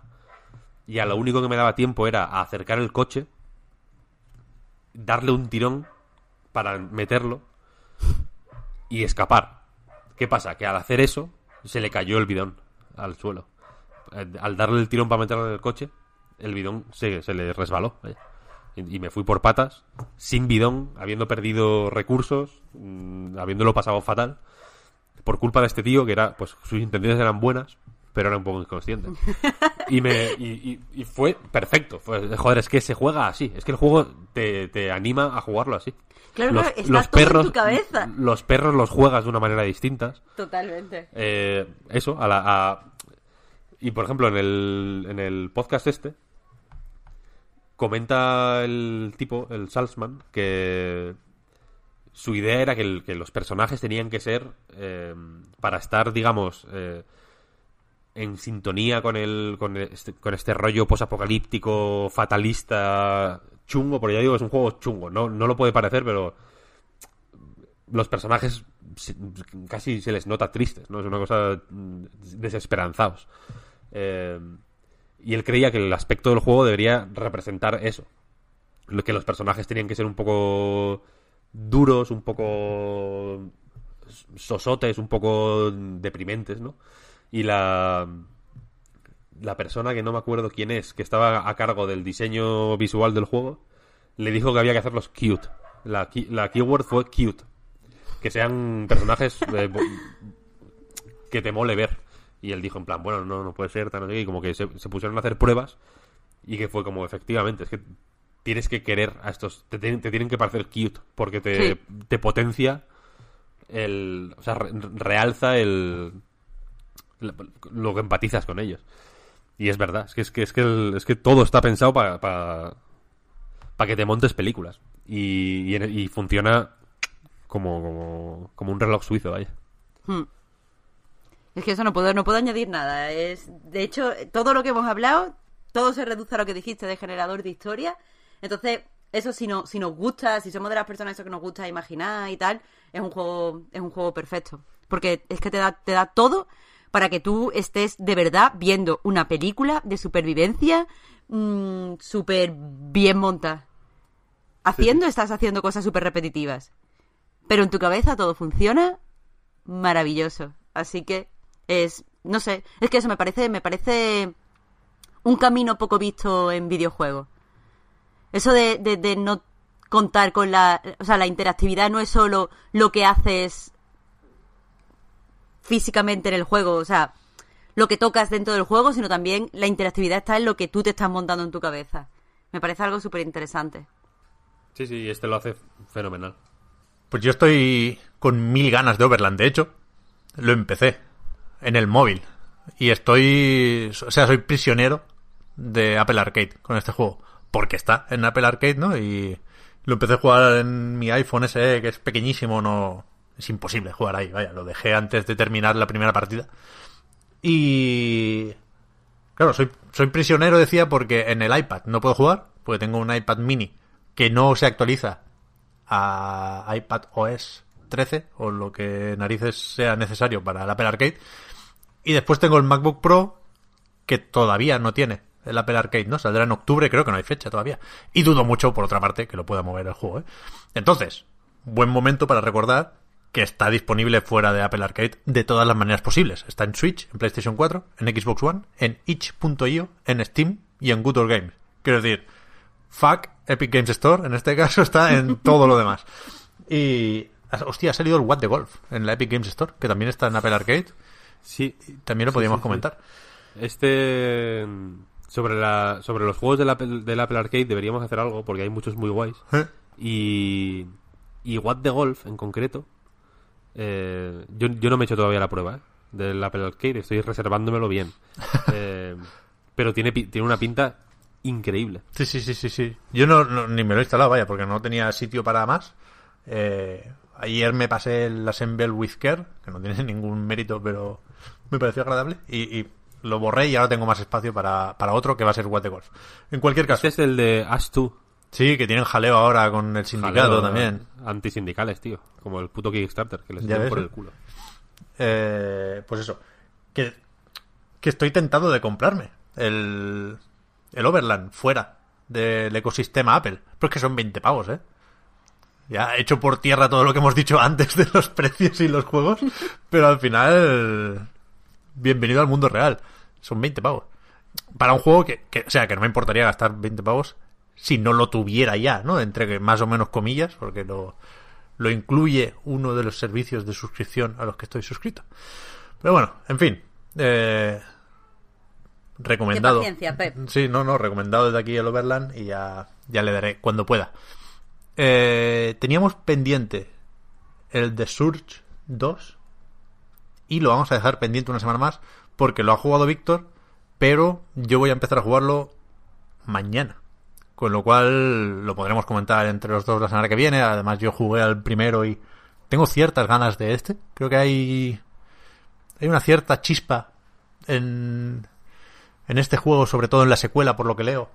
Y a lo único que me daba tiempo era acercar el coche, darle un tirón para meterlo y escapar. ¿Qué pasa? Que al hacer eso, se le cayó el bidón al suelo. Eh, Al darle el tirón para meterlo en el coche, el bidón se, se le resbaló. Y, me fui por patas, sin bidón, habiendo perdido recursos, mm, habiéndolo pasado fatal, por culpa de este tío, que era, pues sus intenciones eran buenas, pero era un poco inconsciente. Y me y, y- y fue perfecto. Fue- joder, es que se juega así. Es que el juego te, te anima a jugarlo así. Claro, los, claro, está los todo en perros, tu cabeza. Los perros los juegas de una manera distinta. Totalmente. Eh, eso, a la, a- y por ejemplo, en el, en el podcast este, comenta el tipo, el Salzman, que su idea era que, los personajes tenían que ser, eh, para estar, digamos, eh, en sintonía con el con este, con este rollo posapocalíptico, fatalista, chungo, porque ya digo, es un juego chungo, no, no lo puede parecer, pero los personajes casi se les nota tristes, ¿no? Es una cosa mm, desesperanzados. Eh, y él creía que el aspecto del juego debería representar eso. Que los personajes tenían que ser un poco duros, un poco sosotes, un poco deprimentes, ¿no? Y la la persona que no me acuerdo quién es, que estaba a cargo del diseño visual del juego, le dijo que había que hacerlos cute. La, la keyword fue cute. Que sean personajes eh, que te mole ver. Y él dijo en plan, bueno, no, no puede ser, tan. Y como que se, se pusieron a hacer pruebas y que fue como, efectivamente, es que tienes que querer a estos, te, tienen- te tienen que parecer cute, porque te, Sí. te potencia el, o sea, re- realza el, lo que empatizas con ellos. Y es verdad, es que, es que, es que, el- es que todo está pensado para para que te montes películas. Y, y funciona como, como, como un reloj suizo, vaya. Hmm. Es que eso no puedo, no puedo añadir nada. Es, de hecho, todo lo que hemos hablado, todo se reduce a lo que dijiste de generador de historia. Entonces, eso si, no, si nos gusta, si somos de las personas eso que nos gusta imaginar y tal, es un juego, es un juego perfecto. Porque es que te da, te da todo para que tú estés de verdad viendo una película de supervivencia mm, súper bien montada. Haciendo, estás haciendo cosas súper repetitivas. Pero en tu cabeza todo funciona maravilloso. Así que es, no sé, es que eso me parece, me parece un camino poco visto en videojuegos. Eso de, de, de no contar con la, o sea, la interactividad no es solo lo que haces físicamente en el juego, o sea, lo que tocas dentro del juego, sino también la interactividad está en lo que tú te estás montando en tu cabeza. Me parece algo súper interesante. Sí, sí, este lo hace fenomenal. Pues yo estoy con mil ganas de Overland. De hecho, lo empecé en el móvil. Y estoy. O sea, soy prisionero de Apple Arcade con este juego. Porque está en Apple Arcade, ¿no? Y lo empecé a jugar en mi iPhone SE, que es pequeñísimo, no. Es imposible jugar ahí, vaya. Lo dejé antes de terminar la primera partida. Y. Claro, soy, soy prisionero, decía, porque en el iPad no puedo jugar, porque tengo un iPad mini que no se actualiza a iPad OS 13 o lo que narices sea necesario para el Apple Arcade. Y después tengo el MacBook Pro que todavía no tiene el Apple Arcade, ¿no? Saldrá en octubre, creo que no hay fecha todavía. Y dudo mucho, por otra parte, que lo pueda mover el juego, ¿eh? Entonces, buen momento para recordar que está disponible fuera de Apple Arcade de todas las maneras posibles. Está en Switch, en PlayStation 4, en Xbox One, en itch.io, en Steam y en Good Old Games. Quiero decir, fuck Epic Games Store, en este caso está en todo lo demás. Y, hostia, ha salido el What the Golf en la Epic Games Store, que también está en Apple Arcade. Sí. También lo Sí, podíamos sí, sí. comentar. Este. mm, Sobre, la, sobre los juegos del Apple, del Apple Arcade deberíamos hacer algo porque hay muchos muy guays. ¿Eh? Y. Y What the Golf en concreto. eh, yo, yo no me he hecho todavía la prueba ¿eh? del Apple Arcade, estoy reservándomelo bien. Eh, pero tiene, pi- tiene una pinta increíble. Sí, sí, sí, sí, sí. Yo no, no- ni me lo he instalado, vaya, porque no tenía sitio para más. Eh, ayer me pasé el Assemble with Care, que no tiene ningún mérito, pero me pareció agradable. Y, y lo borré y ahora tengo más espacio para, para otro que va a ser What the Golf. En cualquier caso, Este es el de Ash 2. sí, que tienen jaleo ahora con el sindicato también. Antisindicales, tío. Como el puto Kickstarter, que les dio por ¿eh? el culo. Eh, pues eso. Que, que estoy tentado de comprarme el, el Overland fuera del ecosistema Apple. Pero es que son 20 pavos, ¿eh? Ya he hecho por tierra todo lo que hemos dicho antes de los precios y los juegos. Pero al final, bienvenido al mundo real. Son 20 pavos. Para un juego que, que- o sea, que no me importaría gastar 20 pavos si no lo tuviera ya, ¿no? Entre que más o menos comillas, porque lo, lo incluye uno de los servicios de suscripción a los que estoy suscrito. Pero bueno, en fin. Eh, recomendado. Qué Pep. Sí, no, no, recomendado desde aquí el Overland y ya, ya le daré cuando pueda. Eh, teníamos pendiente el The Surge 2 y lo vamos a dejar pendiente una semana más porque lo ha jugado Víctor, pero yo voy a empezar a jugarlo mañana. Con lo cual lo podremos comentar entre los dos la semana que viene. Además yo jugué al primero y tengo ciertas ganas de este. Creo que hay hay una cierta chispa en en este juego, sobre todo en la secuela, por lo que leo,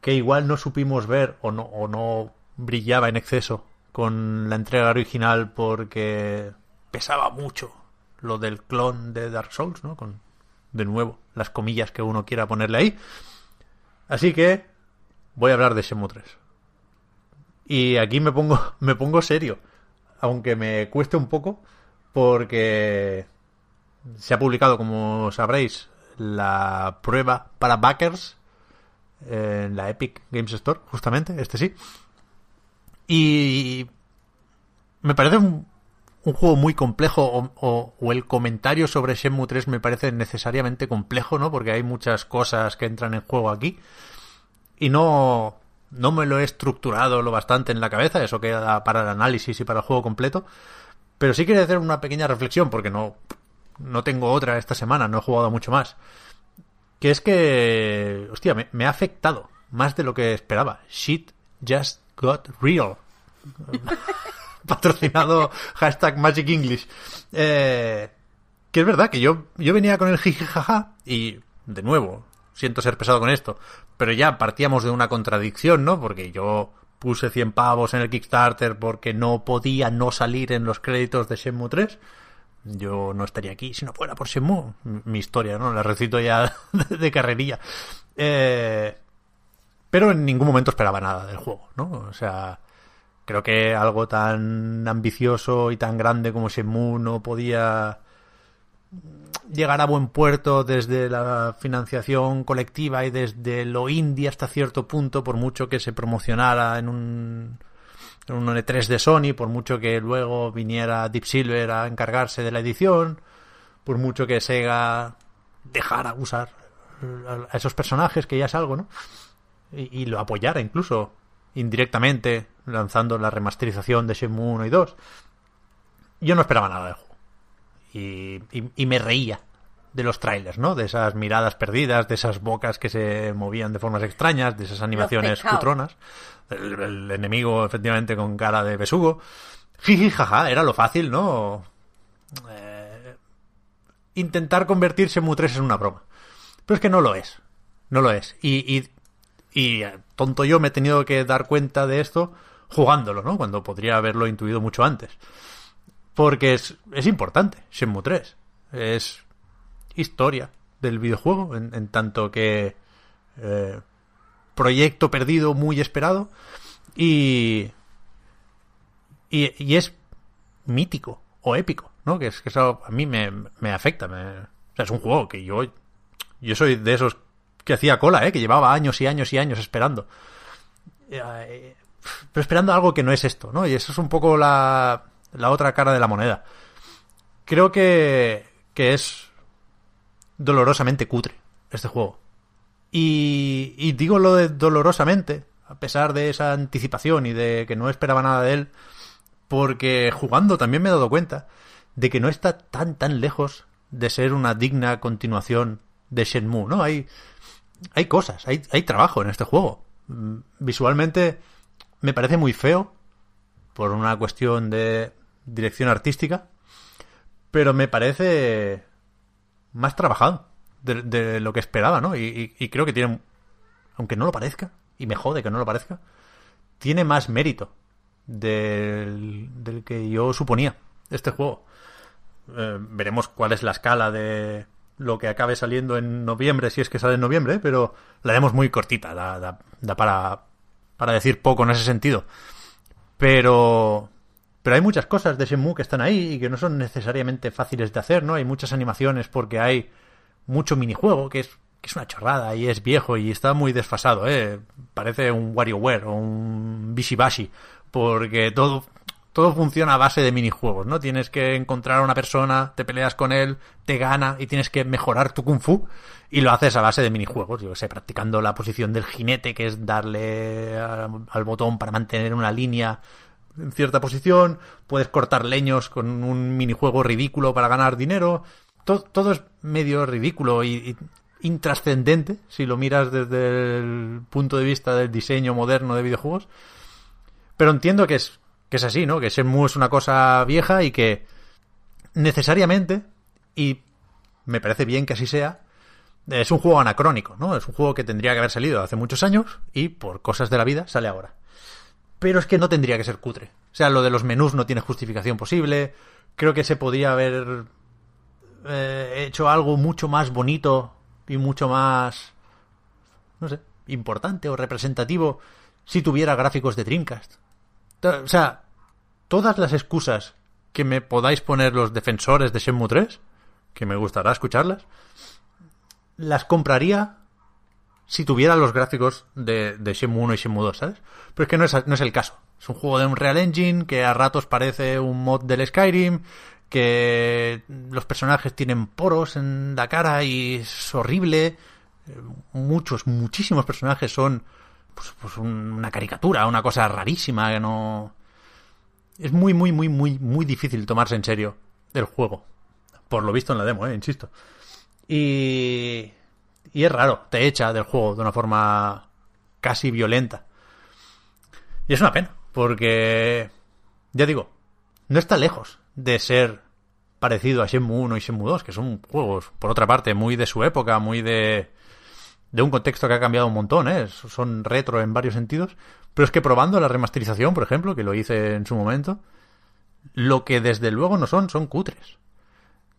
que igual no supimos ver o no, o no brillaba en exceso con la entrega original porque pesaba mucho lo del clon de Dark Souls, ¿no? Con, de nuevo, las comillas que uno quiera ponerle ahí. Así que voy a hablar de Shenmue 3. Y aquí me pongo, me pongo serio, aunque me cueste un poco, porque se ha publicado, como sabréis, la prueba para backers en la Epic Games Store, justamente, este sí. Y me parece un, un juego muy complejo, o, el comentario sobre Shenmue 3 me parece necesariamente complejo, ¿no? Porque hay muchas cosas que entran en juego aquí. Y no, no me lo he estructurado lo bastante en la cabeza, eso queda para el análisis y para el juego completo. Pero sí quería hacer una pequeña reflexión, porque no, no tengo otra esta semana, no he jugado mucho más. Que es que, hostia, me, me ha afectado más de lo que esperaba. Shit just got real. Patrocinado hashtag Magic English. Eh, que es verdad que yo, yo venía con el jijijaja y, de nuevo, siento ser pesado con esto, pero ya partíamos de una contradicción, ¿no? Porque yo puse 100 pavos en el Kickstarter porque no podía no salir en los créditos de Shenmue 3. Yo no estaría aquí si no fuera por Shenmue. Mi historia, ¿no? La recito ya de, de carrerilla. Eh, pero en ningún momento esperaba nada del juego, ¿no? O sea, creo que algo tan ambicioso y tan grande como Shenmue no podía llegar a buen puerto desde la financiación colectiva y desde lo indie hasta cierto punto, por mucho que se promocionara en un, en un E3 de Sony, por mucho que luego viniera Deep Silver a encargarse de la edición, por mucho que Sega dejara usar a esos personajes, que ya es algo, ¿no? Y, y lo apoyara incluso indirectamente, lanzando la remasterización de Shenmue 1 y 2. Yo no esperaba nada del juego. Y, y- y me reía de los trailers, ¿no? De esas miradas perdidas, de esas bocas que se movían de formas extrañas, de esas animaciones cutronas. El, el enemigo, efectivamente, con cara de besugo. Jiji, jaja, era lo fácil, ¿no? Eh, intentar convertir Shenmue 3 en una broma. Pero es que no lo es. No lo es. Y, y, y, eh, tonto yo me he tenido que dar cuenta de esto jugándolo, ¿no? Cuando podría haberlo intuido mucho antes. Porque es, es importante, Shenmue 3. Es historia del videojuego, en, tanto que eh, proyecto perdido muy esperado y, y, es mítico o épico, ¿no? Que es que eso a mí me, me afecta. o sea, es un juego que yo, yo soy de esos que hacía cola, ¿eh? Que llevaba años y años y años esperando. Eh, pero esperando algo que no es esto, ¿no? Y eso es un poco la, la otra cara de la moneda. Creo que, que es dolorosamente cutre este juego. Y, y digo lo de dolorosamente, a pesar de esa anticipación y de que no esperaba nada de él, porque jugando también me he dado cuenta de que no está tan tan lejos de ser una digna continuación de Shenmue, ¿no? Hay, hay cosas, hay, hay trabajo en este juego. Mm, Visualmente me parece muy feo, por una cuestión de dirección artística, pero me parece más trabajado de, lo que esperaba, ¿no? Y creo que tiene, aunque no lo parezca, y me jode que no lo parezca, tiene más mérito del, del que yo suponía este juego. Eh, veremos cuál es la escala de lo que acabe saliendo en noviembre, si es que sale en noviembre, pero la haremos muy cortita, da, da- da para, para decir poco en ese sentido. Pero, pero hay muchas cosas de Shenmue que están ahí y que no son necesariamente fáciles de hacer, ¿no? Hay muchas animaciones porque hay mucho minijuego que es, que es una chorrada y es viejo y está muy desfasado, ¿eh? Parece un WarioWare o un Bishibashi porque todo, todo funciona a base de minijuegos, ¿no? Tienes que encontrar a una persona, te peleas con él, te gana y tienes que mejorar tu kung fu y lo haces a base de minijuegos, yo sé, practicando la posición del jinete, que es darle al botón para mantener una línea en cierta posición, puedes cortar leños con un minijuego ridículo para ganar dinero, todo, es medio ridículo y intrascendente si lo miras desde el punto de vista del diseño moderno de videojuegos. Pero entiendo que es, que es así, ¿no? Que Shenmue es una cosa vieja y que necesariamente, y me parece bien que así sea, es un juego anacrónico, ¿no? Es un juego que tendría que haber salido hace muchos años y por cosas de la vida sale ahora. Pero es que no tendría que ser cutre. O sea, lo de los menús no tiene justificación posible. Creo que se podía haber eh, hecho algo mucho más bonito y mucho más, no sé, importante o representativo si tuviera gráficos de Dreamcast. O sea, todas las excusas que me podáis poner los defensores de Shenmue 3, que me gustará escucharlas, las compraría si tuviera los gráficos de, de Shenmue 1 y Shenmue 2, ¿sabes? Pero es que no es, no es el caso. Es un juego de un Real Engine que a ratos parece un mod del Skyrim, que los personajes tienen poros en la cara y es horrible. Eh, Muchos, muchísimos personajes son pues, pues un- una caricatura, una cosa rarísima que no... Es muy, muy, muy, muy, muy difícil tomarse en serio el juego. Por lo visto en la demo, eh, insisto. Y... Y es raro, te echa del juego de una forma casi violenta. Y es una pena, porque, ya digo, no está lejos de ser parecido a Shenmue 1 y Shenmue 2, que son juegos, por otra parte, muy de su época, muy de, de un contexto que ha cambiado un montón, ¿eh? son retro en varios sentidos. Pero es que probando la remasterización, por ejemplo, que lo hice en su momento, lo que desde luego no son, son cutres.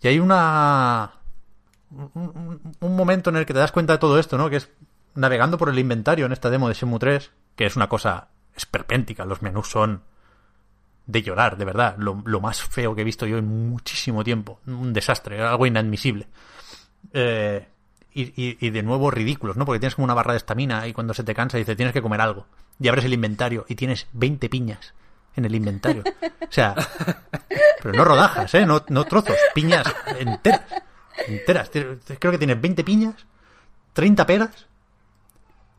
Y hay una un, momento en el que te das cuenta de todo esto, ¿no? Que es navegando por el inventario en esta demo de Shenmue 3, que es una cosa esperpéntica. Los menús son de llorar, de verdad. Lo, lo más feo que he visto yo en muchísimo tiempo. Un desastre, algo inadmisible. Eh, y, y- de nuevo ridículos, ¿no? Porque tienes como una barra de estamina y cuando se te cansa dice tienes que comer algo. Y abres el inventario y tienes 20 piñas en el inventario. O sea, pero no rodajas, ¿eh? No, no trozos, piñas enteras. Enteras. Creo que tienes 20 piñas, 30 peras,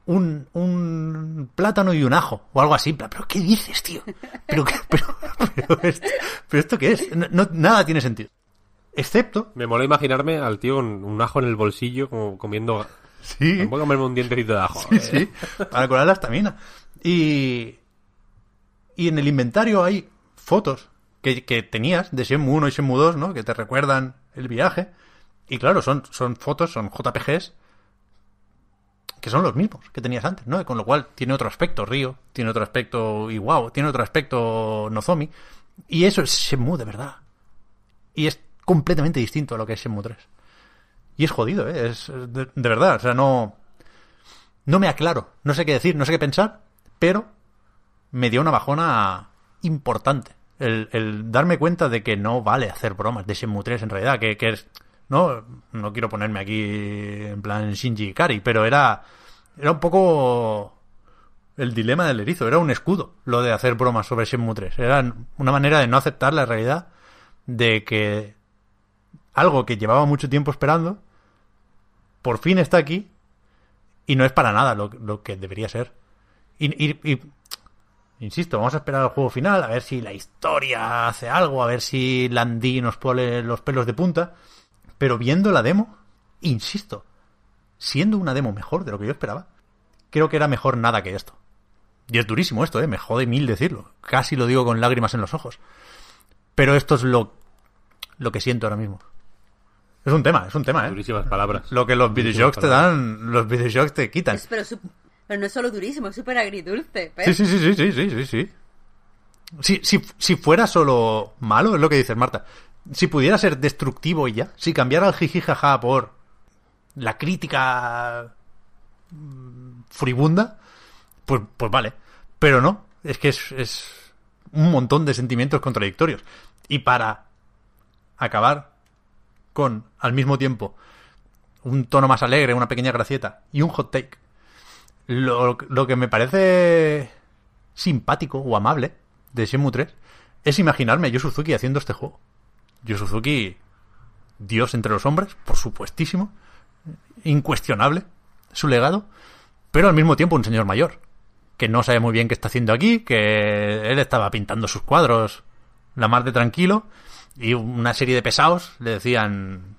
un, un plátano y un ajo, o algo así. ¿Pero qué dices, tío? ¿Pero, qué- pero, pero esto, ¿pero esto qué es? No- nada tiene sentido. Excepto... Me mola imaginarme al tío con un ajo en el bolsillo, como comiendo. Sí, Voy a comerme un dientecito de ajo. sí, sí, para curar la estamina. Y, y en el inventario hay fotos que, que tenías de Shenmue 1 y Shenmue 2, ¿no? Que te recuerdan el viaje. Y claro, son, son fotos, son JPGs que son los mismos que tenías antes, ¿no? Con lo cual tiene otro aspecto Río, tiene otro aspecto Iwao, tiene otro aspecto Nozomi. Y eso es Shenmue de verdad. Y es completamente distinto a lo que es Shenmue 3. Y es jodido, ¿eh? Es de, verdad, o sea, no... No me aclaro, no sé qué decir, no sé qué pensar, pero me dio una bajona importante. El, darme cuenta de que no vale hacer bromas de Shenmue 3 en realidad, que, que es... No, no quiero ponerme aquí en plan Shinji Ikari, pero era... Era un poco... el dilema del erizo, era un escudo lo de hacer bromas sobre Shenmue 3. Era una manera de no aceptar la realidad de que algo que llevaba mucho tiempo esperando, por fin está aquí y no es para nada lo, que debería ser. Y- insisto, vamos a esperar al juego final, a ver si la historia hace algo, a ver si Landy nos pone los pelos de punta. Pero viendo la demo, insisto, siendo una demo mejor de lo que yo esperaba, creo que era mejor nada que esto. Y es durísimo esto, ¿eh? Me jode mil decirlo. Casi lo digo con lágrimas en los ojos. Pero esto es lo, lo que siento ahora mismo. Es un tema, es un tema, ¿eh? Durísimas palabras. Lo que los videojuegos te dan, los videojuegos te quitan. Es- pero, pero no es solo durísimo, es súper agridulce. Sí, sí, sí, sí, sí, sí, sí, sí. Si, si, si fuera solo malo, es lo que dices, Marta. Si pudiera ser destructivo y ya, si cambiara el jiji jaja por la crítica mm, furibunda, pues, pues vale. Pero no, es que es, es un montón de sentimientos contradictorios. Y para acabar con, al mismo tiempo, un tono más alegre, una pequeña gracieta y un hot take, lo, lo que me parece simpático o amable de Shenmue 3 es imaginarme a Yu Suzuki haciendo este juego. Yu Suzuki, Dios entre los hombres, por supuestísimo, incuestionable su legado, pero al mismo tiempo un señor mayor, que no sabe muy bien qué está haciendo aquí, que él estaba pintando sus cuadros la mar de tranquilo, y una serie de pesados le decían,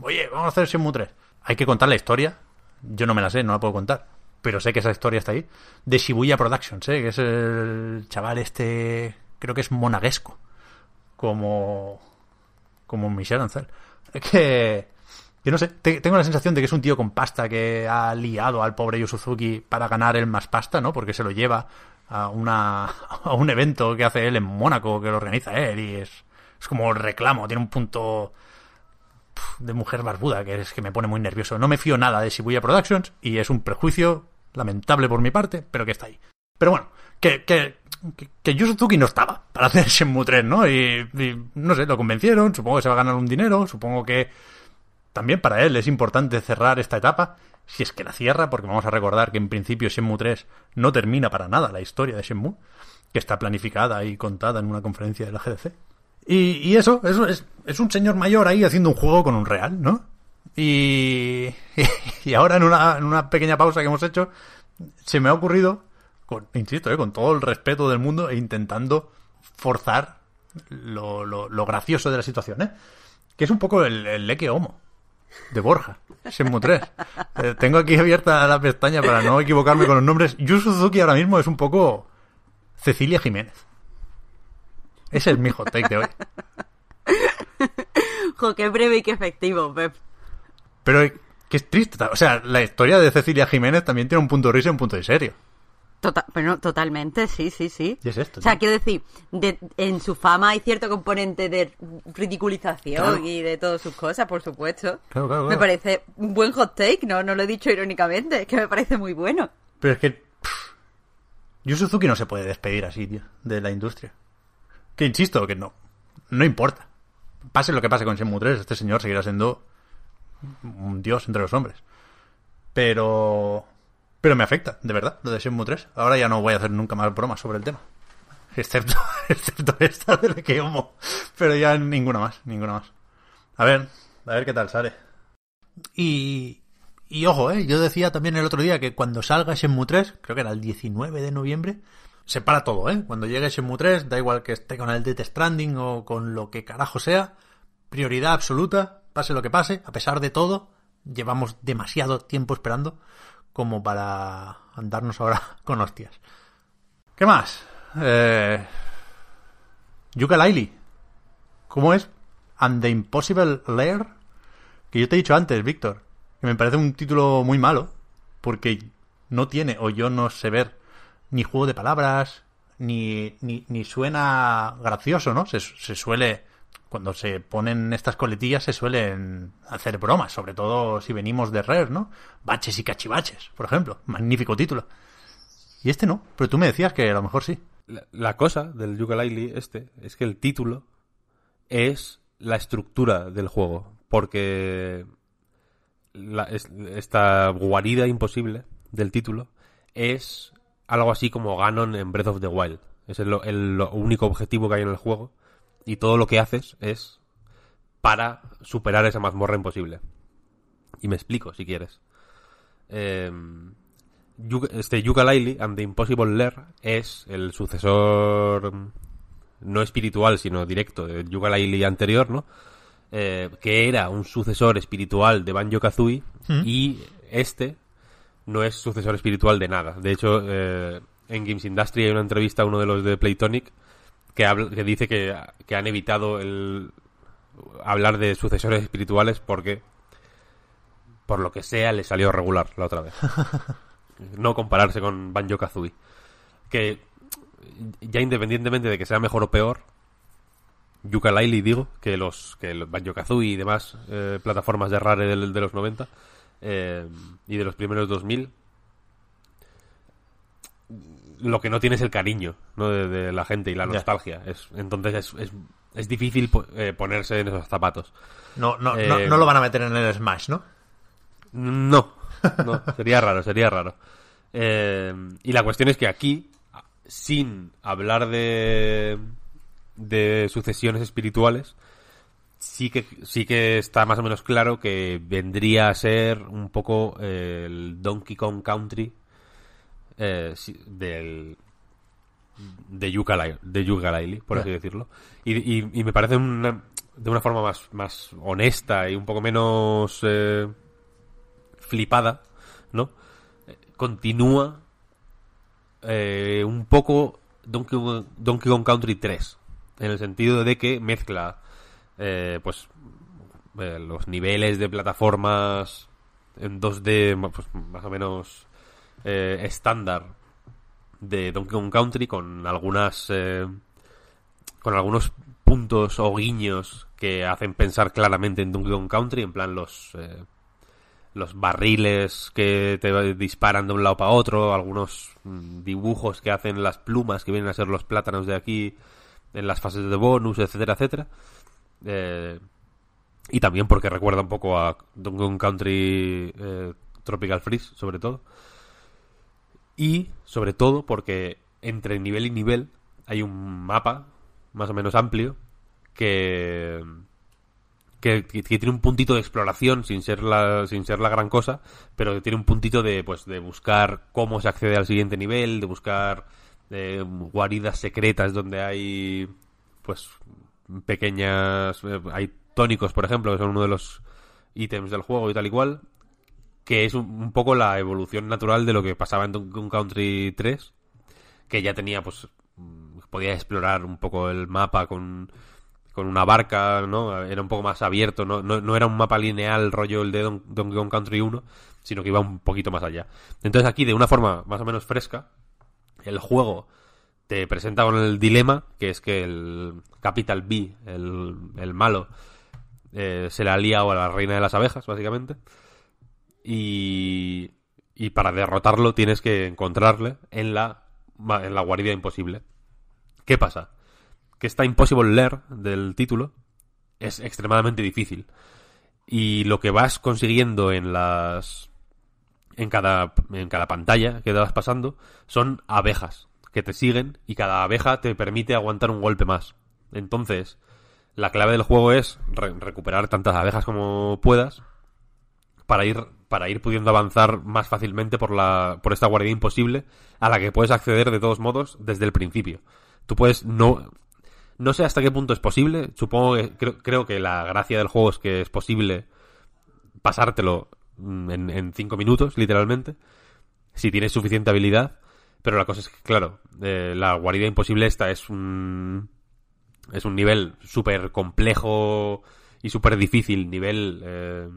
oye, vamos a hacer Shenmue 3. Hay que contar la historia, yo no me la sé, no la puedo contar, pero sé que esa historia está ahí, de Shibuya Productions, ¿eh? que es el chaval este, creo que es monaguesco, como, como Michel Ancel. Que, que no sé, te- tengo la sensación de que es un tío con pasta que ha liado al pobre Yu Suzuki para ganar él más pasta, ¿no? Porque se lo lleva a, una, a un evento que hace él en Mónaco, que lo organiza él, y es, es como reclamo, tiene un punto de mujer barbuda que es que me pone muy nervioso. No me fío nada de Shibuya Productions y es un prejuicio lamentable por mi parte, pero que está ahí. Pero bueno, que, que, que, que Yu Suzuki no estaba para hacer Shenmue 3, ¿no? Y, y, no sé, lo convencieron, supongo que se va a ganar un dinero, supongo que también para él es importante cerrar esta etapa, si es que la cierra, porque vamos a recordar que en principio Shenmue 3 no termina para nada la historia de Shenmue, que está planificada y contada en una conferencia de la GDC. Y, y eso, es, un señor mayor ahí haciendo un juego con un real, ¿no? Y, ahora en una, en una pequeña pausa que hemos hecho, se me ha ocurrido, con, insisto, ¿eh? con todo el respeto del mundo e intentando forzar lo, lo, gracioso de la situación, ¿eh? Que es un poco el, el leque homo de Borja, Shenmue 3. Eh, tengo aquí abierta la pestaña para no equivocarme con los nombres. Yu Suzuki ahora mismo es un poco Cecilia Jiménez. Ese es mi hot take de hoy. Jo, qué breve y qué efectivo, Pep. Pero que es triste. O sea, la historia de Cecilia Jiménez también tiene un punto de risa y un punto de serio. Tota- pero no, totalmente, sí, sí, sí. Y es esto, O sea, quiero decir, de- en su fama hay cierto componente de ridiculización Claro. y de todas sus cosas, por supuesto. Claro, claro, Me parece un buen hot take, no, no lo he dicho irónicamente, es que me parece muy bueno. Pero es que. pff, Yu Suzuki no se puede despedir así, tío, de la industria. Que insisto, que no. No importa. Pase lo que pase con Shenmue 3, este señor seguirá siendo un dios entre los hombres. Pero. Pero me afecta, de verdad, lo de Shenmue 3. Ahora ya no voy a hacer nunca más bromas sobre el tema. Excepto, excepto esta del que homo. Pero ya ninguna más, ninguna más. A ver, a ver qué tal sale. Y, y ojo, ¿eh? yo decía también el otro día que cuando salga Shenmue 3, creo que era el 19 de noviembre, se para todo, ¿eh? Cuando llegue Shenmue 3, da igual que esté con el Death Stranding o con lo que carajo sea, prioridad absoluta, pase lo que pase, a pesar de todo, llevamos demasiado tiempo esperando como para andarnos ahora con hostias. ¿Qué más? Eh... Yuka Laili. ¿Cómo es? And the Impossible Lair. Que yo te he dicho antes, Víctor, que me parece un título muy malo, porque no tiene, o yo no sé ver, ni juego de palabras, ni, ni, ni suena gracioso, ¿no? Se, se suele, cuando se ponen estas coletillas, se suelen hacer bromas, sobre todo si venimos de Rare, ¿no? Baches y cachivaches, por ejemplo. Magnífico título. Y este no, pero tú me decías que a lo mejor sí. La, cosa del ukulele este es que el título es la estructura del juego. Porque la- es- esta guarida imposible del título es algo así como Ganon en Breath of the Wild. Es el, el- lo único objetivo que hay en el juego. Y todo lo que haces es para superar esa mazmorra imposible. Y me explico, si quieres. Eh, Yu- este Yooka-Laylee and the Impossible Lair es el sucesor mm, no espiritual, sino directo del Yooka-Laylee anterior, ¿no? Eh, que era un sucesor espiritual de Banjo-Kazooie y este no es sucesor espiritual de nada. De hecho, eh, en Games Industry hay una entrevista a uno de los de Playtonic que, habla- que dice que, que han evitado el hablar de sucesores espirituales porque por lo que sea le salió regular la otra vez. no compararse con Banjo Kazooie. Que ya independientemente de que sea mejor o peor, Yooka-Laylee digo, que los que Banjo Kazooie y demás eh, plataformas de Rare del- de, los 90 eh, y de los primeros 2000 lo que no tiene es el cariño ¿no? de, de la gente y la nostalgia. Es, entonces es, es, es difícil eh, ponerse en esos zapatos. No, no, Eh, no, no lo van a meter en el Smash, ¿no? No, no, sería raro, sería raro. Eh, y la cuestión es que aquí, sin hablar de, de sucesiones espirituales, sí que, sí que está más o menos claro que vendría a ser un poco eh, el Donkey Kong Country eh, del de Yooka-Laylee, de Yooka-Laylee, por Ya. así decirlo. Y, y- y me parece una- de una forma más, más honesta y un poco menos eh, flipada, ¿no? Continúa eh, un poco Donkey, Donkey Kong Country 3, en el sentido de que mezcla eh, pues eh, los niveles de plataformas en 2D ma- pues, más o menos eh, estándar de Donkey Kong Country con algunas eh, con algunos puntos o guiños que hacen pensar claramente en Donkey Kong Country en plan los los barriles que te disparan de un lado para otro algunos mm, dibujos que hacen las plumas que vienen a ser los plátanos de aquí en las fases de bonus etcétera etcétera eh, y también porque recuerda un poco a Donkey Country eh, Tropical Freeze, sobre todo. Y, sobre todo, porque entre nivel y nivel hay un mapa más o menos amplio que, que, que tiene un puntito de exploración sin ser la, sin ser la gran cosa, pero que tiene un puntito de, pues, de buscar cómo se accede al siguiente nivel, de buscar eh, guaridas secretas donde hay pues pequeñas eh, hay tónicos por ejemplo que son uno de los ítems del juego y tal y cual que es un, un poco la evolución natural de lo que pasaba en Donkey Country 3 que ya tenía pues mm, podía explorar un poco el mapa con con una barca, ¿no? Era un poco más abierto, no, no, no era un mapa lineal rollo el de Don- Donkey Kong Country 1, sino que iba un poquito más allá. Entonces aquí, de una forma más o menos fresca, el juego te presenta con el dilema, que es que el Capital B, el, el malo, eh, se le ha liado a la reina de las abejas, básicamente. Y, y para derrotarlo tienes que encontrarle en la, en la guarida imposible. ¿Qué pasa? Que esta Impossible Lair del título es extremadamente difícil. Y lo que vas consiguiendo en las. en cada. en cada pantalla que te vas pasando son abejas que te siguen y cada abeja te permite aguantar un golpe más. Entonces, la clave del juego es re- recuperar tantas abejas como puedas para ir para ir pudiendo avanzar más fácilmente por la por esta guardia imposible a la que puedes acceder de todos modos desde el principio. Tú puedes no no sé hasta qué punto es posible, supongo que creo, creo que la gracia del juego es que es posible pasártelo mm, en, en cinco minutos, literalmente, si tienes suficiente habilidad, pero la cosa es que, claro, eh, la guarida imposible esta es un es un nivel súper complejo y súper difícil, nivel eh,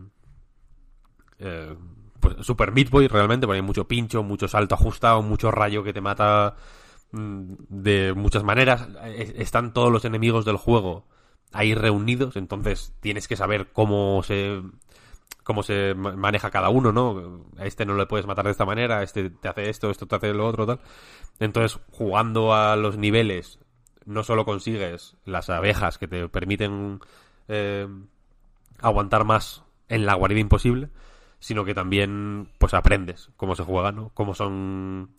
eh, pues super Meat Boy realmente, porque hay mucho pincho, mucho salto ajustado, mucho rayo que te mata mm, de muchas maneras. Es- Están todos los enemigos del juego ahí reunidos, entonces tienes que saber cómo se cómo se ma- maneja cada uno, ¿no? A este no le puedes matar de esta manera, este te hace esto, esto te hace lo otro, tal. Entonces, jugando a los niveles, no solo consigues las abejas que te permiten eh, aguantar más en la guarida imposible, sino que también pues aprendes cómo se juega, ¿no? Cómo son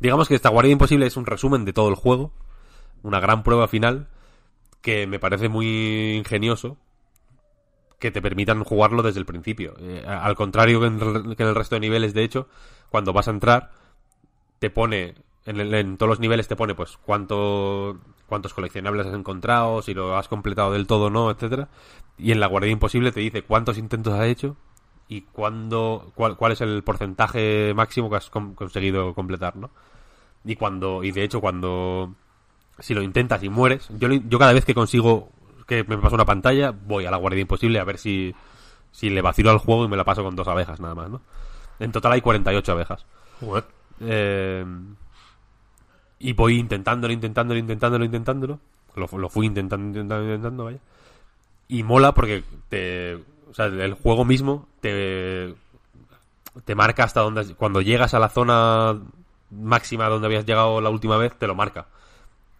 Digamos que esta Guardia Imposible es un resumen de todo el juego, una gran prueba final que me parece muy ingenioso que te permitan jugarlo desde el principio. Eh, al contrario que en, que en, el resto de niveles, de hecho, cuando vas a entrar, te pone, en, el, en, todos los niveles te pone pues cuánto, cuántos coleccionables has encontrado, si lo has completado del todo o no, etcétera. Y en la Guardia Imposible te dice cuántos intentos has hecho y cuándo, cuál, cuál es el porcentaje máximo que has conseguido completar, ¿no? Y cuando, y de hecho cuando, si lo intentas y mueres, yo, yo cada vez que consigo que me pasa una pantalla, voy a la Guardia Imposible a ver si, si le vacilo al juego y me la paso con dos abejas nada más, ¿no? En total hay 48 abejas. Eh, y voy intentándolo, intentándolo, intentándolo, intentándolo. Lo, lo, fui intentando, intentando, intentando, vaya. Y mola porque te... O sea, el juego mismo te... Te marca hasta donde... Cuando llegas a la zona máxima donde habías llegado la última vez, te lo marca.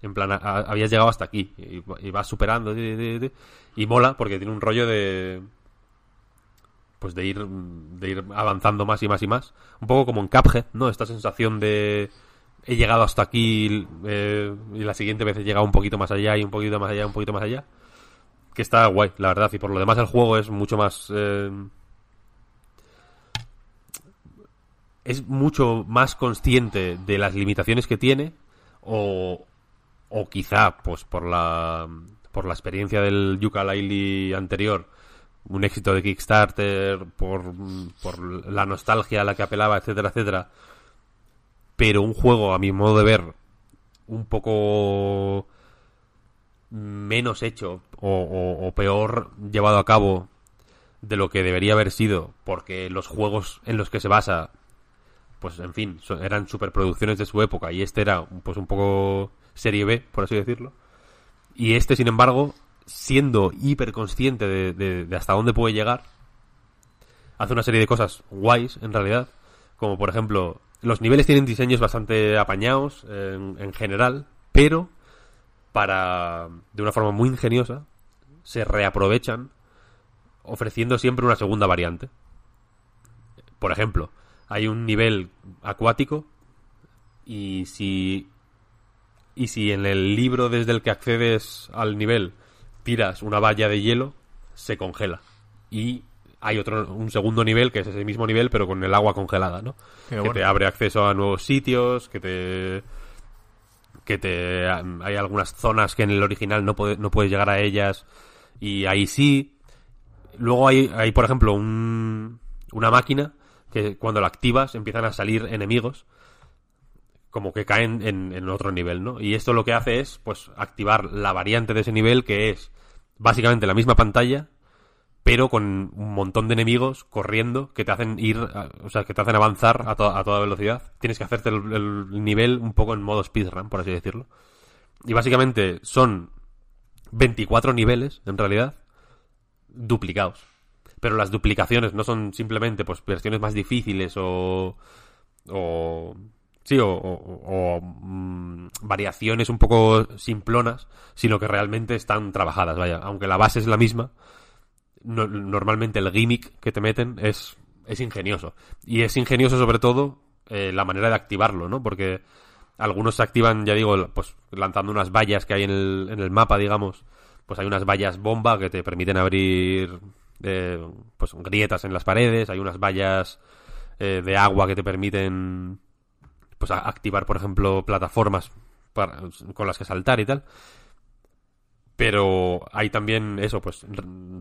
En plan, habías llegado hasta aquí y, vas superando y, mola porque tiene un rollo de pues de ir de ir avanzando más y más y más, un poco como en Cuphead, ¿no? Esta sensación de he llegado hasta aquí eh, y la siguiente vez he llegado un poquito más allá y un poquito más allá, un poquito más allá, que está guay, la verdad, y por lo demás el juego es mucho más eh, es mucho más consciente de las limitaciones que tiene o, o quizá pues por la por la experiencia del Yooka-Laylee anterior un éxito de Kickstarter por, por la nostalgia a la que apelaba etcétera etcétera. Pero un juego a mi modo de ver un poco menos hecho o, o, o peor llevado a cabo de lo que debería haber sido porque los juegos en los que se basa pues en fin eran superproducciones de su época y este era pues un poco serie B, por así decirlo. Y este, sin embargo, siendo hiper consciente de, de, de, hasta dónde puede llegar, hace una serie de cosas guays, en realidad. Como por ejemplo, los niveles tienen diseños bastante apañados en, en general, pero para, de una forma muy ingeniosa, se reaprovechan ofreciendo siempre una segunda variante. Por ejemplo, hay un nivel acuático y si y si en el libro desde el que accedes al nivel tiras una valla de hielo, se congela. Y hay otro, un segundo nivel que es ese mismo nivel, pero con el agua congelada, ¿no? Qué que bueno. te abre acceso a nuevos sitios, que te. que te. hay algunas zonas que en el original no, puede, no puedes llegar a ellas, y ahí sí. Luego hay, hay por ejemplo, un, una máquina que cuando la activas empiezan a salir enemigos como que caen en, en, otro nivel, ¿no? Y esto lo que hace es, pues, activar la variante de ese nivel que es básicamente la misma pantalla, pero con un montón de enemigos corriendo que te hacen ir, o sea, que te hacen avanzar a, to a toda velocidad. Tienes que hacerte el, el, nivel un poco en modo speedrun, por así decirlo. Y básicamente son 24 niveles, en realidad, duplicados. Pero las duplicaciones no son simplemente, pues, versiones más difíciles o... o O, mmm, variaciones un poco simplonas, sino que realmente están trabajadas, vaya. Aunque la base es la misma, no, normalmente el gimmick que te meten es, es ingenioso. Y es ingenioso sobre todo eh, la manera de activarlo, ¿no? Porque algunos se activan, ya digo, pues lanzando unas vallas que hay en el, en el mapa, digamos. Pues hay unas vallas bomba que te permiten abrir eh, pues grietas en las paredes, hay unas vallas eh, de agua que te permiten pues a activar, por ejemplo, plataformas con las que saltar y tal. Pero hay también eso, pues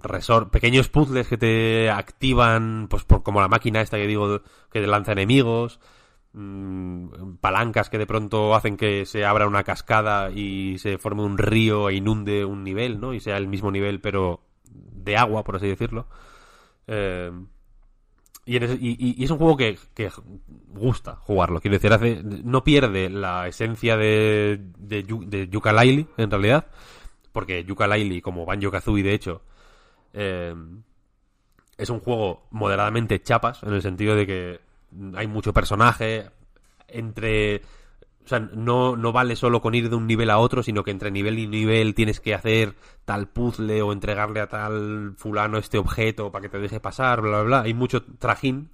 resort, pequeños puzzles que te activan, pues por como la máquina esta que digo que te lanza enemigos, mmm, palancas que de pronto hacen que se abra una cascada y se forme un río e inunde un nivel, ¿no? Y sea el mismo nivel pero de agua, por así decirlo. Eh, y, es un juego que, que, gusta jugarlo. Quiero decir, hace, no pierde la esencia de, de, de Laili, en realidad. Porque Yuka Laili, como Banjo Kazooie, de hecho, eh, es un juego moderadamente chapas, en el sentido de que hay mucho personaje. Entre sea, no, no vale solo con ir de un nivel a otro, sino que entre nivel y nivel tienes que hacer tal puzzle o entregarle a tal fulano este objeto para que te deje pasar, bla, bla, bla. Hay mucho trajín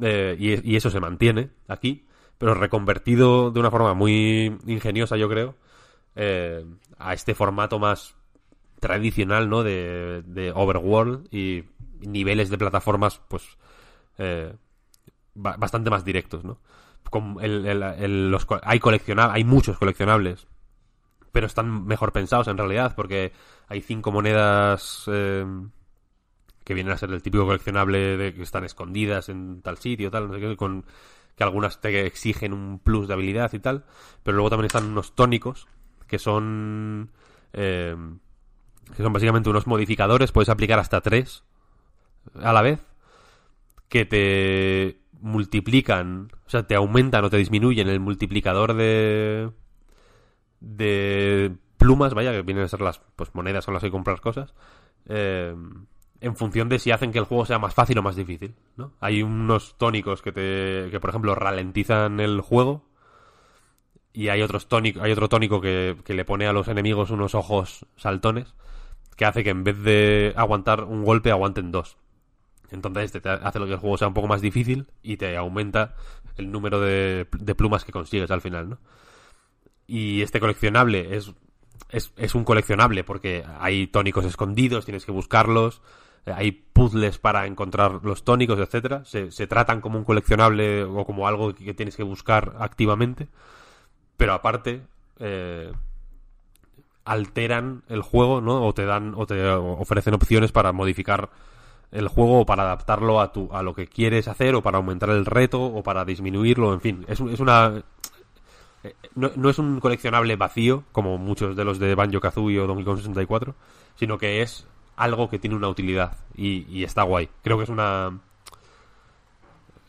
eh, y, y, eso se mantiene aquí, pero reconvertido de una forma muy ingeniosa, yo creo, eh, a este formato más tradicional, ¿no? De, de overworld y niveles de plataformas, pues, eh, ba- bastante más directos, ¿no? El- hay coleccionables, hay muchos coleccionables, pero están mejor pensados en realidad, porque hay cinco monedas eh, que vienen a ser el típico coleccionable de que están escondidas en tal sitio, tal, no sé qué, con que algunas te exigen un plus de habilidad y tal, pero luego también están unos tónicos que son eh, que son básicamente unos modificadores, puedes aplicar hasta tres a la vez que te multiplican, o sea, te aumentan o te disminuyen el multiplicador de de plumas, vaya, que vienen a ser las pues, monedas con las que compras cosas, eh, en función de si hacen que el juego sea más fácil o más difícil, ¿no? Hay unos tónicos que te, que por ejemplo ralentizan el juego y hay otros tónicos, hay otro tónico que, que le pone a los enemigos unos ojos saltones que hace que en vez de aguantar un golpe aguanten dos. Entonces este te hace lo que el juego sea un poco más difícil y te aumenta el número de, de plumas que consigues al final, ¿no? Y este coleccionable es, es, un coleccionable porque hay tónicos escondidos, tienes que buscarlos, eh, hay puzzles para encontrar los tónicos, etcétera. Se, se tratan como un coleccionable o como algo que tienes que buscar activamente. Pero aparte, eh, alteran el juego, ¿no? O te dan, o te ofrecen opciones para modificar el juego para adaptarlo a tu, a lo que quieres hacer o para aumentar el reto o para disminuirlo, en fin. Es, es una eh, no, no es un coleccionable vacío, como muchos de los de Banjo Kazooie o Donkey Kong 64, sino que es algo que tiene una utilidad y, y está guay. Creo que es una.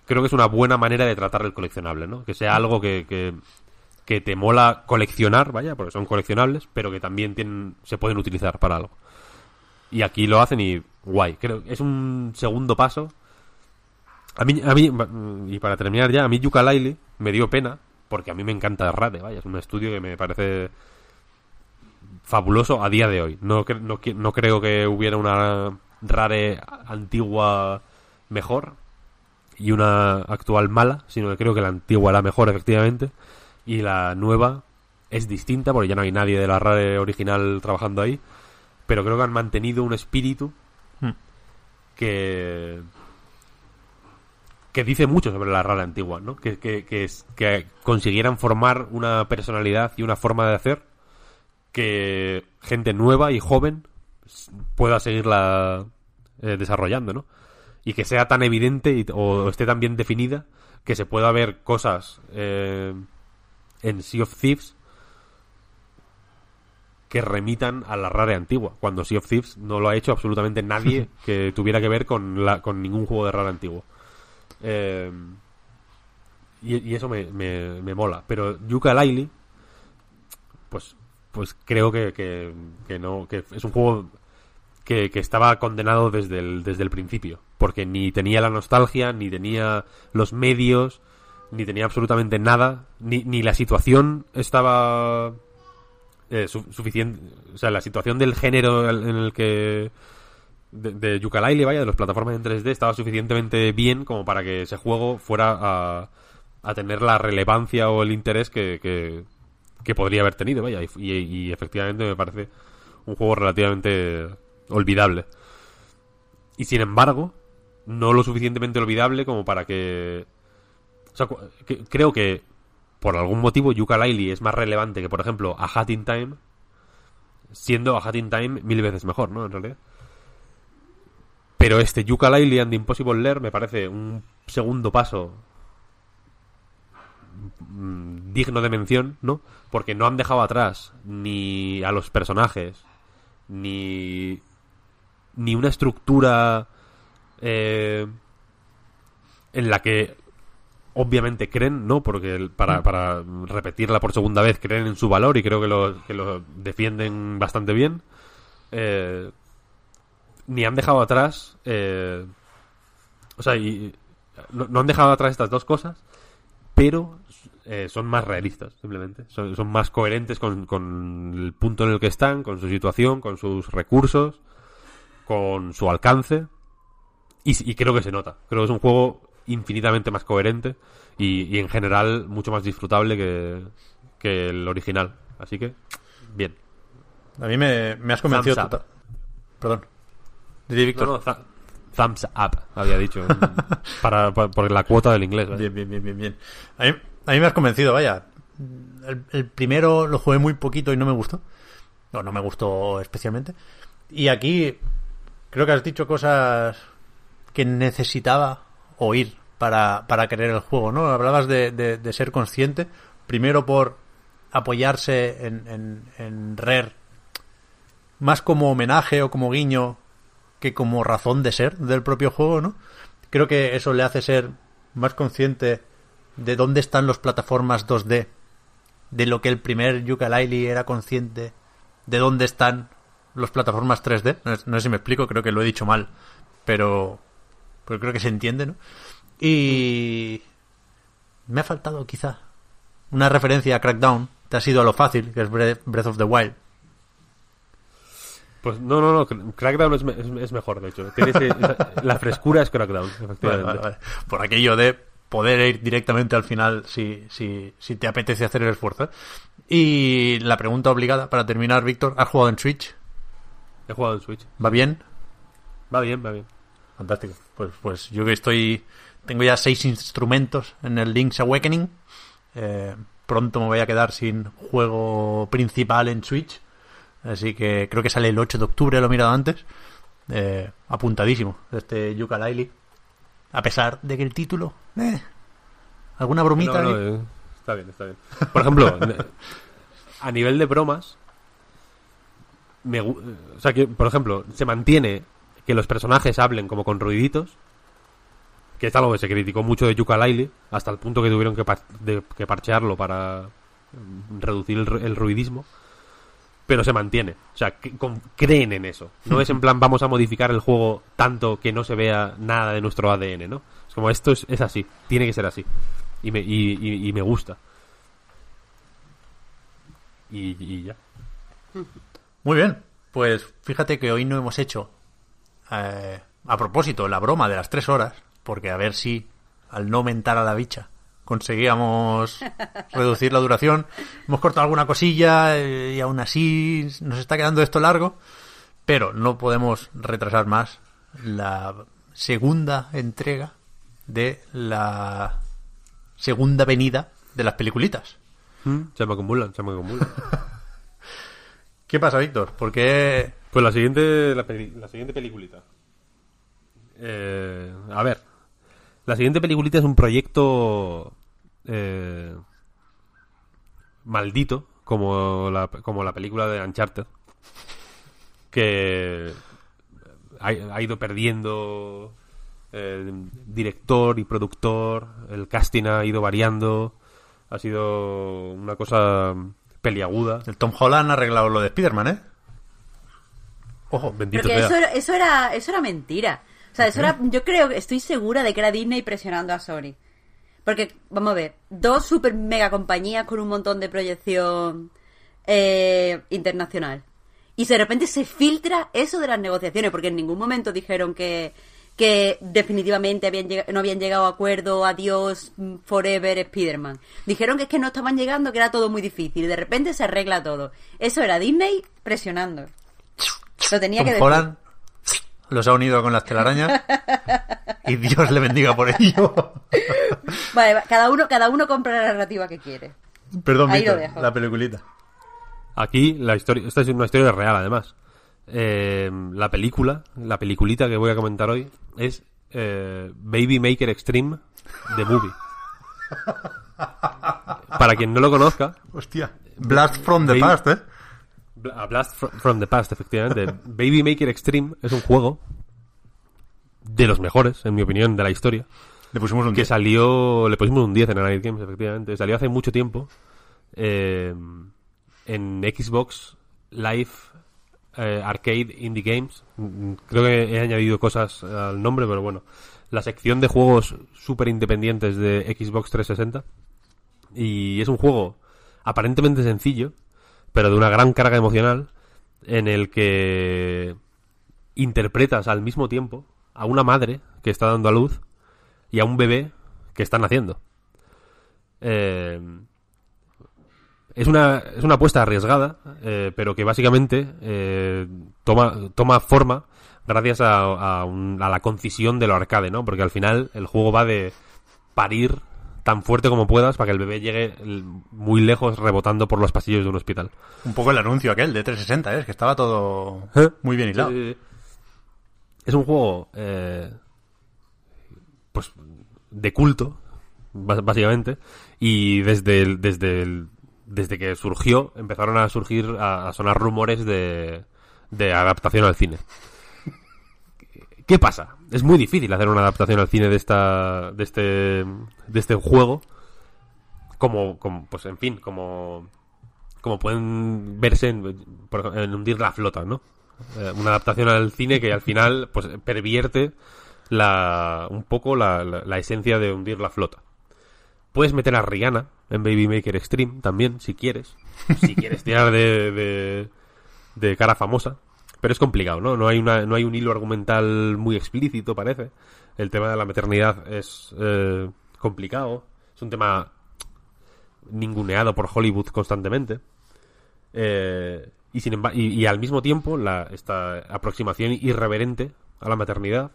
Creo que es una buena manera de tratar el coleccionable, ¿no? Que sea algo que, que, que te mola coleccionar, vaya, porque son coleccionables, pero que también tienen, se pueden utilizar para algo. Y aquí lo hacen y guay. Creo es un segundo paso. A mí, a mí, y para terminar ya, a mí Yooka-Laylee me dio pena, porque a mí me encanta Rade, vaya, es un estudio que me parece fabuloso a día de hoy. No, no, no creo que hubiera una Rare antigua mejor y una actual mala, sino que creo que la antigua era mejor, efectivamente, y la nueva es distinta, porque ya no hay nadie de la Rare original trabajando ahí, pero creo que han mantenido un espíritu. Que que dice mucho sobre la rara antigua, ¿no? Que, que, que, consiguieran formar una personalidad y una forma de hacer que gente nueva y joven pueda seguirla eh, desarrollando, ¿no? Y que sea tan evidente o esté tan bien definida que se pueda ver cosas eh, en Sea of Thieves que remitan a la rara antigua, cuando Sea of Thieves no lo ha hecho absolutamente nadie que tuviera que ver con, la, con ningún juego de rara antiguo. Eh, y, y eso me, me, me mola. Pero Yuka Laylee, pues, pues creo que, que, que no, que es un juego que, que estaba condenado desde el, desde el principio. Porque ni tenía la nostalgia, ni tenía los medios, ni tenía absolutamente nada, ni, ni la situación estaba eh, su- suficiente. O sea, la situación del género en el que de, de Yooka-Laylee, vaya, de las plataformas en 3D, estaba suficientemente bien como para que ese juego fuera a, a tener la relevancia o el interés que, que, podría haber tenido, vaya. Y, efectivamente me parece un juego relativamente olvidable. Y sin embargo, no lo suficientemente olvidable como para que... O sea, que- creo que por algún motivo Yooka-Laylee es más relevante que, por ejemplo, A Hat in Time, siendo A Hat in Time mil veces mejor, ¿no? En realidad. Pero este Yooka-Laylee and the Impossible Lair me parece un segundo paso mm, digno de mención, ¿no? Porque no han dejado atrás ni a los personajes, ni ni una estructura eh, en la que obviamente creen, ¿no? Porque para, para repetirla por segunda vez creen en su valor y creo que lo, que lo defienden bastante bien. Eh, ni han dejado atrás. eh, o sea, y, no, no han dejado atrás estas dos cosas, pero eh, son más realistas, simplemente. Son, son más coherentes con, con el punto en el que están, con su situación, con sus recursos, con su alcance. Y, y creo que se nota. Creo que es un juego infinitamente más coherente y, y en general mucho más disfrutable que, que el original. Así que, bien. A mí me, me has convencido. Thumbs up. Perdón. Didi Víctor. No, no, th- thumbs up, había dicho. para, pa- por la cuota del inglés. ¿eh? Bien, bien, bien, bien, bien. A mí, a mí me has convencido, vaya. El, el primero lo jugué muy poquito y no me gustó. No, no me gustó especialmente. Y aquí creo que has dicho cosas que necesitaba oír para, para querer el juego, ¿no? Hablabas de, de- ser consciente, primero por apoyarse en, en, en más como homenaje o como guiño que como razón de ser del propio juego, ¿no? Creo que eso le hace ser más consciente de dónde están las plataformas 2D, de lo que el primer Yooka-Laylee era consciente, de dónde están las plataformas 3D. No, no sé si me explico, creo que lo he dicho mal, pero, pero creo que se entiende, ¿no? Y me ha faltado quizá una referencia a Crackdown, te ha sido a lo fácil, que es Bre- Breath of the Wild. Pues no, no, no. Cr- Crackdown es, me- es- es mejor, de hecho. Tiene ese- esa- la frescura es Crackdown, efectivamente. vale, vale. Por aquello de poder ir directamente al final si, si, si te apetece hacer el esfuerzo. Y la pregunta obligada para terminar, Víctor, ¿has jugado en Switch? He jugado en Switch. ¿Va bien? Va bien, va bien. Fantástico. Pues, pues yo que estoy. Tengo ya seis instrumentos en el Link's Awakening. Eh, pronto me voy a quedar sin juego principal en Switch. Así que creo que sale el 8 de octubre, lo he mirado antes. Eh, apuntadísimo, este Yooka-Laylee. A pesar de que el título. eh, alguna bromita. No, eh, está bien, está bien. Por ejemplo, a nivel de bromas, me, gu- o sea que, por ejemplo, se mantiene que los personajes hablen como con ruiditos, que es algo que se criticó mucho de Yooka-Laylee, hasta el punto que tuvieron que, par- de- que parchearlo para reducir el, ru- el ruidismo. Pero se mantiene. O sea, con- creen en eso. No es en plan, vamos a modificar el juego tanto que no se vea nada de nuestro ADN, ¿no? Es como, esto es, es así. Tiene que ser así. Y me, y, me gusta. Y ya. Muy bien. Pues fíjate que hoy no hemos hecho, eh, a propósito, la broma de las tres horas, porque a ver si al no aumentar a la bicha conseguíamos reducir la duración. Hemos cortado alguna cosilla eh, y aún así nos está quedando esto largo, pero no podemos retrasar más la segunda entrega de la segunda venida de las peliculitas. Se me acumulan, se me acumulan. ¿Qué pasa, Víctor? ¿Por qué Pues la siguiente, la, siguiente peliculita. Eh, a ver. La siguiente peliculita es un proyecto eh, maldito, como la, como la película de Uncharted, que ha, ha ido perdiendo eh, director y productor, el casting ha ido variando, ha sido una cosa peliaguda. el Tom Holland ha arreglado lo de Spider-Man, eh? Ojo, Bendito Pero que sea. eso era, eso era, eso era mentira. O sea, eso era, yo creo, que estoy segura de que era Disney presionando a Sony. Porque, vamos a ver, dos super mega compañías con un montón de proyección eh, internacional. Y de repente se filtra eso de las negociaciones, porque en ningún momento dijeron que, que definitivamente habían no habían llegado a acuerdo, adiós, mm, forever, Spider-Man. Dijeron que es que no estaban llegando, que era todo muy difícil. Y de repente se arregla todo. Eso era Disney presionando. Lo tenía que decir. Holland los ha unido con las telarañas y Dios le bendiga por ello. Vale, va, cada uno, cada uno compra la narrativa que quiere. Perdón, Ahí lo dejo. la peliculita. Aquí la historia, esta es una historia real además. Eh, la película, la peliculita que voy a comentar hoy es eh, Baby Maker Extreme The Movie. Para quien no lo conozca, Hostia. Blast from the Baby- past, ¿eh? A Blast fro- from the Past, efectivamente. Baby Maker Extreme es un juego de los mejores, en mi opinión, de la historia. Le pusimos un Que 10. salió, le pusimos un 10 en Night Games, efectivamente. Salió hace mucho tiempo eh, en Xbox Live eh, Arcade Indie Games. Mm, Creo que he añadido cosas al nombre, pero bueno. La sección de juegos súper independientes de Xbox 360. Y es un juego aparentemente sencillo, pero de una gran carga emocional, en el que interpretas al mismo tiempo a una madre que está dando a luz y a un bebé que están naciendo. Eh, es una, es una apuesta arriesgada, eh, pero que básicamente eh, toma, toma forma gracias a, a, un- a la concisión de lo arcade, ¿no? Porque al final el juego va de parir tan fuerte como puedas para que el bebé llegue muy lejos rebotando por los pasillos de un hospital. Un poco el anuncio aquel de 360, ¿eh? Es que estaba todo ¿Eh? muy bien hilado. Sí, sí, sí. Es un juego, eh, pues, de culto, básicamente, y desde el- desde el- desde que surgió empezaron a surgir, a, sonar rumores de, de adaptación al cine. ¿Qué pasa? Es muy difícil hacer una adaptación al cine de esta, de este, de este juego, como, como, pues, en fin, como, como pueden verse en, en hundir la flota, ¿no? Eh, una adaptación al cine que al final pues pervierte la, un poco la- la esencia de hundir la flota. Puedes meter a Rihanna en Baby Maker Extreme también, si quieres. Si quieres tirar de, de, cara famosa. Pero es complicado, ¿no? No hay, una, no hay un hilo argumental muy explícito, parece. El tema de la maternidad es eh, complicado. Es un tema ninguneado por Hollywood constantemente. Eh, y, sin y, y al mismo tiempo, la, esta aproximación irreverente a la maternidad,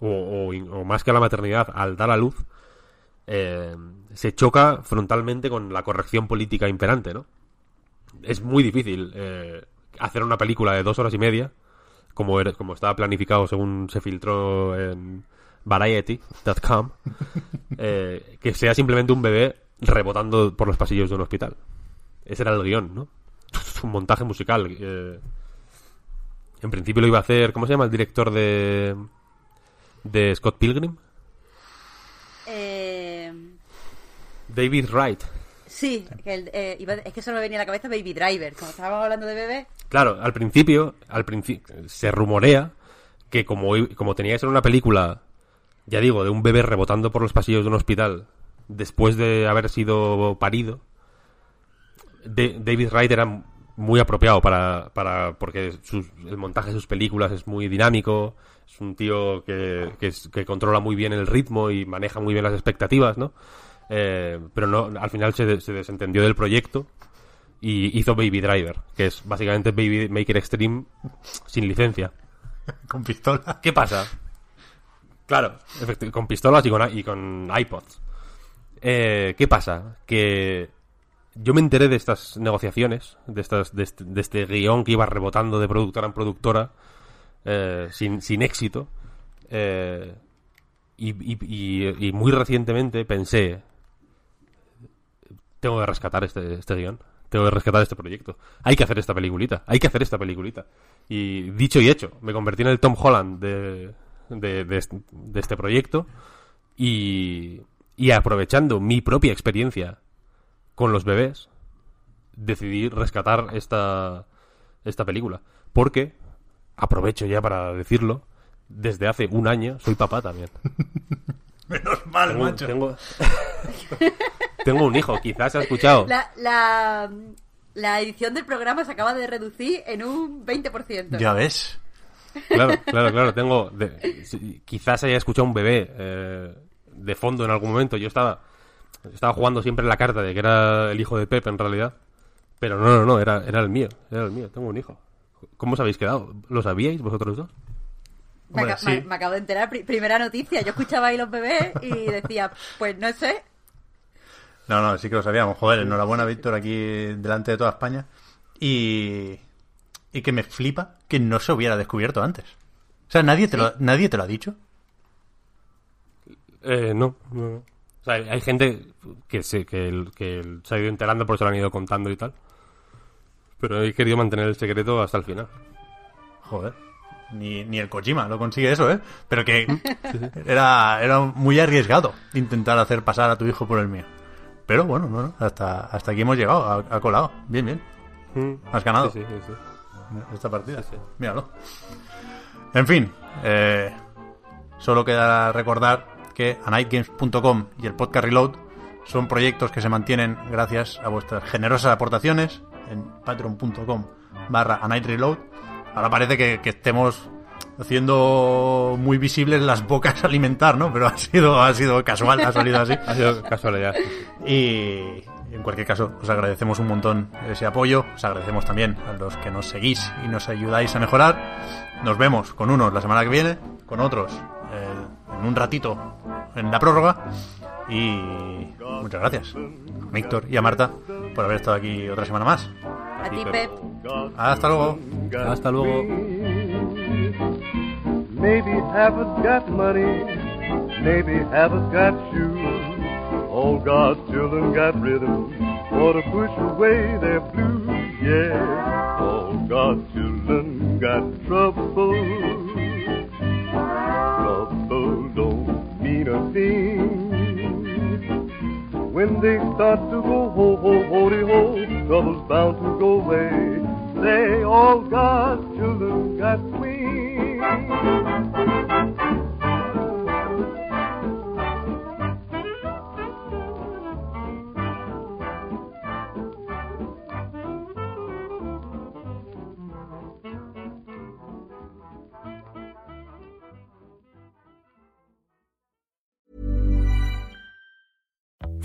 o, o más que a la maternidad, al dar a luz, eh, se choca frontalmente con la corrección política imperante, ¿no? Es muy difícil eh, hacer una película de dos horas y media, como, como estaba planificado según se filtró en Variety.com, eh, que sea simplemente un bebé rebotando por los pasillos de un hospital. Ese era el guion, ¿no? un montaje musical. eh. en principio lo iba a hacer, ¿cómo se llama el director de de Scott Pilgrim? Eh, David Wright. sí, que el- eh, iba- es que solo me venía a la cabeza Baby Driver. Como estábamos hablando de bebé. Claro, al principio, al principio se rumorea que como, como tenía que ser una película, ya digo, de un bebé rebotando por los pasillos de un hospital después de haber sido parido, de- David Wright era muy apropiado para, para porque sus- el montaje de sus películas es muy dinámico, es un tío que, que, es- que controla muy bien el ritmo y maneja muy bien las expectativas, ¿no? Eh, pero no, al final se, de- se desentendió del proyecto y hizo Baby Driver, que es básicamente Baby Maker Extreme sin licencia. Con pistola. ¿Qué pasa? Claro, con pistolas y con, y con iPods. Eh, ¿Qué pasa? Que yo me enteré de estas negociaciones, de, estas, de, este, de este guion que iba rebotando de productora en productora, eh, sin, sin éxito. eh, y, y- y- y muy recientemente pensé, tengo que rescatar este, este guion, tengo que rescatar este proyecto. Hay que hacer esta peliculita, hay que hacer esta peliculita. Y dicho y hecho, me convertí en el Tom Holland de, de, de este- de este proyecto y, y aprovechando mi propia experiencia con los bebés, decidí rescatar esta, esta película. Porque, aprovecho ya para decirlo, desde hace un año soy papá también. Menos mal, Tengo, macho. tengo, tengo un hijo, quizás ha escuchado. La, la, la edición del programa se acaba de reducir en un 20%. Ya ves. Claro, claro, claro. Tengo. de- quizás haya escuchado un bebé eh, de fondo en algún momento. Yo estaba. Estaba jugando siempre la carta de que era el hijo de Pep en realidad. Pero no, no, no, era, era el mío. Era el mío. Tengo un hijo. ¿Cómo os habéis quedado? ¿Lo sabíais vosotros dos? Me, sí. acabo de enterar, pri- primera noticia. Yo escuchaba ahí los bebés y decía, pues no sé. No, no, sí que lo sabíamos. Joder, enhorabuena, Víctor, aquí delante de toda España. Y, y que me flipa que no se hubiera descubierto antes. O sea, nadie te, lo, nadie te lo ha dicho. Eh, no, no, no. O sea, hay, hay gente que, se, que, el- que el- se ha ido enterando porque se lo han ido contando y tal. Pero he querido mantener el secreto hasta el final. Joder. Ni, ni el Kojima lo consigue eso, ¿eh? Pero que era, era muy arriesgado intentar hacer pasar a tu hijo por el mío. Pero bueno, no, no, hasta, hasta aquí hemos llegado, ha, ha colado. Bien, bien. Has ganado Sí, sí, sí, sí. esta partida. Míralo. En fin, eh, solo queda recordar que anightgames.com y el podcast Reload son proyectos que se mantienen gracias a vuestras generosas aportaciones en patreon.com barra anightreload. Ahora parece que, que estemos haciendo muy visibles las bocas a alimentar, ¿no? Pero ha sido, ha sido casual, ha salido así. Ha sido casualidad. Y en cualquier caso, os agradecemos un montón ese apoyo. Os agradecemos también a los que nos seguís y nos ayudáis a mejorar. Nos vemos con unos la semana que viene, con otros eh, en un ratito en la prórroga. Y muchas gracias a Víctor y a Marta por haber estado aquí otra semana más. A ti, Pep. Hasta luego. Hasta luego. Maybe haven't got money, maybe haven't got shoes. All God's children got rhythm for to push away their blues. Yeah, all God's children got trouble. Trouble don't mean a thing. When they start to go ho ho holy ho, trouble's bound to go away. They all God's children got wings.